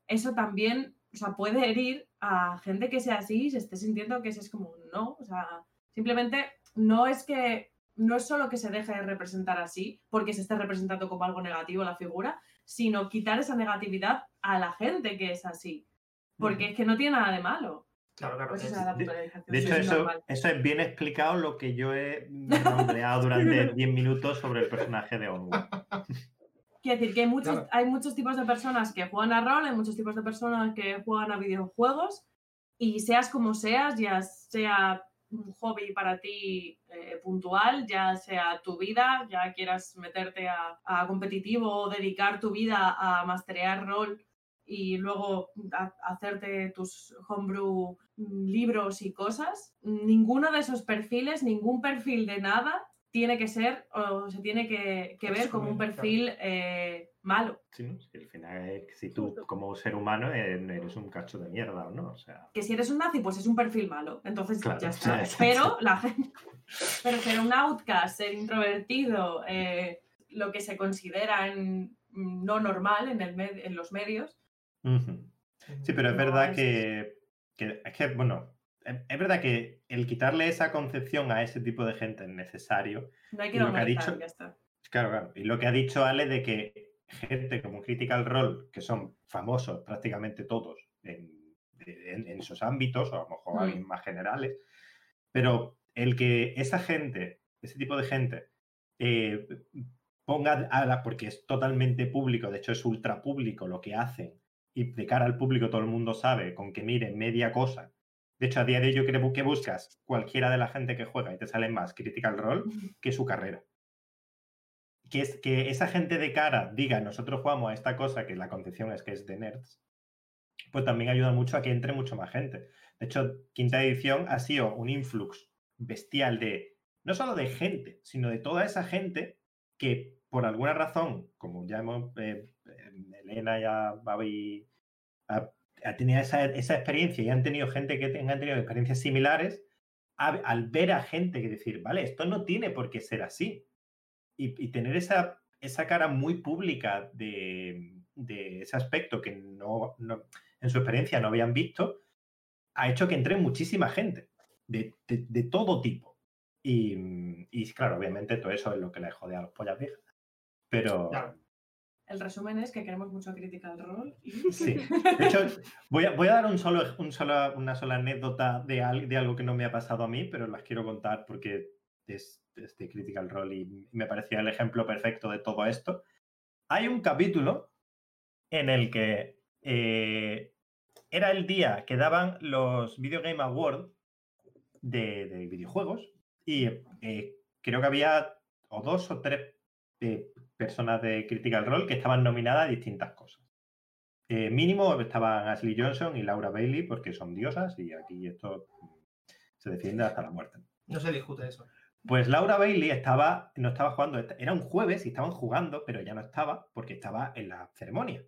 eso también, o sea, puede herir a gente que sea así y se esté sintiendo que ese es como, no, o sea, simplemente no es que, no es solo que se deje de representar así porque se esté representando como algo negativo la figura, sino quitar esa negatividad a la gente que es así, porque es que no tiene nada de malo. Claro, claro. Pues es- esa es la de- De hecho, es eso, normal. eso es bien explicado lo que yo he nombreado durante 10 minutos sobre el personaje de Onward. Quiero decir que hay muchos, Claro. hay muchos tipos de personas que juegan a rol, hay muchos tipos de personas que juegan a videojuegos y seas como seas, ya sea un hobby para ti eh, puntual, ya sea tu vida, ya quieras meterte a, a competitivo o dedicar tu vida a masterear rol y luego hacerte tus homebrew mm, libros y cosas, ninguno de esos perfiles, ningún perfil de nada tiene que ser o se tiene que, que ver como un perfil eh, malo. Sí, al final, es que si tú como ser humano eh, eres un cacho de mierda o no, o sea... Que si eres un nazi, pues es un perfil malo. Entonces Claro, ya está. Pero la gente. Pero ser un outcast, ser introvertido, eh, lo que se considera en- no normal en, el en los medios. Sí, pero es No, verdad es- que, que- es que, bueno, es, es verdad que el quitarle esa concepción a ese tipo de gente es necesario. No hay que lo que ha dicho- ya está. Claro, claro. Y lo que ha dicho Ale de que gente como Critical Role, que son famosos prácticamente todos en, en- en esos ámbitos, o a lo mejor alguien más generales, pero el que esa gente, ese tipo de gente, eh, ponga a la, porque es totalmente público, de hecho es ultra público lo que hacen, y de cara al público todo el mundo sabe con que mire media cosa. De hecho, a día de hoy yo creo que buscas cualquiera de la gente que juega y te sale más Critical Role que su carrera. Que, es, que esa gente de cara diga, nosotros jugamos a esta cosa, que la concepción es que es de nerds, pues también ayuda mucho a que entre mucho más gente. De hecho, quinta edición ha sido un influx bestial de, no solo de gente, sino de toda esa gente que por alguna razón, como ya hemos, eh, eh, Elena ya Babi ha, ha tenido esa, esa experiencia y han tenido gente que tengan tenido experiencias similares, a- al ver a gente que decir, vale, esto no tiene por qué ser así. Y, y tener esa, esa cara muy pública de, de ese aspecto que no, no- en su experiencia no habían visto, ha hecho que entre muchísima gente de, de- de todo tipo. Y, y, claro, obviamente todo eso es lo que le jode a los pollas viejas. Pero Claro. El resumen es que queremos mucho Critical Role. Y... sí. De hecho, voy a, dar un solo, un solo- una sola anécdota de, al- de algo que no me ha pasado a mí, pero las quiero contar porque es, de Critical Role y me pareció el ejemplo perfecto de todo esto. Hay un capítulo en el que eh, era el día que daban los Video Game Awards de, de videojuegos y eh, creo que había o dos o tres eh, personas de Critical Role que estaban nominadas a distintas cosas. Eh, mínimo estaban Ashley Johnson y Laura Bailey porque son diosas y aquí esto se defiende hasta la muerte. No se discute eso. Pues Laura Bailey estaba, no estaba jugando, era un jueves y estaban jugando, pero ya no estaba porque estaba en la ceremonia.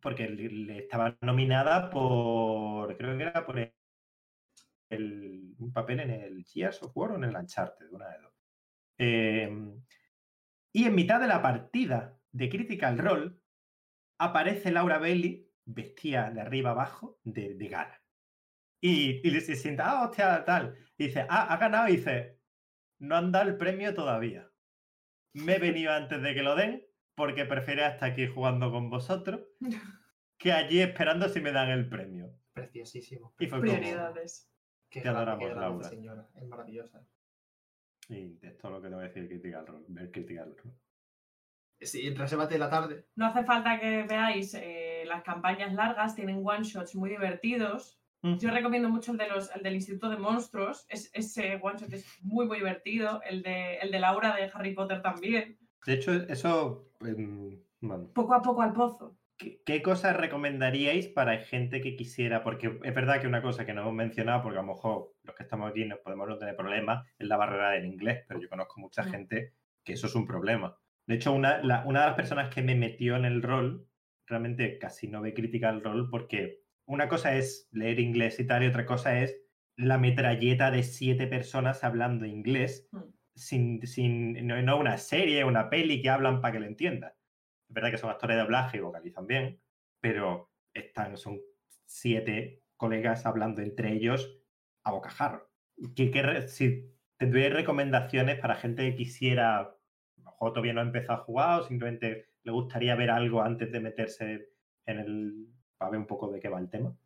Porque le, estaba nominada por, creo que era por el, el- un papel en el Gears of War o en el Uncharted, una de dos. Eh, y en mitad de la partida de Critical Role aparece Laura Bailey vestida de arriba abajo de, de gala. Y, y le- se sienta, ah, hostia, tal. Y dice, ah, ha ganado. Y dice, no han dado el premio todavía. Me he venido antes de que lo den porque prefiero estar aquí jugando con vosotros que allí esperando si me dan el premio. Preciosísimo. Y fue como, Prioridades. Qué Te adoramos, Laura. señora. Es maravillosa. Y esto es lo que tengo que decir Critical Role, ver Critical Role. Sí, resérvate la tarde. No hace falta que veáis eh, las campañas largas, tienen one shots muy divertidos. Yo recomiendo mucho el, de los, el del Instituto de Monstruos. Es, ese one shot es muy, muy divertido. El de, el de Laura de Harry Potter también. De hecho, eso, bueno, Poco a poco al pozo. ¿Qué, cosas recomendaríais para gente que quisiera? Porque es verdad que una cosa que no hemos mencionado, porque a lo mejor los que estamos aquí nos podemos no tener problemas, es la barrera del inglés, pero yo conozco mucha gente que eso es un problema. De hecho, una, la- una de las personas que me metió en el rol, realmente casi no ve crítica al rol, porque una cosa es leer inglés y tal, y otra cosa es la metralleta de siete personas hablando inglés, Mm. sin, sin, no, no una serie, una peli que hablan para que lo entiendas. Es verdad que son actores de doblaje y vocalizan bien, pero están, son siete colegas hablando entre ellos a bocajarro. ¿Qué, qué si tendríais recomendaciones para gente que quisiera, a lo mejor todavía no ha empezado a jugar o simplemente le gustaría ver algo antes de meterse en el... para ver un poco de qué va el tema?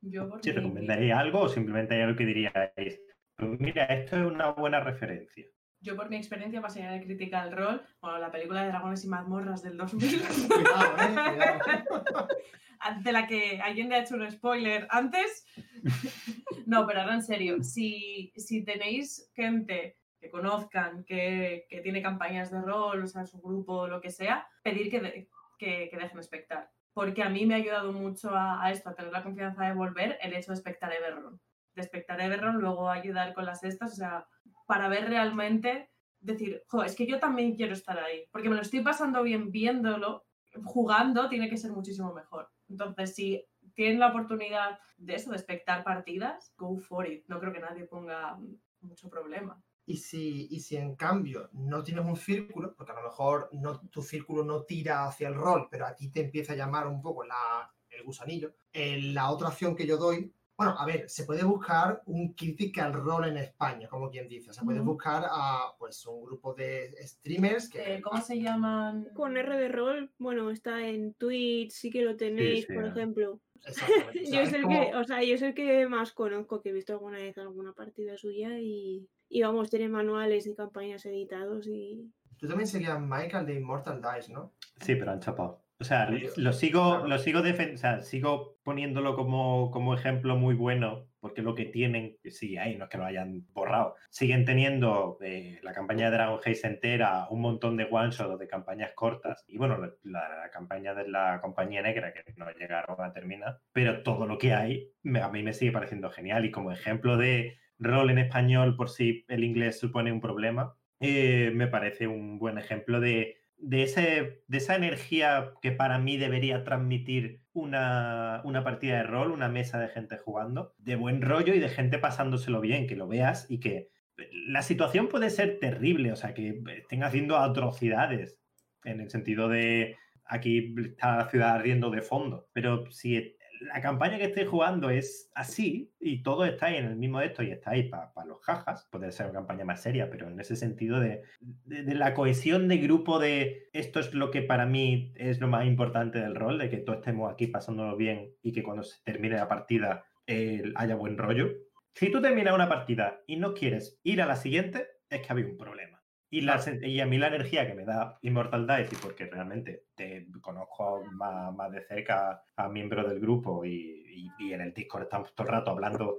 Yo por recomendaríais algo o simplemente hay algo que diríais, pues mira, esto es una buena referencia. Yo por mi experiencia pasaría de Critical Role, bueno, la película de Dragones y Mazmorras del 2000, Cuidado, eh. Cuidado. de la que alguien le ha hecho un spoiler antes. No, pero ahora en serio, si, si tenéis gente que conozcan, que, que tiene campañas de rol, o sea, su grupo, lo que sea, pedir que, de- que, que dejen espectar. Porque a mí me ha ayudado mucho a, a esto, a tener la confianza de volver, el hecho de espectar Everron. De espectar Everron, luego ayudar con las estas, o sea, para ver realmente, decir, jo, es que yo también quiero estar ahí, porque me lo estoy pasando bien viéndolo, jugando tiene que ser muchísimo mejor. Entonces, si tienen la oportunidad de eso, de espectar partidas, go for it. No creo que nadie ponga mucho problema. Y si, y si en cambio no tienes un círculo, porque a lo mejor no, tu círculo no tira hacia el rol, pero a ti te empieza a llamar un poco la- el gusanillo, eh, la otra opción que yo doy, bueno, a ver, se puede buscar un critical role en España, como quien dice. Se puede Ujú. buscar a pues un grupo de streamers que Eh, ¿Cómo se llaman? Con R de rol, bueno, está en Twitch, sí que lo tenéis, sí, por eh. ejemplo. Exactamente, o sea, yo es es el como- que, o sea, yo es el que más conozco, que he visto alguna vez alguna partida suya y, y vamos, tiene manuales y campañas editados y Tú también serías Michael de Immortal Dice, ¿no? Sí, pero han chapado. O sea, lo sigo, lo sigo o sea, sigo poniéndolo como, como ejemplo muy bueno, porque lo que tienen, sigue ahí, no es que lo hayan borrado. Siguen teniendo eh, la campaña de Dragon Heist entera, un montón de one shot o de campañas cortas, y bueno, la, la campaña de la compañía negra que no llegaron a terminar, pero todo lo que hay me- a mí me sigue pareciendo genial. Y como ejemplo de rol en español, por si el inglés supone un problema, eh, me parece un buen ejemplo de, de, ese, de esa energía que para mí debería transmitir una, una partida de rol, una mesa de gente jugando, de buen rollo y de gente pasándoselo bien, que lo veas y que la situación puede ser terrible, o sea, que estén haciendo atrocidades en el sentido de aquí está la ciudad ardiendo de fondo, pero si la campaña que estéis jugando es así y todos estáis en el mismo esto y estáis para los jajas, puede ser una campaña más seria, pero en ese sentido de, de, la cohesión de grupo de esto es lo que para mí es lo más importante del rol, de que todos estemos aquí pasándolo bien y que cuando se termine la partida haya buen rollo. Si tú terminas una partida y no quieres ir a la siguiente, es que había un problema. Y, la, y a mí la energía que me da Immortal Dice, y porque realmente te conozco más, más de cerca a miembros del grupo y, y, en el Discord estamos todo el rato hablando,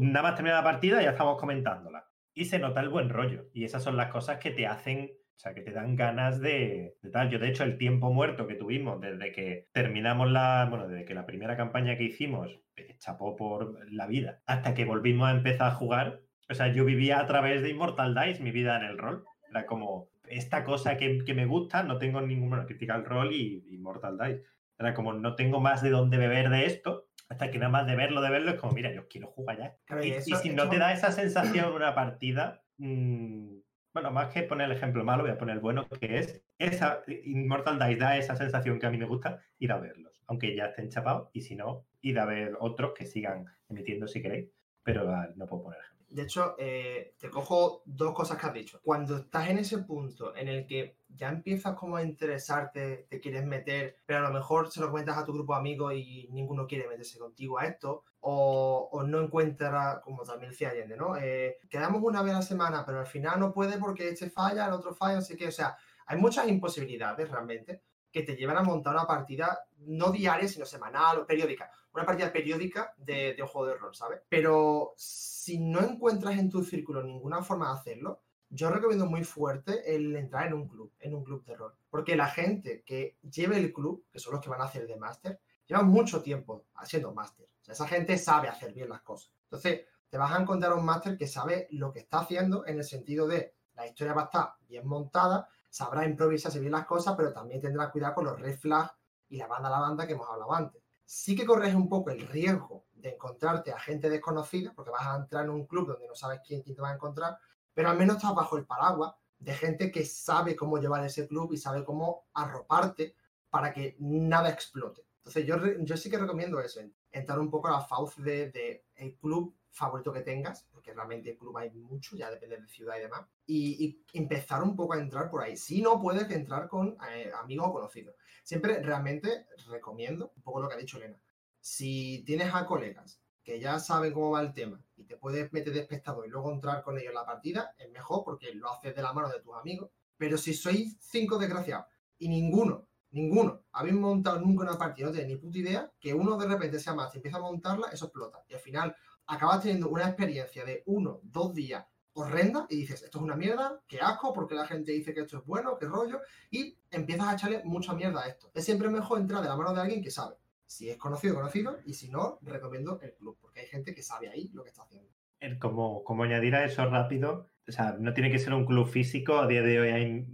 nada más terminar la partida ya estamos comentándola. Y se nota el buen rollo. Y esas son las cosas que te hacen o sea, que te dan ganas de, de, tal. Yo, de hecho, el tiempo muerto que tuvimos desde que terminamos la, bueno, desde que la primera campaña que hicimos eh, chapó por la vida, hasta que volvimos a empezar a jugar, o sea, yo vivía a través de Immortal Dice mi vida en el rol. Era como esta cosa que, que me gusta, no tengo ninguna crítica al rol y Immortal Dice. Era como no tengo más de dónde beber de esto, hasta que nada más de verlo, de verlo, es como, mira, yo quiero jugar ya. y, y, si no te da esa sensación una partida, mmm, bueno, más que poner el ejemplo malo, voy a poner el bueno, que es esa Immortal Dice da esa sensación que a mí me gusta, ir a verlos, aunque ya estén chapados, y si no, ir a ver otros que sigan emitiendo si queréis, pero uh, no puedo poner ejemplo. De hecho, eh, te cojo dos cosas que has dicho. Cuando estás en ese punto en el que ya empiezas como a interesarte, te quieres meter, pero a lo mejor se lo comentas a tu grupo de amigos y ninguno quiere meterse contigo a esto, o, o no encuentra, como también decía Allende, ¿no? Eh, quedamos una vez a la semana, pero al final no puede porque este falla, el otro falla, así que, o sea, hay muchas imposibilidades realmente que te llevan a montar una partida no diaria, sino semanal o periódica. Una partida periódica de, de un juego de rol, ¿sabes? Pero si no encuentras en tu círculo ninguna forma de hacerlo, yo recomiendo muy fuerte el entrar en un club, en un club de rol. Porque la gente que lleve el club, que son los que van a hacer de máster, llevan mucho tiempo haciendo máster. O sea, esa gente sabe hacer bien las cosas. Entonces, te vas a encontrar un máster que sabe lo que está haciendo en el sentido de la historia va a estar bien montada, sabrá improvisarse bien las cosas, pero también tendrá cuidado con los red flags y la banda a la banda que hemos hablado antes. Sí que corres un poco el riesgo de encontrarte a gente desconocida, porque vas a entrar en un club donde no sabes quién, te va a encontrar, pero al menos estás bajo el paraguas de gente que sabe cómo llevar ese club y sabe cómo arroparte para que nada explote. Entonces yo, yo sí que recomiendo eso, entrar un poco a la fauce de, de el club favorito que tengas, porque realmente el club hay mucho, ya depende de ciudad y demás, y, empezar un poco a entrar por ahí. Si no, puedes entrar con eh, amigos o conocidos. Siempre realmente recomiendo, un poco lo que ha dicho Elena, si tienes a colegas que ya saben cómo va el tema y te puedes meter de espectador y luego entrar con ellos en la partida, es mejor porque lo haces de la mano de tus amigos. Pero si sois cinco desgraciados y ninguno, ninguno, habéis montado nunca una partida, no tenéis ni puta idea, que uno de repente sea más y empieza a montarla, eso explota. Y al final acabas teniendo una experiencia de uno, dos días horrenda y dices, esto es una mierda, qué asco, porque la gente dice que esto es bueno, qué rollo, y empiezas a echarle mucha mierda a esto. Es siempre mejor entrar de la mano de alguien que sabe. Si es conocido, conocido, y si no, recomiendo el club, porque hay gente que sabe ahí lo que está haciendo. Como, como añadir a eso rápido, o sea, no tiene que ser un club físico, a día de hoy hay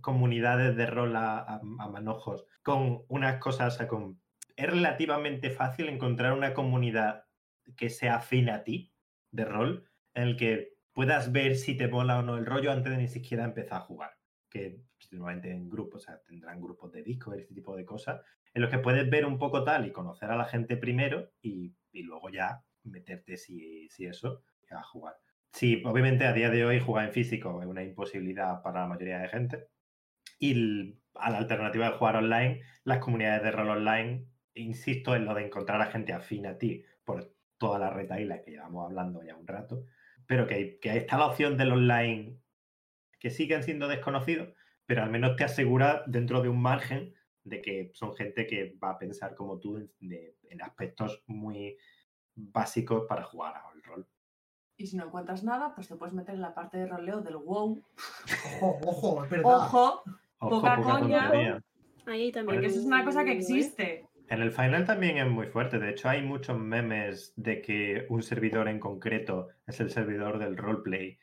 comunidades de rol a manojos con unas cosas, o sea, con... es relativamente fácil encontrar una comunidad que sea afín a ti de rol, en el que puedas ver si te mola o no el rollo antes de ni siquiera empezar a jugar. Que normalmente en grupos, o sea, tendrán grupos de disco, este tipo de cosas, en los que puedes ver un poco tal y conocer a la gente primero y, y luego ya meterte si, si eso a jugar. Sí, obviamente a día de hoy jugar en físico es una imposibilidad para la mayoría de gente. Y a la alternativa de jugar online, las comunidades de rol online, insisto en lo de encontrar a gente afín a ti por toda la retaila que llevamos hablando ya un rato, pero que, que está la opción del online que siguen siendo desconocidos, pero al menos te asegura dentro de un margen de que son gente que va a pensar como tú en, de, en aspectos muy básicos para jugar al rol. Y si no encuentras nada, pues te puedes meter en la parte de roleo del WoW. Ojo, ojo, es verdad. Ojo, Ojo, poca poca coña. tontería. Ahí también. Porque eso es una cosa que existe. En el final también es muy fuerte. De hecho, hay muchos memes de que un servidor en concreto es el servidor del roleplay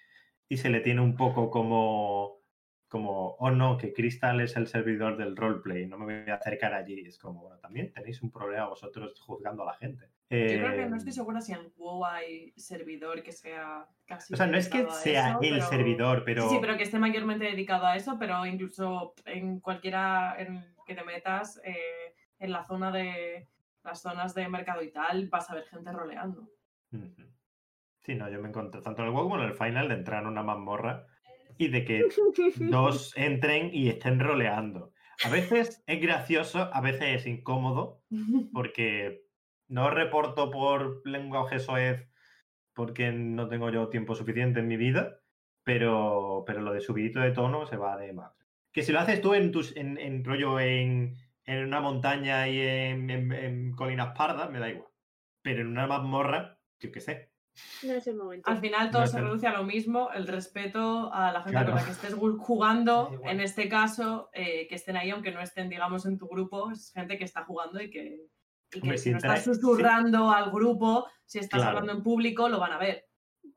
y se le tiene un poco como, como, oh no, que Crystal es el servidor del roleplay, no me voy a acercar allí. Es como, bueno, también tenéis un problema vosotros juzgando a la gente. Yo creo que Eh, no estoy segura si en WoW hay servidor que sea casi. o sea, no es que sea eso, el pero- servidor, pero... Sí, sí, pero que esté mayormente dedicado a eso, pero incluso en cualquiera en que te metas, eh, en la zona de las zonas de mercado y tal, vas a ver gente roleando. Sí, no, yo me encontré tanto en el juego como en el final de entrar en una mazmorra y de que dos entren y estén roleando. A veces es gracioso, a veces es incómodo, porque no reporto por lenguaje soez porque no tengo yo tiempo suficiente en mi vida, pero, pero lo de subidito de tono se va de más. Que si lo haces tú en tus en, en rollo en, en una montaña y en, en- en colinas pardas, me da igual. Pero en una mazmorra, yo qué sé. No es el momento. Al final todo No se reduce a lo mismo, el respeto a la gente Claro. con la que estés jugando, Es en este caso, eh, que estén ahí, aunque no estén, digamos, en tu grupo, es gente que está jugando y que, y que si no estás susurrando al grupo, si estás Claro. hablando en público, lo van a ver,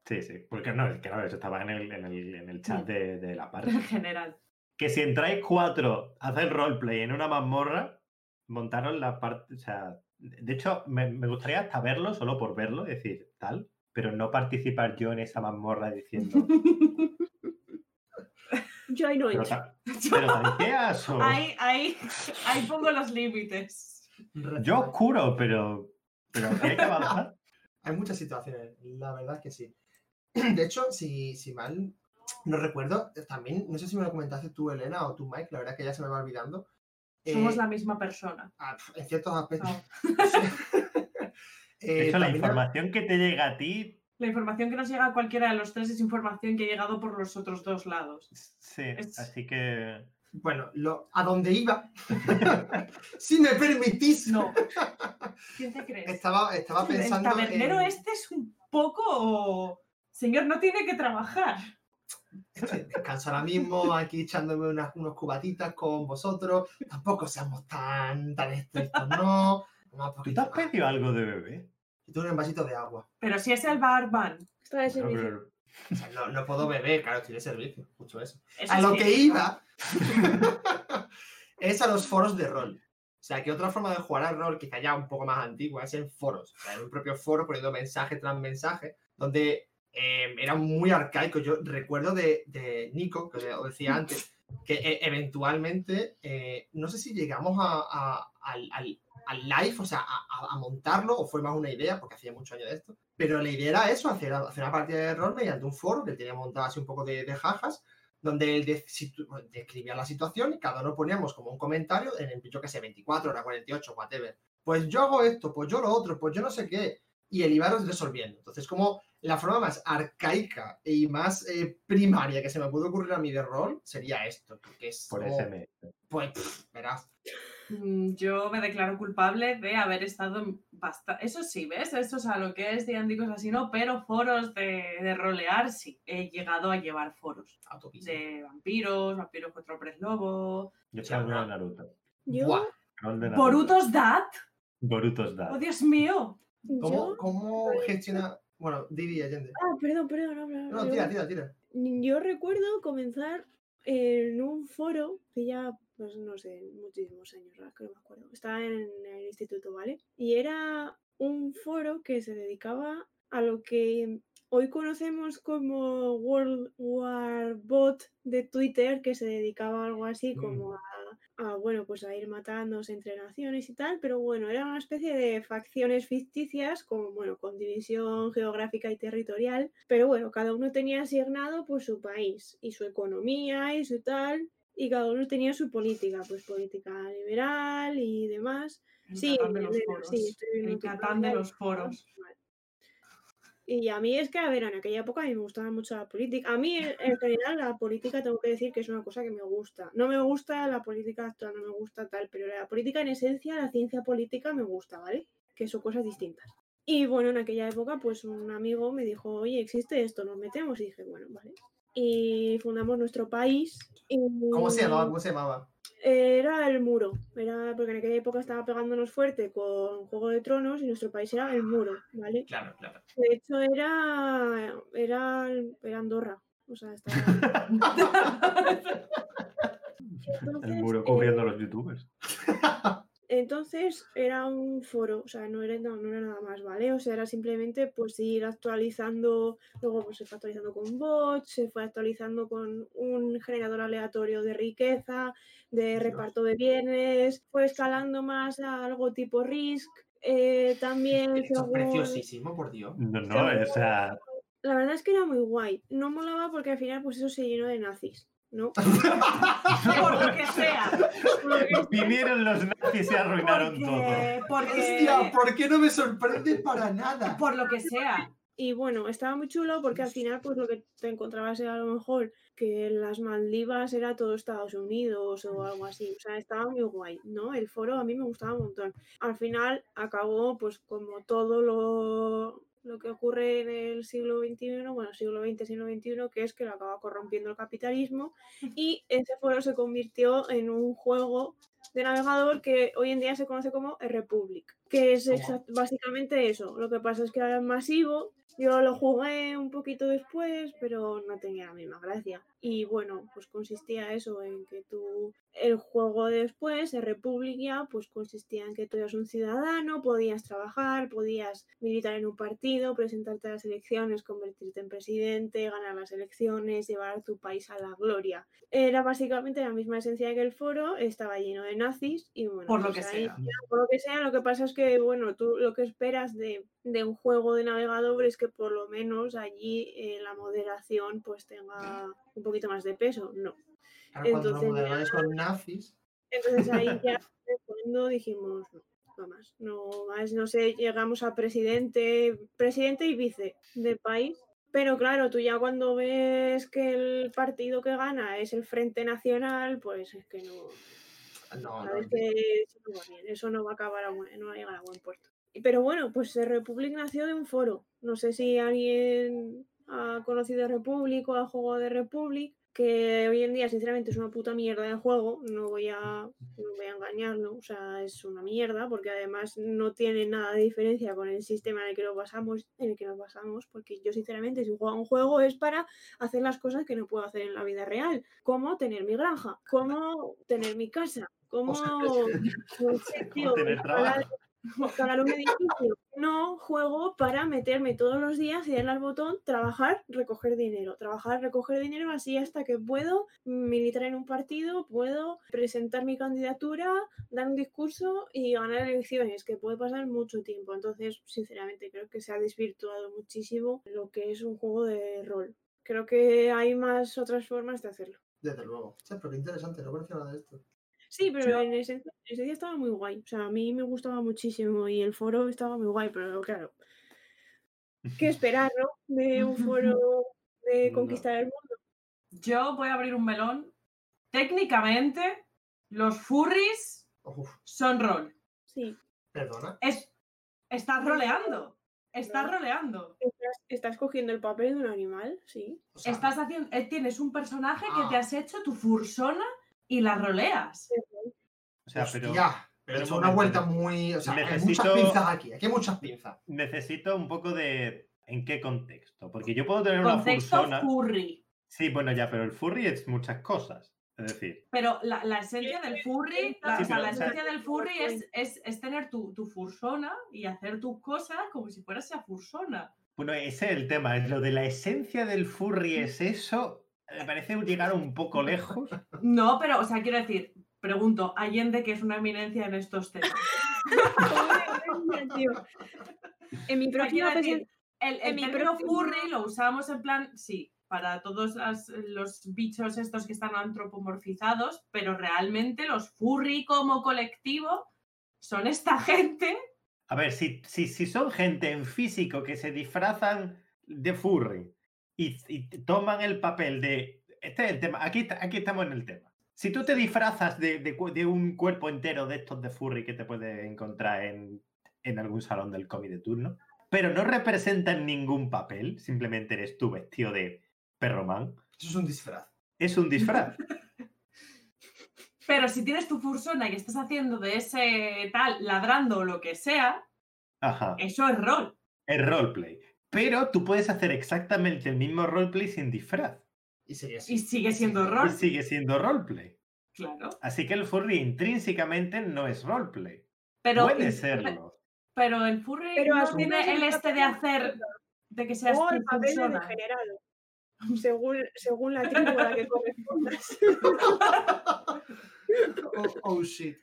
Sí, sí. Porque no, es que no, eso estaba en el, en el, en el chat Mm. de, de la parte. en general. Que si entráis cuatro a hacer roleplay en una mazmorra, montaron la parte, o sea, de hecho, me, me gustaría hasta verlo, solo por verlo, decir tal, pero no participar yo en esa mazmorra diciendo, Yo ahí no pero, entro. ta- pero tanqueas o ahí, ahí, ahí pongo los límites. yo oscuro, pero, pero hay que avanzar. Hay muchas situaciones, la verdad es que sí. De hecho, si, si mal no recuerdo, eh, también, no sé si me lo comentaste tú, Elena, o tú, Mike, la verdad es que ya se me va olvidando. Somos eh, la misma persona. ah, En ciertos aspectos. No. Eh, De hecho, la información que te llega a ti, La información que nos llega a cualquiera de los tres es información que ha llegado por los otros dos lados. sí, Es- así que Bueno, lo, a donde iba, si me permitís, No. ¿Quién te crees? estaba, estaba pensando. El tabernero en- este es un poco... Señor, no tiene que trabajar. Descanso ahora mismo, aquí echándome unas, unos cubatitas con vosotros. Tampoco seamos tan, tan estrictos, ¿no? ¿tú un te poquito has pedido algo de bebé? Y tú un vasito de agua. Pero si es el barman. Está de No, servicio. pero- O sea, no, no puedo beber, claro, estoy de servicio. Mucho eso. eso A lo que- que iba es a los foros de rol. O sea, que otra forma de jugar al rol, quizá ya un poco más antigua, es en foros. O sea, en un propio foro poniendo mensaje tras mensaje, donde eh, era muy arcaico. Yo recuerdo de, de Nico, que os decía antes, que eh, eventualmente, eh, no sé si llegamos a, al, al- al live, o sea, a, montarlo, o fue más una idea, porque hacía muchos años de esto. Pero la idea era eso, hacer, hacer una partida de rol mediante un foro que él tenía montado así un poco de, de jajas, donde él situ- describía la situación y cada uno poníamos como un comentario en el, yo que sé, 24 horas, 48, whatever. Pues yo hago esto, pues yo lo otro, pues yo no sé qué. Y el iba resolviendo. Entonces, como la forma más arcaica y más eh, primaria que se me puede ocurrir a mí de rol sería esto, que es Por como, SMS. pues, pff, verás. Mm, Yo me declaro culpable de haber estado en bastante... Eso sí, ¿ves? Eso es a lo que es D&D cosas así, no, pero foros de, de rolear sí. He llegado a llevar foros Autopista. de vampiros, vampiros contra hombres lobo, Yo no. de Naruto. Yo. Borutos Dat. Borutos da. ¡Oh, Dios mío! ¿Cómo, cómo gestiona? Bueno, Didi Allende. Ah, perdón, perdón. No, no, No, tira, tira, tira. Yo recuerdo comenzar en un foro que ya, pues no sé, muchísimos años, que no me acuerdo. Estaba en el instituto, ¿vale? Y era un foro que se dedicaba a lo que hoy conocemos como World War Bot de Twitter, que se dedicaba a algo así Mm. como a, a, bueno, pues a ir matándose entre naciones y tal, pero bueno, era una especie de facciones ficticias con, bueno, con división geográfica y territorial, pero bueno, cada uno tenía asignado pues su país y su economía y su tal, y cada uno tenía su política, pues política liberal y demás. El Sí, Catán de los foros. sí, estoy el Catán de los foros. Vale. Y a mí es que, a ver, en aquella época a mí me gustaba mucho la política. A mí, en en general, la política tengo que decir que es una cosa que me gusta. No me gusta la política actual, no me gusta tal, pero la política en esencia, la ciencia política me gusta, ¿vale? Que son cosas distintas. Y bueno, en aquella época, pues un amigo me dijo, oye, existe esto, nos metemos. Y dije, bueno, vale. Y fundamos nuestro país. ¿Cómo se llamaba? ¿Cómo se llamaba? Era el muro, era porque en aquella época estaba pegándonos fuerte con Juego de Tronos y nuestro país era el muro, ¿vale? Claro, claro. De hecho era, era, era Andorra, o sea, estaba... El muro eh, cubriendo a los youtubers. Entonces era un foro, o sea, no era, no, no era nada más, ¿vale? O sea, era simplemente pues ir actualizando, luego pues se fue actualizando con bots, se fue actualizando con un generador aleatorio de riqueza, de reparto de bienes, fue escalando más a algo tipo Risk, eh, también Esto es según- preciosísimo, por Dios. No, no, o sea, La verdad es que era muy guay, no molaba porque al final pues eso se llenó de nazis, ¿no? Por lo que sea. vinieron los nazis y se arruinaron todo. Porque, porque- Hostia, ¿por qué no me sorprende para nada? por lo que sea. Y bueno, estaba muy chulo porque al final pues lo que te encontrabas era a lo mejor que las Maldivas era todo Estados Unidos o algo así. O sea, estaba muy guay, ¿no? El foro a mí me gustaba un montón. Al final acabó pues como todo lo, lo que ocurre en el siglo XXI, bueno, siglo XX, siglo XXI, que es que lo acaba corrompiendo el capitalismo y ese foro se convirtió en un juego de navegador que hoy en día se conoce como Republic, que es Toma. básicamente eso. Lo que pasa es que ahora es masivo. Yo lo jugué un poquito después, pero no tenía la misma gracia. Y bueno, pues consistía eso, en que tú, el juego después, el Republic ya, pues consistía en que tú eras un ciudadano, podías trabajar, podías militar en un partido, presentarte a las elecciones, convertirte en presidente, ganar las elecciones, llevar a tu país a la gloria. Era básicamente la misma esencia que el foro, estaba lleno de nazis y bueno, Por lo pues que ahí sea. por lo que sea, lo que pasa es que, bueno, tú lo que esperas de, de un juego de navegador es que por lo menos allí eh, la moderación pues tenga un poquito más de peso. No. Entonces, son nazis, Entonces ahí ya cuando dijimos, no, no más, no más, no sé, llegamos a presidente, presidente y vice del país. Pero claro, tú ya cuando ves que el partido que gana es el Frente Nacional, pues es que no, no, no, que eso no va bien, eso no va a acabar a buen, no va a llegar a buen puerto. Pero bueno, pues eh, Republic nació de un foro. No sé si alguien ha conocido Republic o ha jugado de Republic, que hoy en día sinceramente es una puta mierda de juego, no voy a, no voy a engañarlo, o sea, es una mierda porque además no tiene nada de diferencia con el sistema en el que nos basamos, en el que nos basamos, porque yo sinceramente si juego a un juego es para hacer las cosas que no puedo hacer en la vida real, como tener mi granja, como tener mi casa, como O sea, no sé, tío, un edificio. No juego para meterme todos los días y darle al botón trabajar, recoger dinero. Trabajar, recoger dinero así hasta que puedo militar en un partido, puedo presentar mi candidatura, dar un discurso y ganar elecciones, que puede pasar mucho tiempo. Entonces, sinceramente, creo que se ha desvirtuado muchísimo lo que es un juego de rol. Creo que hay más otras formas de hacerlo. desde luego. Che, pero qué interesante, no conocía nada de esto. Sí, pero en esencia, en esencia estaba muy guay. O sea, a mí me gustaba muchísimo y el foro estaba muy guay, pero claro. ¿Qué esperar, no? De un foro de No. conquistar el mundo. Yo voy a abrir un melón. Técnicamente, los furries Uf, son rol. Sí. perdona. Es, estás roleando. Estás No. roleando. Estás, estás cogiendo el papel de un animal, sí. O sea, Estás haciendo, eh, tienes un personaje que te Ah. has hecho tu fursona y la roleas. O sea, pero hostia, pero un una vuelta muy. O sea, hay muchas necesito- pinzas aquí, aquí hay muchas pinzas. necesito un poco de en qué contexto. Porque yo puedo tener una Contexto fursona. furry. Sí, bueno, ya, pero el furry es muchas cosas. Es decir, Pero la, la esencia del furry, la, Sí, o sea, pero, la o sea- esencia del furry es, es, es tener tu, tu fursona y hacer tus cosas como si fueras esa fursona. bueno, ese es el tema. es Lo de la esencia del furry es eso. Me parece llegar un poco lejos. No, pero, o sea, quiero decir, pregunto, Allende, que es una eminencia en estos temas. En mi próxima decir, el, el en mi término próxima- furry lo usamos en plan, sí, para todos las- los bichos estos que están antropomorfizados, pero realmente los furry como colectivo son esta gente. A ver, si, si, si son gente en físico que se disfrazan de furry y, y toman el papel de... Este es el tema, aquí, aquí estamos en el tema. Si tú te disfrazas de, de un cuerpo entero de estos de furry que te puedes encontrar en, en algún salón del cómic de turno, pero no representan ningún papel, simplemente eres tú vestido de perro man, Eso es un disfraz. es un disfraz. Pero si tienes tu fursona y estás haciendo de ese tal, ladrando o lo que sea, Ajá. eso es rol. Es roleplay. Pero tú puedes hacer exactamente el mismo roleplay sin disfraz. Y sigue Y así. sigue siendo Y rol. sigue siendo roleplay. Claro. Así que el furry intrínsecamente no es roleplay. Pero, Puede serlo. pero el furry Pero no tiene el este de hacer, de que seas O el papel de fursona. degenerado. Según, según la tribu a la que correspondas. Oh, oh, shit.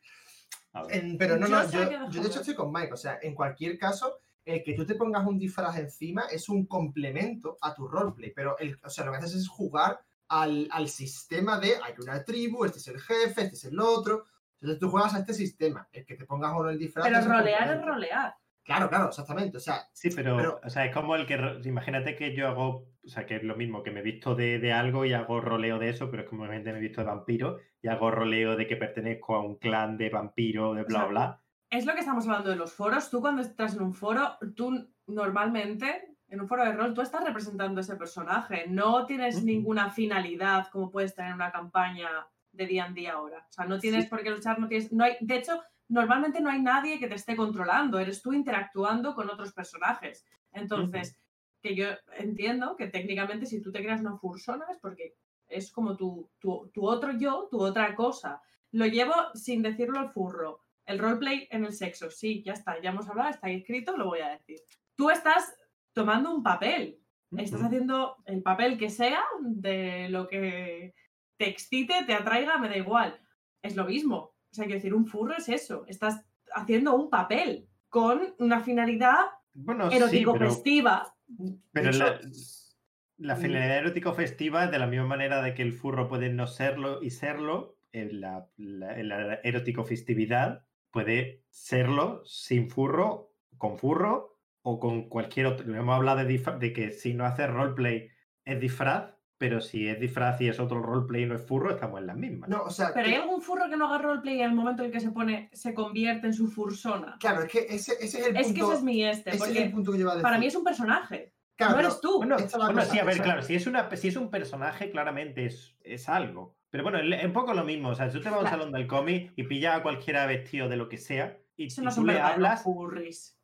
En- pero no, Yo no, yo, yo de hecho estoy con Mike. O sea, en cualquier caso, el que tú te pongas un disfraz encima es un complemento a tu roleplay. Pero el, o sea, lo que haces es jugar al, al sistema de hay una tribu, este es el jefe, este es el otro. Entonces tú juegas a este sistema. El que te pongas o no el disfraz. Pero rolear es rolear. Claro, claro, exactamente. O sea, Sí, pero, Pero- o sea, es como el que, imagínate que yo hago, o sea, que es lo mismo, que me visto de, de algo y hago roleo de eso, pero es como realmente me visto de vampiro y hago roleo de que pertenezco a un clan de vampiro, de bla, Exacto. bla. Es lo que estamos hablando de los foros. Tú cuando estás en un foro, tú normalmente, en un foro de rol, tú estás representando ese personaje. No tienes ninguna finalidad como puedes tener en una campaña de día en día ahora. O sea, no tienes Sí. por qué luchar, no tienes... No hay, de hecho, normalmente no hay nadie que te esté controlando. Eres tú interactuando con otros personajes. Entonces, que yo entiendo que técnicamente si tú te creas una fursona es porque es como tu, tu, tu otro yo, tu otra cosa. Lo llevo sin decirlo al furro. El roleplay en el sexo, sí, ya está, ya hemos hablado, está ahí escrito, lo voy a decir. Tú estás tomando un papel, estás haciendo el papel que sea de lo que te excite, te atraiga, me da igual. Es lo mismo. O sea, quiero decir, un furro es eso. Estás haciendo un papel con una finalidad Bueno, sí, erótico-festiva. pero, la, la finalidad erótico-festiva es de la misma manera de que el furro puede no serlo y serlo, en la, la- en la erótico-festividad puede serlo sin furro, con furro o con cualquier otro. Hemos hablado de, de que si no haces roleplay es disfraz, pero si es disfraz y es otro roleplay y no es furro, estamos en las mismas. no, o sea, Pero hay que- algún furro que no haga roleplay en el momento en el que se pone, se convierte en su fursona. claro, es que ese, ese es el Es que punto. ese es mi este, ese es porque el punto que yo iba a decir. para mí es un personaje. Claro, no eres tú. Bueno, es bueno, cosa, sí, a ver, o sea- claro, si es, una, si es un personaje, claramente es, es algo. Pero bueno, es un poco lo mismo. O sea, tú te vas a un Claro. salón del cómic y pillas a cualquiera vestido de lo que sea y, Eso y no tú le hablas.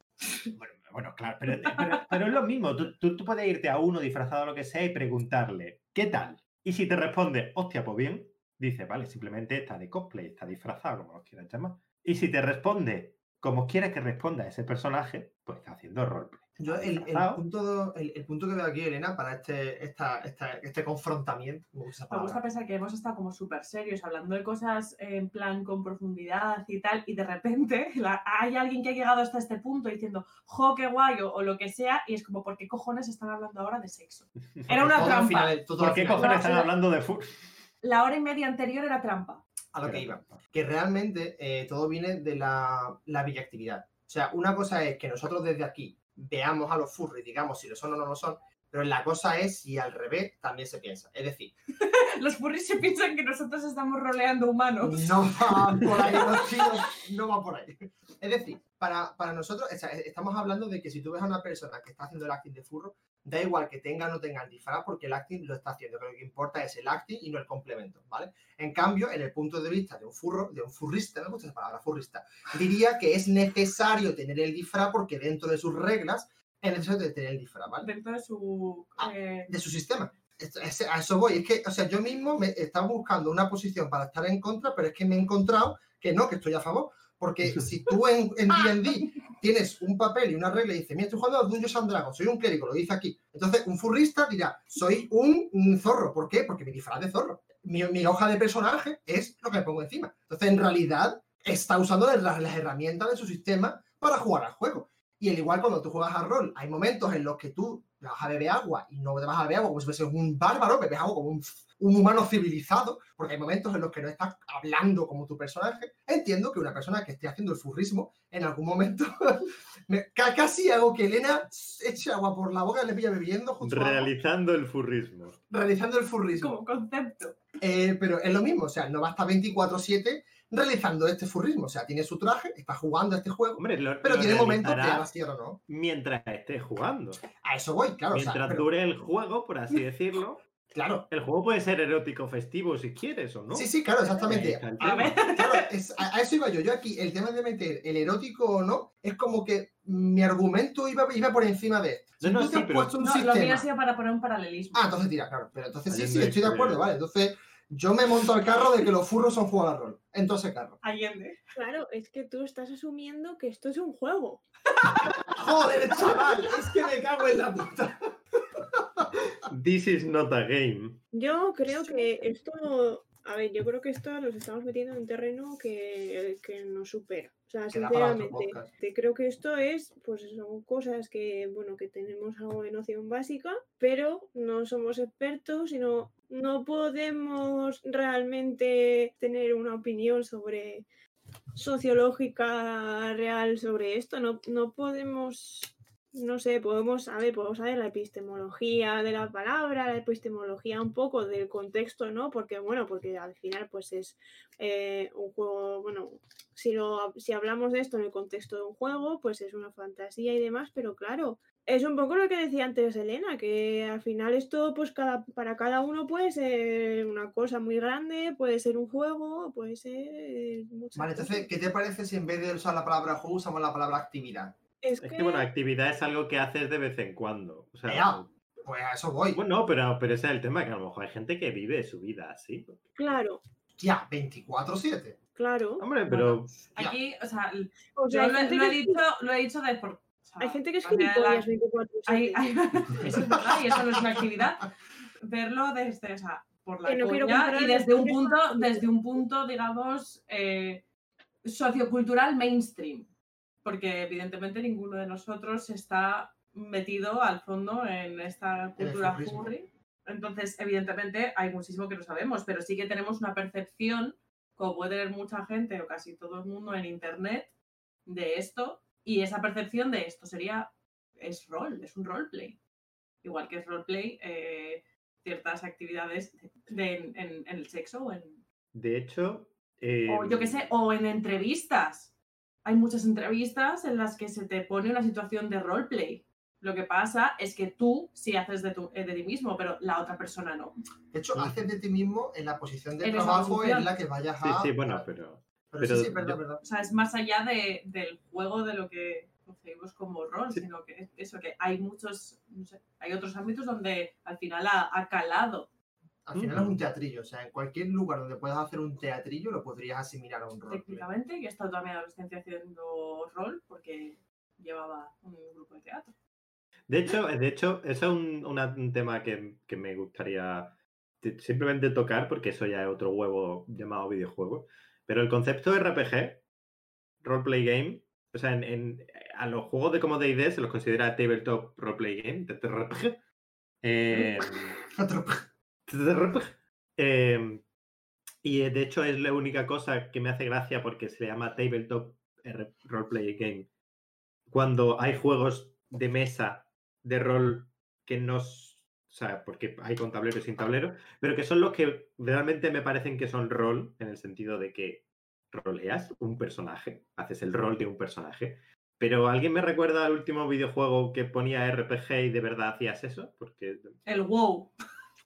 Bueno, bueno, claro, pero, pero- pero es lo mismo. Tú, tú- tú puedes irte a uno disfrazado o lo que sea y preguntarle, ¿qué tal? Y si te responde, hostia, pues bien, dice, vale, simplemente está de cosplay, está disfrazado, como lo quieras llamar. Y si te responde como quieras que responda ese personaje, pues está haciendo roleplay. Yo el, el punto, el, el punto que veo aquí, Elena, para este, esta, esta- este confrontamiento, me gusta Me pensar que hemos estado como súper serios, hablando de cosas en plan con profundidad y tal, y de repente la- hay alguien que ha llegado hasta este punto diciendo, jo, qué guay, o, o lo que sea, y es como, ¿por qué cojones están hablando ahora de sexo? Era una Todo trampa. final- todo ¿Por qué final. cojones están la- hablando de fur? La hora y media anterior era trampa. a lo que iba. Que realmente eh, todo viene de la, la billactividad. O sea, una cosa es que nosotros desde aquí veamos a los furries, digamos si lo son o no lo son, pero la cosa es si al revés también se piensa. Es decir, Los furries se piensan que nosotros estamos roleando humanos. no va por ahí, los tíos, no va por ahí. Es decir, para, para nosotros, o sea, estamos hablando de que si tú ves a una persona que está haciendo el acting de furro, da igual que tenga o no tenga el disfraz, porque el acting lo está haciendo, que lo que importa es el acting y no el complemento, ¿vale? En cambio, en el punto de vista de un furro, de un furrista, me gusta esa palabra, furrista, diría que es necesario tener el disfraz porque dentro de sus reglas es necesario tener el disfraz, ¿vale? Dentro de su... Ah. eh, De su sistema. A eso voy. Es que, o sea, yo mismo me estaba buscando una posición para estar en contra, pero es que me he encontrado que no, que estoy a favor. Porque si tú en en D&D tienes un papel y una regla y dices, mira, estoy jugando a Dungeons and Dragons, soy un clérigo, lo dice aquí. Entonces, un furrista dirá, soy un, zorro. ¿Por qué? Porque mi disfraz de zorro. Mi, mi hoja de personaje es lo que me pongo encima. Entonces, en realidad, está usando las, las herramientas de su sistema para jugar al juego. Y al igual cuando tú juegas a rol, hay momentos en los que tú te vas a beber agua y no te vas a beber agua como si fuese un bárbaro, bebes agua como un, un humano civilizado, porque hay momentos en los que no estás hablando como tu personaje. Entiendo que una persona que esté haciendo el furrismo, en algún momento, me- ca- casi hago que Elena eche agua por la boca y le pilla bebiendo justo Realizando el furrismo. realizando el furrismo. como concepto. Eh, pero es lo mismo, o sea, no va a estar 24-7 realizando este furrismo. O sea, tiene su traje, está jugando a este juego, Hombre, lo, pero lo tiene momentos que sí, ahora no. mientras estés jugando. A eso voy, claro. o sea, Mientras pero- dure el juego, por así decirlo. claro. El juego puede ser erótico festivo si quieres o no. Sí, sí, claro, exactamente. A ver, Claro, es- a, a eso iba yo. Yo aquí, el tema de meter el erótico o no, es como que mi argumento iba, iba por encima de esto. Si No, no, tú te sí, pero- puesto un no, lo mío sistema... ha sido para poner un paralelismo. Ah, entonces tira, claro. Pero entonces sí, sí, estoy de acuerdo, vale. Entonces yo me monto al carro de que los furros son jugar rol. Entonces, carro. Allende. Claro, es que tú estás asumiendo que esto es un juego. ¡Joder, chaval! Es que me cago en la puta. This is not a game. Yo creo que esto, a ver, yo creo que esto nos estamos metiendo en un terreno que, que nos supera. O sea, sinceramente, creo que esto es, pues son cosas que, bueno, que tenemos algo de noción básica, pero no somos expertos y no, no podemos realmente tener una opinión sobre sociológica real sobre esto. No, no podemos, no sé, podemos saber, podemos saber la epistemología de la palabra, la epistemología un poco del contexto, ¿no? Porque, bueno, porque al final, pues es eh, un juego, bueno, si, lo, si hablamos de esto en el contexto de un juego, pues es una fantasía y demás, pero claro, es un poco lo que decía antes Elena, que al final esto, pues cada, para cada uno puede ser una cosa muy grande, puede ser un juego, puede ser muchas Vale, entonces, cosas. ¿qué te parece si en vez de usar la palabra juego usamos la palabra actividad? Es Es que, que, bueno, actividad es algo que haces de vez en cuando. O sea, Ea. Pues a eso voy. bueno, pero, pero ese es el tema, que a lo mejor hay gente que vive su vida así. claro, Ya, 24-7. claro. Hombre, pero. Aquí, o sea, O sea, yo lo, he que- dicho, lo he dicho de por. o sea, Hay gente que es gilipollas la- 24 hay- hay- eso es verdad y eso no es una actividad. Verlo desde, o sea, por la Que no quiero coña y desde un punto, desde un punto, digamos, eh, sociocultural mainstream. Porque evidentemente ninguno de nosotros está metido al fondo en esta cultura furry. Entonces, evidentemente, hay muchísimo que no sabemos, pero sí que tenemos una percepción, como puede tener mucha gente o casi todo el mundo en internet, de esto. Y esa percepción de esto sería, es rol, es un roleplay. Igual que es roleplay eh, ciertas actividades de, en el sexo o en, de hecho. eh, o yo qué sé, o en entrevistas. Hay muchas entrevistas en las que se te pone una situación de roleplay. Lo que pasa es que tú sí haces de, tu- eh, de ti mismo, pero la otra persona no. De hecho, Mm. haces de ti mismo en la posición de En trabajo en la que vayas Sí, a. sí, bueno, pero. Pero, sí, pero sí, verdad, yo- verdad. O sea, es más allá de- del juego de lo que concebimos como rol, Sí. sino que es eso, que hay muchos, no sé, hay otros ámbitos donde al final ha, ha calado Al final es un teatrillo. O sea, en cualquier lugar donde puedas hacer un teatrillo lo podrías asimilar a un roleplay. técnicamente. Yo he estado toda mi adolescencia haciendo rol porque llevaba un grupo de teatro. De hecho, de hecho, eso es un, un tema que, que me gustaría simplemente tocar, porque eso ya es otro huevo llamado videojuego. Pero el concepto de RPG, Roleplay Game, o sea, en, en- a los juegos de como D&D se los considera Tabletop Roleplay Game, TTRPG. Eh, TTRPG. Eh, y eh, de hecho es la única cosa que me hace gracia porque se llama Tabletop R- Roleplay Game. Cuando hay juegos de mesa de rol que no. O sea, porque hay con tablero y sin tablero, pero que son los que realmente me parecen que son rol, en el sentido de que roleas un personaje, haces el rol de un personaje. Pero ¿alguien me recuerda al último videojuego que ponía RPG y de verdad hacías eso? Porque. El WoW.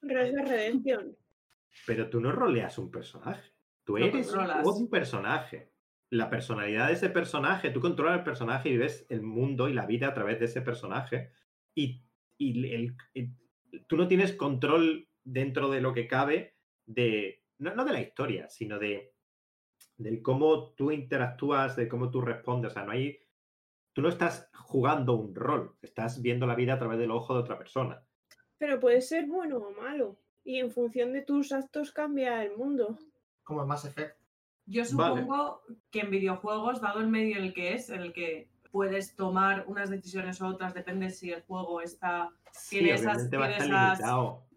Red Dead Redemption. Pero tú no roleas un personaje. Tú eres controlas. un personaje. La personalidad de ese personaje, tú controlas el personaje y vives el mundo y la vida a través de ese personaje. Y, y el- el- tú no tienes control dentro de lo que cabe de. No, no de la historia, sino de del cómo tú interactúas, de cómo tú respondes. O sea, no hay. Tú no estás jugando un rol, estás viendo la vida a través del ojo de otra persona. Pero puede ser bueno o malo. Y en función de tus actos cambia el mundo. Como en Mass Effect. Yo Vale. supongo que en videojuegos, dado el medio en el que es, en el que puedes tomar unas decisiones u otras, depende si el juego está Sí, Tiene esas- tiene esas-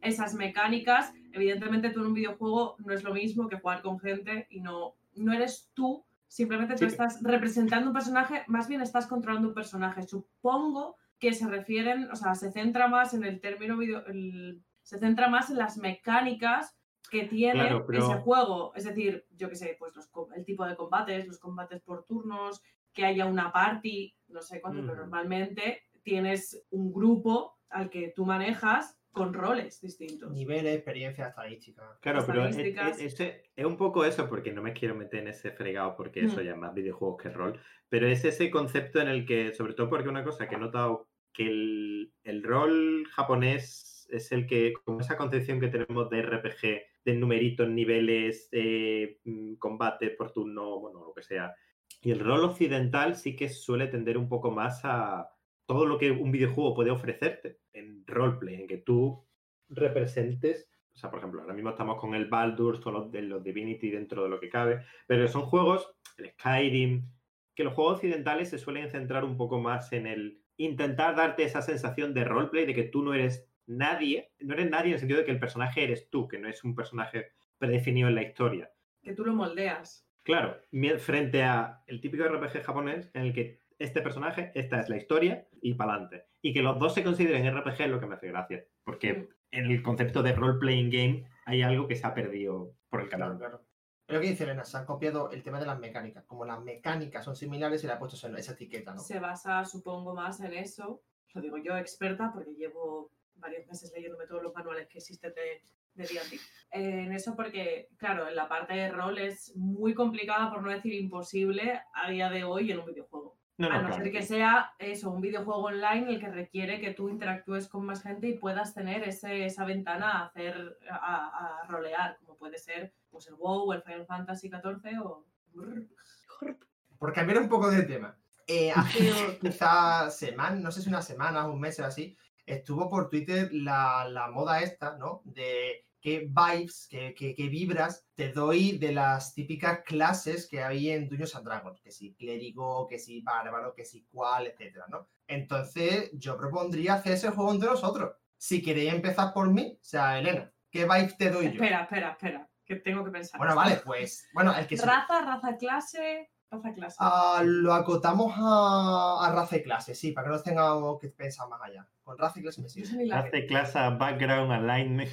esas mecánicas. Evidentemente tú en un videojuego no es lo mismo que jugar con gente y no, no eres tú, simplemente tú Sí. estás representando un personaje, más bien estás controlando un personaje. Supongo que se refieren, o sea, se centra más en el término video, el- se centra más en las mecánicas que tiene Claro, pero- ese juego. Es decir, yo qué sé, pues los el tipo de combates, los combates por turnos, que haya una party, no sé cuánto, pero Ujú. normalmente tienes un grupo al que tú manejas con roles distintos. Niveles, experiencia, estadística. Claro, pero e- e- ese, es un poco eso, porque no me quiero meter en ese fregado, porque eso Mm. ya es más videojuegos que rol, pero es ese concepto en el que, sobre todo porque una cosa que he notado, que el, el rol japonés es el que, con esa concepción que tenemos de RPG, de numeritos, niveles, eh, mm, combate por turno, bueno, lo que sea, y el rol occidental sí que suele tender un poco más a todo lo que un videojuego puede ofrecerte en roleplay, en que tú representes, o sea, por ejemplo, ahora mismo estamos con el Baldur's o los, de los Divinity dentro de lo que cabe, pero son juegos, el Skyrim, que los juegos occidentales se suelen centrar un poco más en el intentar darte esa sensación de roleplay, de que tú no eres nadie, no eres nadie en el sentido de que el personaje eres tú, que no es un personaje predefinido en la historia. Que tú lo moldeas. Claro, frente a el típico RPG japonés en el que este personaje, esta es la historia y para adelante. Y que los dos se consideren RPG es lo que me hace gracia. Porque en el concepto de role-playing game hay algo que se ha perdido por el canal. claro. Lo que dice Elena, se han copiado el tema de las mecánicas. Como las mecánicas son similares, se le ha puesto esa- etiqueta, ¿no? Se basa, supongo, más en eso. Lo digo yo, experta, porque llevo varios meses leyéndome todos los manuales que existen de, de D&D. En eso porque, claro, en la parte de rol es muy complicada, por no decir imposible, a día de hoy en un videojuego. No, no, a no claro. ser que sea eso, un videojuego online el que requiere que tú interactúes con más gente y puedas tener ese, esa ventana a hacer, a, a rolear, como puede ser pues el WoW, el Final Fantasy XIV o... Por cambiar un poco de tema. eh, hace quizás semanas, no sé si una semana, un mes o así, estuvo por Twitter la, la moda esta, ¿no? De qué vibes, qué, qué- qué vibras te doy de las típicas clases que hay en Dungeons and Dragons. Que si clérigo, que si bárbaro, que si cual, etcétera, ¿no? Entonces, yo propondría hacer ese juego entre nosotros. Si queréis empezar por mí, o sea, Elena, ¿qué vibes te doy yo? Espera, espera, espera, que tengo que pensar. Bueno, vale, pues, bueno, el que Raza, raza, clase, raza, clase. Ah, lo acotamos a, a raza y clase, sí, para que no tengamos que pensar más allá. Con raza y clase me No sirve. sé ni la que- Hace clase, background, alignment.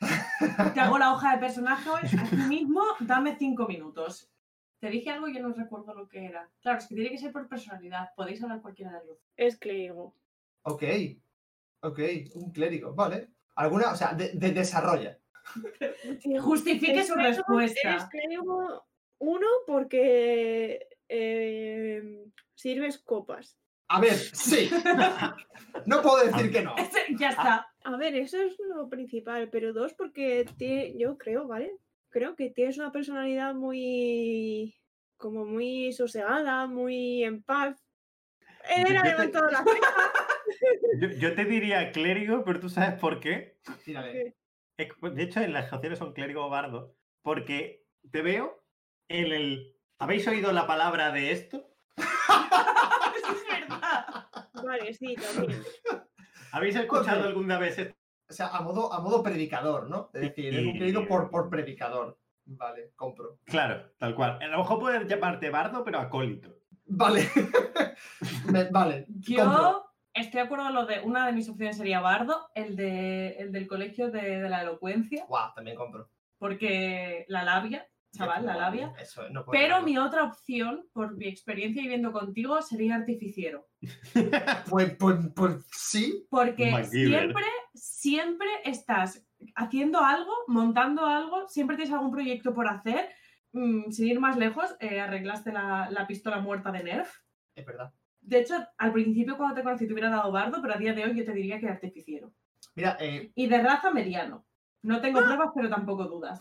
Te hago la hoja de personaje hoy, aquí mismo, dame cinco minutos. Te dije algo y yo no recuerdo lo que era. Claro, es que tiene que ser por personalidad. Podéis hablar cualquiera de luz. Es clérigo. Ok, ok, un clérigo, vale. ¿Alguna, o sea, de, de desarrolla? Justifique su clérigo- respuesta. Eres clérigo, uno, porque eh, sirves copas. A ver, sí. No puedo decir que no. ya está. A ver, eso es lo principal, pero dos, porque tie- yo creo, ¿vale? Creo que tienes una personalidad muy. como muy sosegada, muy en paz. Elena yo te- levantó la ceja. Yo, yo te diría clérigo, pero tú sabes por qué. Tírale. De hecho, en las opciones son clérigo o bardo, porque te veo en el... ¿Habéis oído la palabra de esto? Vale, sí, también. ¿Habéis escuchado alguna vez esto? O sea, a modo, a modo predicador, ¿no? Es decir, es un por, por predicador. Vale, compro. Claro, tal cual. A lo mejor puedes llamarte bardo, pero acólito. Vale. Me- vale. compro. Yo estoy de acuerdo en lo de. Una de mis opciones sería Bardo, el, de, el del colegio de, de la elocuencia, Guau, también compro. porque la labia, chaval, la labia. Eso, no puedo Pero mi otra opción, por mi experiencia viviendo contigo, sería artificiero. Pues, pues, pues sí. Porque MacGyver. siempre, siempre estás haciendo algo, montando algo, siempre tienes algún proyecto por hacer. Mm, sin ir más lejos, eh, arreglaste la, la pistola muerta de Nerf. Es verdad. De hecho, al principio cuando te conocí te hubiera dado bardo, pero a día de hoy yo te diría que artificiero. Mira, eh, Y de raza mediano. No tengo pruebas, pero tampoco dudas.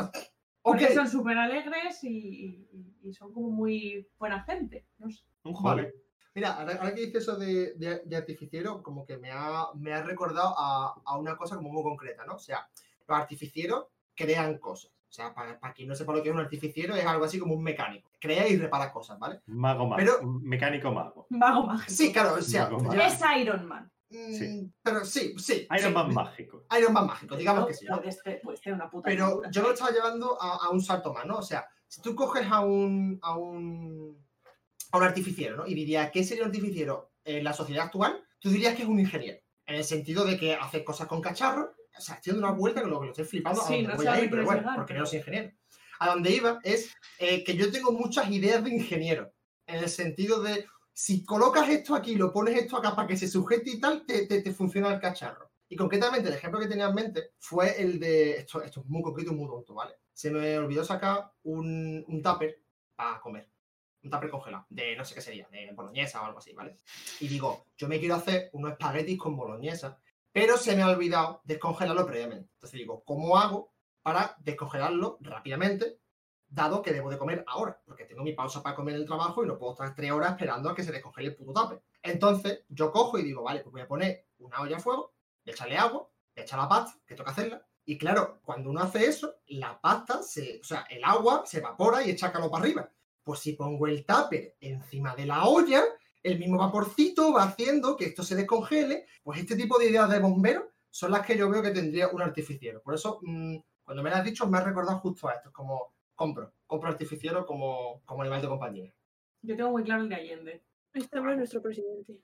Porque son súper alegres y, y- y son como muy buena gente. No sé. Un Vale. Mira, ahora, ahora que dices eso de, de, de artificiero, como que me ha, me ha recordado a, a una cosa como muy concreta, ¿no? O sea, los artificieros crean cosas. O sea, para, para quien no sepa lo que es un artificiero, es algo así como un mecánico. Crea y repara cosas, ¿vale? Mago mago. Pero- Mecánico mago. Mago mágico. Sí, claro, o sea. Mago, mago. Es Iron Man. Mm, Sí. Pero sí, sí. Iron sí. Man mágico. Iron Man mágico, digamos que sí. ¿no? Puede ser- puede ser una puta Pero yo lo estaba llevando a, a un salto más, ¿no? O sea, si tú coges a un, a un, a un artificiero, ¿no? Y diría, ¿qué sería un artificiero en la sociedad actual? Tú dirías que es un ingeniero. En el sentido de que hace cosas con cacharros. O sea, estoy dando una vuelta con lo que lo estoy flipando Sí, a donde no voy a ir, pero bueno, llegar, porque pero- no soy ingeniero. A donde iba es eh, que yo tengo muchas ideas de ingeniero. En el sentido de, si colocas esto aquí, lo pones esto acá para que se sujete y tal, te, te- te funciona el cacharro. Y concretamente, el ejemplo que tenía en mente fue el de. Esto, esto es muy concreto y muy tonto, ¿vale? Se me olvidó sacar un, un tupper para comer. Un tupper congelado. De no sé qué sería, de boloñesa o algo así, ¿vale? Y digo, yo me quiero hacer unos espaguetis con boloñesa, pero se me ha olvidado descongelarlo previamente. Entonces digo, ¿cómo hago para descongelarlo rápidamente? Dado que debo de comer ahora, porque tengo mi pausa para comer en el trabajo y no puedo estar tres horas esperando a que se descongele el puto tupper. Entonces, yo cojo y digo, vale, pues voy a poner una olla a fuego, le echarle agua, echar la pasta, que toca hacerla. Y claro, cuando uno hace eso, la pasta, se, o sea, el agua se evapora y echa calor para arriba. Pues si pongo el tupper encima de la olla, el mismo vaporcito va haciendo que esto se descongele. Pues este tipo de ideas de bombero son las que yo veo que tendría un artificiero. Por eso, mm, cuando me lo has dicho, me ha recordado justo a esto. Es como, compro. compro artificiero como, como animal de compañía. Yo tengo muy claro el de Allende. Este hombre es nuestro presidente.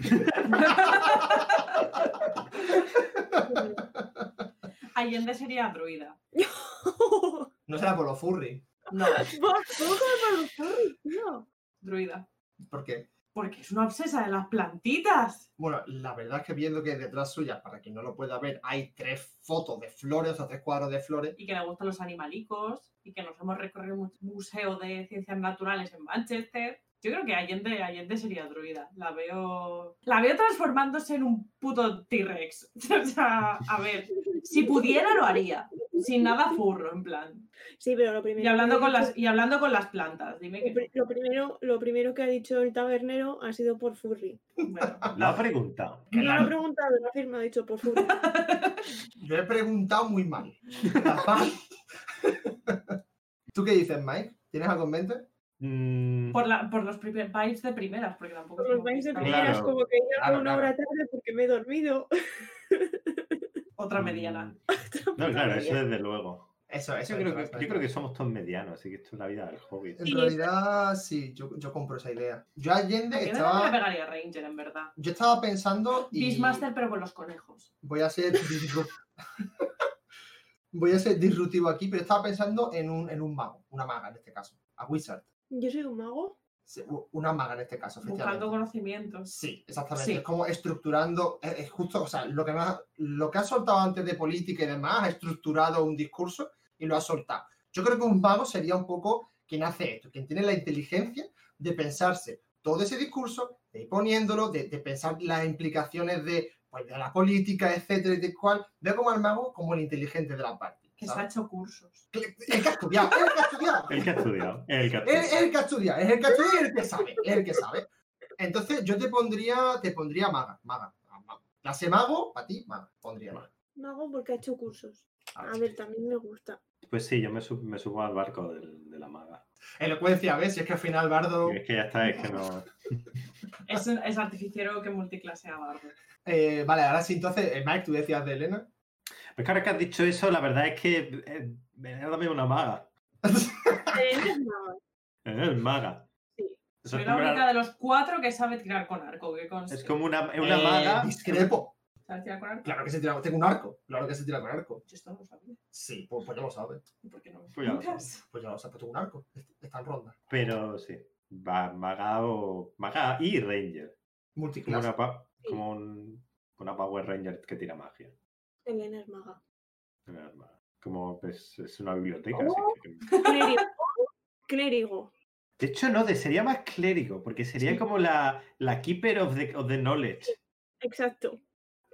Allende sería druida. No será por los furry. No, ¿Por qué tío? druida. ¿Por qué? Porque es una obsesa de las plantitas. Bueno, la verdad es que viendo que detrás suya, para quien no lo pueda ver, hay tres fotos de flores, o sea, tres cuadros de flores. Y que le gustan los animalicos. Y que nos hemos recorrido un museo de ciencias naturales en Manchester. Yo creo que Allende, Allende sería druida. La veo. La veo transformándose en un puto T-Rex. O sea, a ver. Si pudiera, lo haría. Sin nada furro, en plan. Sí, pero lo primero. Y hablando con las, y hablando con las plantas. Dime lo, que. pri- lo primero, lo primero que ha dicho el tabernero ha sido por Furry. Bueno, Lo ha preguntado. No lo la- ha preguntado, lo ha firmado, ha dicho por Furry. Yo he preguntado muy mal. ¿Tú qué dices, Mike? ¿Tienes algo en mente? Mm, por, la, por los vibes de primeras, porque tampoco. Por los baños de Claro. primeras, como que ya Claro, una claro. hora tarde porque me he dormido. Otra mediana. mm, No, claro, eso desde luego. Eso, eso. Yo creo, que, yo creo que somos todos medianos, así que esto es la vida del hobby. En Sí, realidad, sí, yo, yo compro esa idea. Yo Allende me estaba, pegaría Ranger, en verdad. yo estaba pensando y Beastmaster, pero con los conejos. voy a ser voy a ser disruptivo aquí, pero estaba pensando en un, en un mago, una maga en este caso, a wizard. Yo soy un mago. Sí, Una maga en este caso, Buscando conocimientos. Sí, exactamente. Sí. Es como estructurando, es, es justo, o sea, lo que, más, lo que ha soltado antes de política y demás, ha estructurado un discurso y lo ha soltado. Yo creo que un mago sería un poco quien hace esto, quien tiene la inteligencia de pensarse todo ese discurso, de ir poniéndolo, de, de pensar las implicaciones de, pues, de la política, etcétera, y de cual. Veo como al mago como el inteligente de la parte. Que se ha hecho cursos. El que ha estudiado, el que ha estudiado. El que ha estudiado. El que ha Es estudiado. el que ha estudiado, es el que ha estudiado y el que sabe, es el que sabe. Entonces yo te pondría, te pondría maga, maga. maga. Clase mago, para ti, maga, pondría. Maga. Mago porque ha hecho cursos. A A ver. también me gusta. Pues sí, yo me, sub- me subo al barco del- de la maga. Elocuencia, ¿ves? Si es que al final Bardo... Y es que ya está, es que no. Es, es artificiero que multiclasea bardo. Eh, vale, ahora sí, entonces, eh, Mike, tú decías de Elena. Pues que ahora que has dicho eso, la verdad es que. Eh, dame una maga. Elena es maga. Eh, maga. Sí. Eso Soy es la única una, de los cuatro que sabe tirar con arco. Que es como una, es una Eh, maga. Discrepo. ¿Sabes tirar con arco? Claro que se tira, tengo un arco. Claro que se tira con arco. Yo esto no lo sabía. Sí, pues, pues ya lo sabes. ¿Y por qué no Pues ya lo explicas? Pues ya lo sabes, pues tengo un arco. Está en ronda. Pero sí. Va, maga o. Maga y Ranger. Como Multiclase. una, pa- como un- una Power Ranger que tira magia. Elena es maga. Una maga. Como pues, es una biblioteca. Oh. así que- Clérigo. Clérigo. De hecho, no, de, sería más clérigo, porque sería Sí. como la, la Keeper of the, of the Knowledge. Exacto.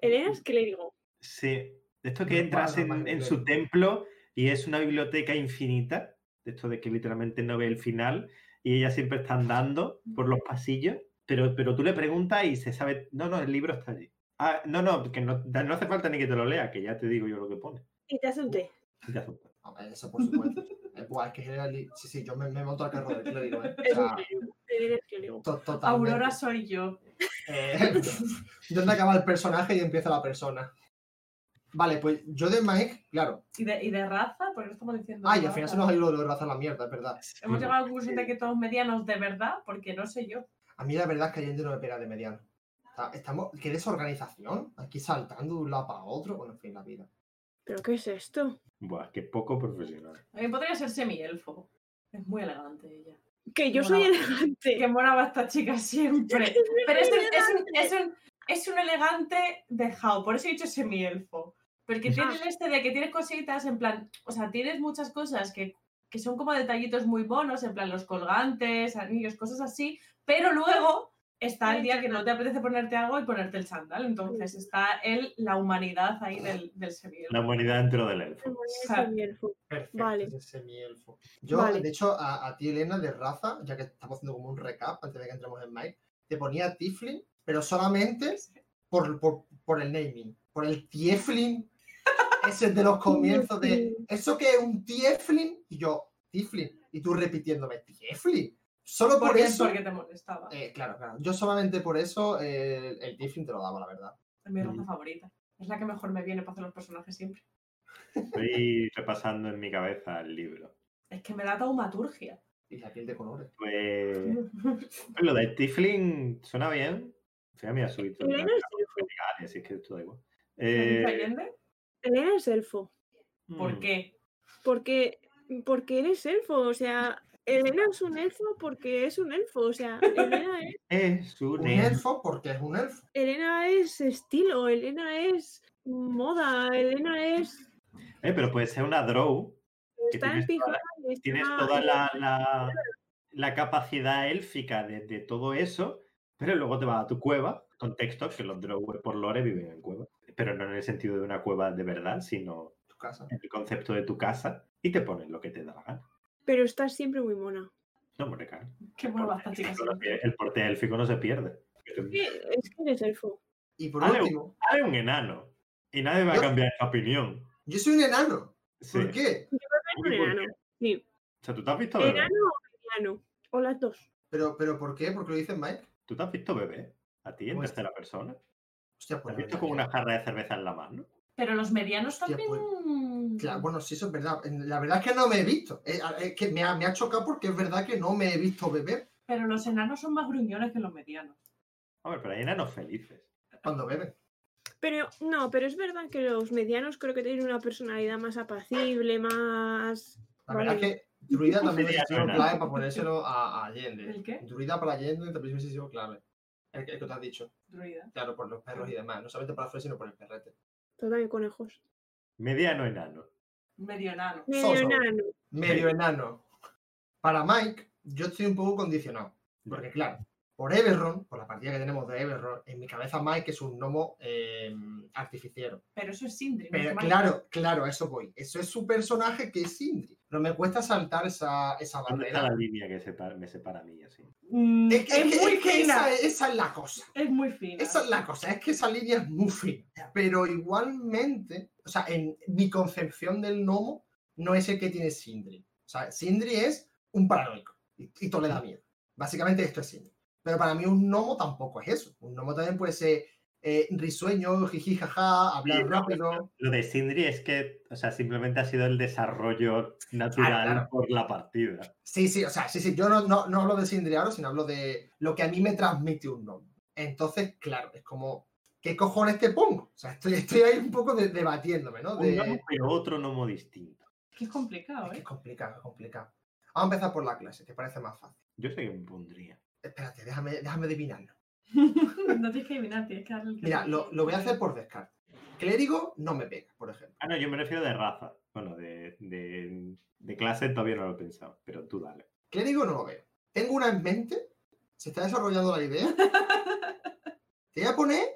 Elena es clérigo. Sí. De esto que No, entras en, en su templo y es una biblioteca infinita. De esto de que literalmente no ve el final y ella siempre está andando por los pasillos, pero, pero tú le preguntas y se sabe, no, no, el libro está allí. Ah, no, no, que no, no hace falta ni que te lo lea, que ya te digo yo lo que pone. Y te hace un té. Y te. No, eso por supuesto. Eh, buah, es que generali- Sí, sí, yo me, me monto al carro del clérigo, ¿eh? O sea, to- totalmente. Aurora soy yo. Eh, ¿Dónde acaba el personaje y empieza la persona? Vale, pues yo de Mike, claro. ¿Y de, y de raza? Porque no estamos diciendo. Ay, de al final se nos ha ido lo de raza a la mierda, es verdad. Hemos llegado a la conclusión de que todos medianos de verdad, porque no sé yo. A mí la verdad es que Allende no me pega de mediano. Estamos, ¿Qué desorganización? Aquí saltando de un lado para otro. Bueno, en fin, la vida. ¿Pero qué es esto? Buah, qué poco profesional. También podría ser semi-elfo. Es muy elegante ella. Que yo soy elegante. Que mora va esta chica siempre. Pero es un, es un, es un, es un elegante dejado, por eso he dicho semi-elfo. Porque tienes este de que tienes cositas, en plan, o sea, tienes muchas cosas que, que son como detallitos muy bonos, en plan los colgantes, anillos, cosas así, pero luego está el día que no te apetece ponerte algo y ponerte el chándal. Entonces está el, la humanidad ahí del, del semi-elfo. La humanidad dentro del elfo. Semielfo. Perfecto, Vale. ese semielfo. Yo, Vale. de hecho, a, a ti, Elena, de raza, ya que estamos haciendo como un recap antes de que entremos en Mike, te ponía Tiflin, pero solamente por, por, por el naming, por el Tieflin, ese de los comienzos de. ¿eso que es un Tieflin? Y yo, Tiflin, y tú repitiéndome, Tieflin. Solo por Porque, eso. porque te molestaba. eh, claro, claro. Yo solamente por eso eh, el Tieflin te lo daba, la verdad. Es mi raza Mm. favorita. Es la que mejor me viene para hacer los personajes siempre. Estoy repasando en mi cabeza el libro. Es que me da taumaturgia. Y la piel de colores. Pues lo de Tifling suena bien. Fíjate, mira, subí todo. Elena es elfo. Así es que esto da igual. ¿Me dice Eh? Elena es elfo. ¿Por mm, qué? Porque, porque eres elfo. O sea, Elena es un elfo porque es un elfo. O sea, Elena es, Es un Un elfo. elfo porque es un elfo. Elena es estilo, Elena es moda, Elena es. Eh, pero puede ser una draw. Que Está en tienes toda- pijama y está Tienes toda la, la- la capacidad élfica de, de todo eso, pero luego te vas a tu cueva, contexto que los draw por lore viven en cuevas. Pero no en el sentido de una cueva de verdad, sino Tu casa. en el concepto de tu casa y te pones lo que te da la gana. Pero estás siempre muy mona. No, hombre, claro. Qué buena esta chica. El porte- élfico no se pierde. Es que eres elfo. Y por Ale, último, Hay un enano y nadie va a Yo- cambiar esa opinión. yo soy un enano. Sí. ¿Por qué? Un ¿Por qué? enano. Sí. O sea, ¿tú te has visto bebé? Enano o mediano. O las dos. ¿Pero, pero por qué? ¿Por qué lo dice Mike? ¿Tú te has visto bebé? ¿A ti en Pues- tercera persona? Hostia, ¿Te pues has la visto con una jarra de cerveza en la mano? Pero los medianos Hostia, también. pues, Claro, bueno, sí, eso es verdad. La verdad es que no me he visto. Eh, Es que me ha, me ha chocado porque es verdad que no me he visto beber Pero los enanos son más gruñones que los medianos. Hombre, pero hay enanos felices. cuando beben. Pero no, pero es verdad que los medianos creo que tienen una personalidad más apacible, más. La verdad Vale. es que Druida también hubiese sido clave para ponérselo a, a Allende. ¿El qué? Druida para Allende también hubiese sido clave. El, que- el que te has dicho. Druida. Claro, por los perros y demás. No solamente para flores, sino por el perrete. Total, conejos. Mediano enano. Medio enano. Medio Soso. enano. Medio enano. Para Mike, yo estoy un poco condicionado. Porque, claro, por Everron, por la partida que tenemos de Everron, en mi cabeza Mike es un gnomo eh, artificiero. Pero eso es Sindri. no Pero claro, claro, a eso voy. Eso es su personaje que es Sindri. Pero me cuesta saltar esa, esa ¿Dónde está barrera. la línea que separa- me separa a mí así? Mm, Es, que- es es que- muy es que fina. esa, esa es la cosa. Es muy fina. Esa es la cosa, es que esa línea es muy fina. Pero igualmente, o sea, en mi concepción del gnomo no es el que tiene Sindri. O sea, Sindri es un paranoico y, y todo le da miedo. Básicamente esto es Sindri. Pero para mí un gnomo tampoco es eso. Un gnomo también puede ser eh, risueño, jiji, jaja, hablar Sí, rápido. Lo de Sindri es que, o sea, simplemente ha sido el desarrollo natural Ah, claro. por la partida. Sí, sí, o sea, sí, sí. Yo no, no, no hablo de Sindri ahora, sino hablo de lo que a mí me transmite un gnomo. Entonces, claro, es como, ¿qué cojones te pongo? O sea, estoy, estoy ahí un poco de- debatiendo, ¿no? Un De... gnomo, pero otro gnomo distinto. Es que es complicado, Es que ¿eh? es complicado, es complicado. Vamos a empezar por la clase, que parece más fácil. Yo sé que me pondría. Espérate, déjame, déjame adivinarlo. no tienes que adivinar, tienes que darle el Mira, lo, lo voy a hacer por descarte. Clérigo no me pega, por ejemplo. Ah, no, yo me refiero de raza. Bueno, de, de, de clase todavía no lo he pensado, pero tú dale. Clérigo no lo veo. Tengo una en mente, se está desarrollando la idea. Te voy a poner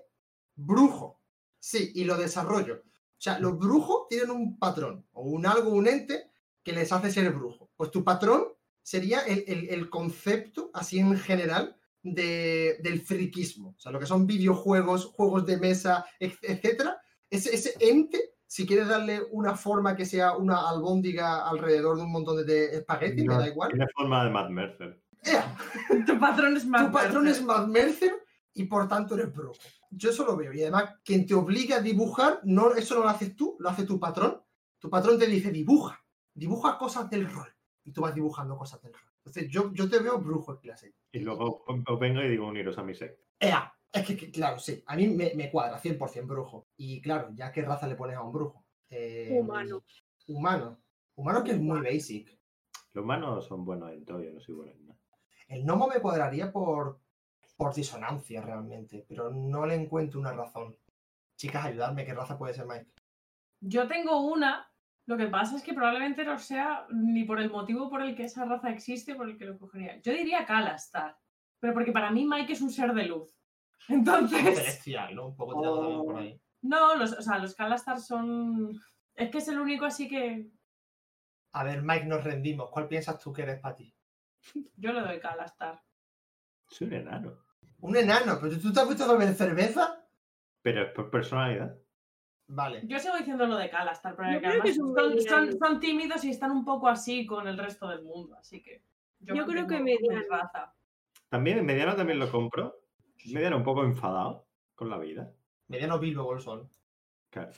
brujo. Sí, y lo desarrollo. O sea, los brujos tienen un patrón o un algo, un ente que les hace ser brujo. Pues tu patrón sería el, el- el concepto, así en general, de- del friquismo. O sea, lo que son videojuegos, juegos de mesa, etcétera. Ese, ese ente, si quieres darle una forma que sea una albóndiga alrededor de un montón de, de espagueti, me da igual. Tiene forma de Matt Mercer. ¡Ea! tu patrón es más tu patrón fuerte. es Mad Mercer y por tanto eres brujo. Yo eso lo veo. Y además, quien te obliga a dibujar, no, eso no lo haces tú, lo hace tu patrón. Tu patrón te dice, dibuja, dibuja cosas del rol. Y tú vas dibujando cosas del rol. Entonces, yo, yo te veo brujo en clase. Y luego os vengo y digo uniros a mi secta. ¡Ea! Es que, que, claro, sí, a mí me, me cuadra 100% brujo. Y claro, ya qué raza le pones a un brujo. Eh, Humano. Humano. Humano que es muy basic. Los humanos son buenos en todo, yo no soy bueno en nada. El gnomo me cuadraría por, por disonancia realmente, pero no le encuentro una razón. Chicas, ayudadme, ¿qué raza puede ser Mike? Yo tengo una. Lo que pasa es que probablemente no sea ni por el motivo por el que esa raza existe por el que lo cogería. Yo diría Kalastar. Pero porque para mí Mike es un ser de luz. Entonces. Celestial, ¿no? Un poco tirado también por ahí. No, los, o sea, los Kalastar son. Es que es el único así que. A ver, Mike, nos rendimos. ¿Cuál piensas tú que eres para ti? Yo le doy Kalastar. Soy un enano. Un enano, pero tú te has visto beber cerveza. Pero es por personalidad. Vale. Yo sigo diciendo lo de pero Yo que son, son- son tímidos y están un poco así con el resto del mundo. Así que. Yo creo que mediano. raza. También, mediano también lo compro. Mediano un poco enfadado con la vida. Mediano Bilbo Bolsón. Claro.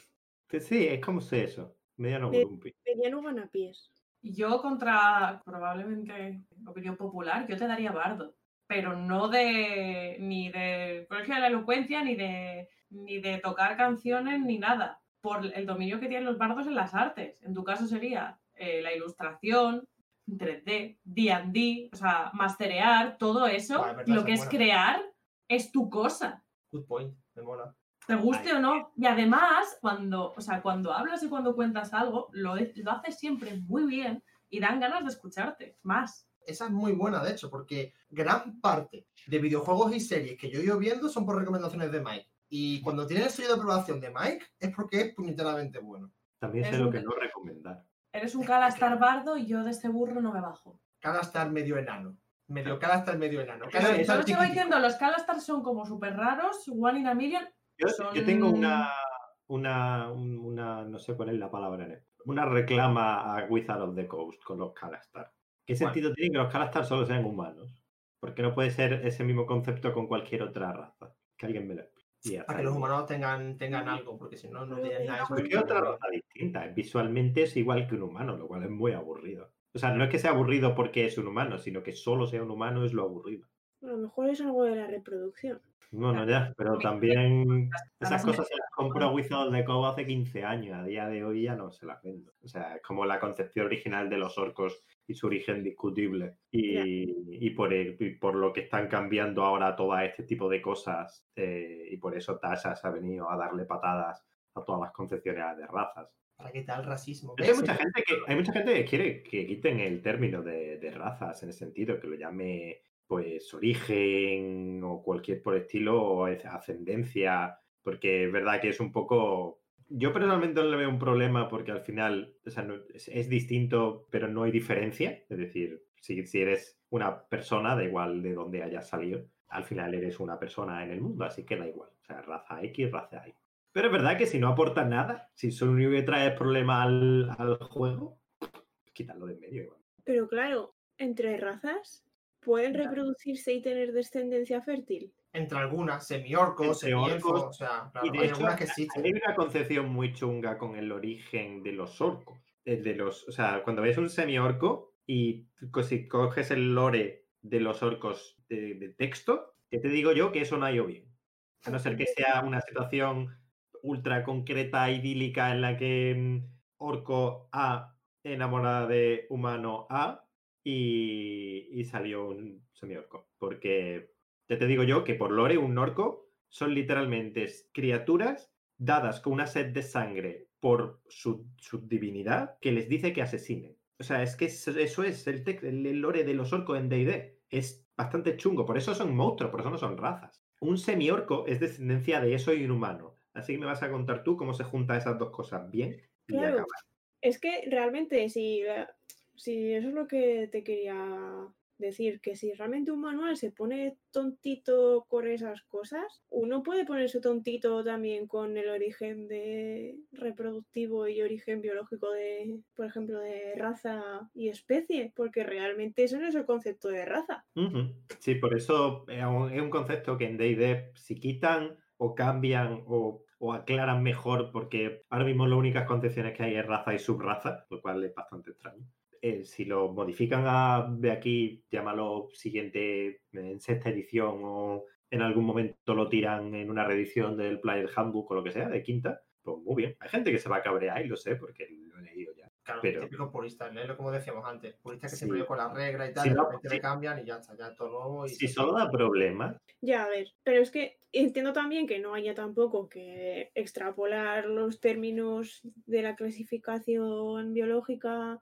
Que sí, es como sé eso. Mediano grumpy. Mediano ganapiés. Yo contra probablemente opinión popular, yo te daría bardo, pero no de ni de colegio de la elocuencia, ni de ni de tocar canciones, ni nada, por el dominio que tienen los bardos en las artes. En tu caso sería eh, la ilustración, 3D, D&D, o sea, masterear, todo eso, Buah, es verdad, lo que es buena. crear, es tu cosa. Good point, me mola. te guste o no. Y además, cuando, o sea, cuando hablas y cuando cuentas algo, lo, lo haces siempre muy bien y dan ganas de escucharte más. Esa es muy buena, de hecho, porque gran parte de videojuegos y series que yo he ido viendo son por recomendaciones de Mike. Y cuando tiene el sello de aprobación de Mike es porque es puñeteramente bueno. También sé Es lo que no recomendar. Eres un calastar bardo y yo de este burro no me bajo. Cada estar medio enano. Medio cada estar medio enano. Cada eso sigo diciendo, los calastars son como súper raros, one in a million. Yo, yo tengo una, una, un- una, no sé cuál es la palabra una reclama a Wizard of the Coast con los Calastar. ¿Qué sentido tiene que los Calastar solo sean humanos? Porque no puede ser ese mismo concepto con cualquier otra raza. Que alguien me lo explique. Para que los humanos tengan, tengan algo, porque si no, no tienen nada. Porque otra raza distinta. Visualmente es igual que un humano, lo cual es muy aburrido. O sea, no es que sea aburrido porque es un humano, sino que solo sea un humano es lo aburrido. A lo mejor es algo de la reproducción. Bueno, ya, pero también esas cosas se las compró a Wizard of the Coast hace 15 años. A día de hoy ya no se las vendo. O sea, es como la concepción original de los orcos y su origen discutible. Y, y por, el- y por lo que están cambiando ahora todo este tipo de cosas. eh, y por eso Tasas ha venido a darle patadas a todas las concepciones de razas. ¿Para qué tal racismo? Hay mucha gente que, hay mucha gente que quiere que quiten el término de, de razas en ese sentido, que lo llame pues origen o cualquier por estilo o ascendencia, porque es verdad que es un poco... Yo personalmente no le veo un problema porque al final es, es distinto, pero no hay diferencia. Es decir, si, si eres una persona, da igual de dónde hayas salido, al final eres una persona en el mundo, así que da igual. O sea, raza X, raza Y. Pero es verdad que si no aporta nada, si solo único que trae es problema al, al juego, quitarlo de en medio. igual. Pero claro, entre razas, ¿pueden reproducirse y tener descendencia fértil? Entre algunas, semi-orcos, Entre semi-elfos, orcos. o sea, claro, y de hay hecho, algunas que hay existen. una concepción muy chunga con el origen de los orcos. El de los, o sea, cuando ves un semi-orco y si coges el lore de los orcos de, de texto, que te digo yo que eso no ha ido bien. A no ser que sea una situación ultra concreta, idílica, en la que mm, orco A enamorada de humano A y, y salió un semi-orco. Porque ya te digo yo que por lore un orco son literalmente criaturas dadas con una sed de sangre por su, su divinidad que les dice que asesinen. O sea, es que eso, es el, lore de los orcos en D&D. Es bastante chungo, por eso son monstruos, por eso no son razas. Un semi-orco es descendencia de eso y un humano. Así que me vas a contar tú cómo se juntan esas dos cosas bien y Claro. Es que realmente, si, si eso es lo que te quería decir, que si realmente un manual se pone tontito con esas cosas, uno puede ponerse tontito también con el origen de reproductivo y origen biológico de, por ejemplo, de raza y especie, porque realmente eso no es el concepto de raza. Sí, por eso es un, es un concepto que en D&D si quitan o cambian o, o aclaran mejor, porque ahora mismo las únicas concepciones que hay es raza y subraza, lo cual es bastante extraño. Eh, si lo modifican a de aquí, llámalo siguiente en sexta edición o en algún momento lo tiran en una reedición del Player Handbook o lo que sea, de quinta, pues muy bien. Hay gente que se va a cabrear y lo sé porque lo he leído ya. Claro, pero- típico purista, ¿no? como decíamos antes, puristas que Sí. se pelean con las reglas y tal, Si de no, repente sí. le cambian y ya está, ya todo nuevo. Y Si solo da problemas, Ya, a ver, pero es que entiendo también que no haya tampoco que extrapolar los términos de la clasificación biológica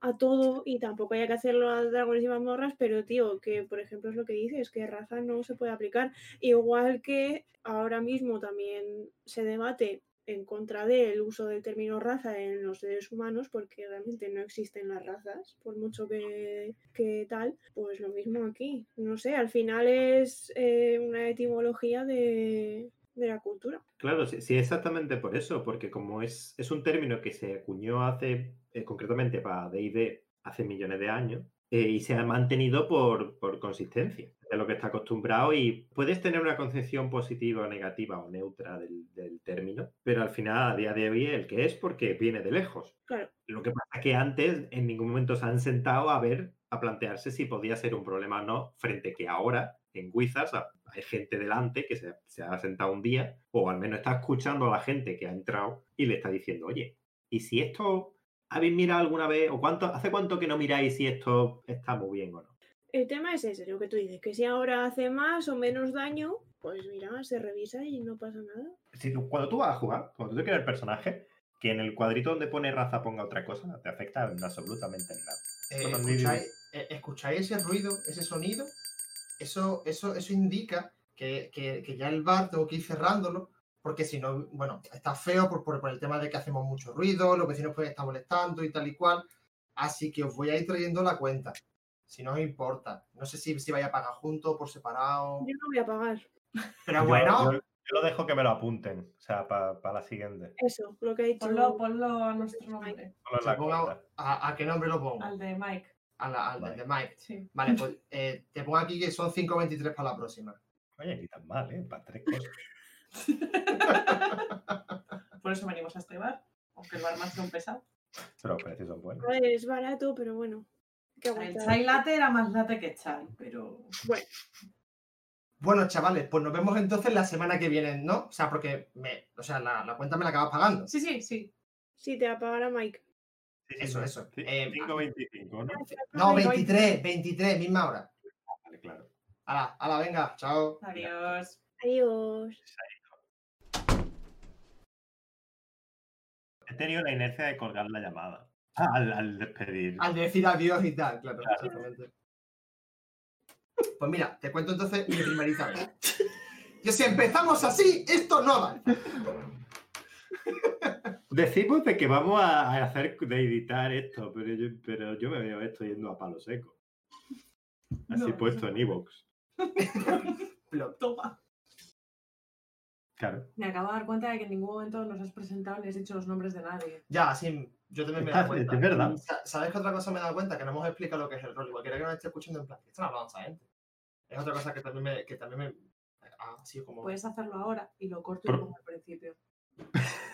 a todo y tampoco haya que hacerlo a dragones y mazmorras, pero tío, que por ejemplo es lo que dices, que raza no se puede aplicar. Igual que ahora mismo también se debate en contra del uso del término raza en los seres humanos, porque realmente no existen las razas, por mucho que, que tal, pues lo mismo aquí. No sé, al final es eh, una etimología de, de la cultura. Claro, sí, sí, exactamente por eso, porque como es, es un término que se acuñó hace, eh, concretamente para D&D, hace millones de años, eh, y se ha mantenido por, por consistencia. de lo que está acostumbrado y puedes tener una concepción positiva o negativa o neutra del, del término, pero al final a día de hoy el que es porque viene de lejos. Claro. Lo que pasa es que antes en ningún momento se han sentado a ver, a plantearse si podía ser un problema o no, frente que ahora en Wizards hay gente delante que se, se ha sentado un día o al menos está escuchando a la gente que ha entrado y le está diciendo, oye, ¿y si esto habéis mirado alguna vez o cuánto, hace cuánto que no miráis si esto está muy bien o no? El tema es ese, lo que tú dices, que si ahora hace más o menos daño, pues mira, se revisa y no pasa nada. Si tú- cuando tú vas a jugar, cuando tú quieres el personaje, que en el cuadrito donde pone raza ponga otra cosa, no te afecta en absolutamente nada. Eh, Bueno, ¿escucháis, eh, escucháis ese ruido, ese sonido? Eso, eso, eso indica que, que- que ya el bar tengo que ir cerrándolo, porque si no, bueno, está feo por, por- por el tema de que hacemos mucho ruido, los vecinos pueden estar molestando y tal y cual. Así que os voy a ir trayendo la cuenta, si no os importa. No sé si, si vaya a pagar juntos o por separado. Yo no voy a pagar. Pero bueno, Yo, yo lo dejo que me lo apunten, o sea, para la siguiente. Eso, lo que ha dicho. Ponlo, ponlo a nuestro nombre, Ponlo. ¿a, a qué nombre lo pongo? al de Mike. A la- al Vale. de Mike. Sí. Vale, pues eh, te pongo aquí que son 5.23 para la próxima. Oye, ni tan mal, ¿eh? Para tres cosas. Por eso venimos a este bar, aunque el barman sea un pesado. Pero los precios son buenos. Es barato, pero bueno. El chai latte era más latte que chai, pero Bueno, Bueno, chavales, pues nos vemos entonces la semana que viene, ¿no? O sea, porque me, o sea, la, la cuenta me la acabas pagando. sí, sí, sí. sí, te apagará Mike. Sí, sí, Eso, sí. eso. Sí, Eh, 5.25, ¿no? No, 23, 23, misma hora. Vale, claro. Hala, hala, venga, chao. Adiós. Adiós. He tenido la inercia de colgar la llamada. Ah, al, al despedir. Al decir adiós y tal, claro, Claro. exactamente. Pues mira, te cuento entonces mi primeriza. Que si empezamos así, esto no va. Decimos de que vamos a hacer de editar esto, pero yo, pero yo me veo esto yendo a palo seco. Así No, puesto en Evox. Plop. Toma. Claro. Me acabo de dar cuenta de que en ningún momento nos has presentado ni has dicho los nombres de nadie. Ya, sí, yo también me he dado cuenta. es verdad. Sa- ¿Sabes qué otra cosa me he dado cuenta? Que no hemos explicado lo que es el rol. Igual que nos esté escuchando en plan, ¿qué están hablando esa gente? Es otra cosa que también me. Que también me ah, sí, como. Puedes hacerlo ahora y lo corto y Por- lo pongo al principio.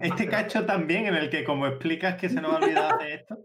Este cacho también en el que como explicas que se nos ha olvidado hacer esto.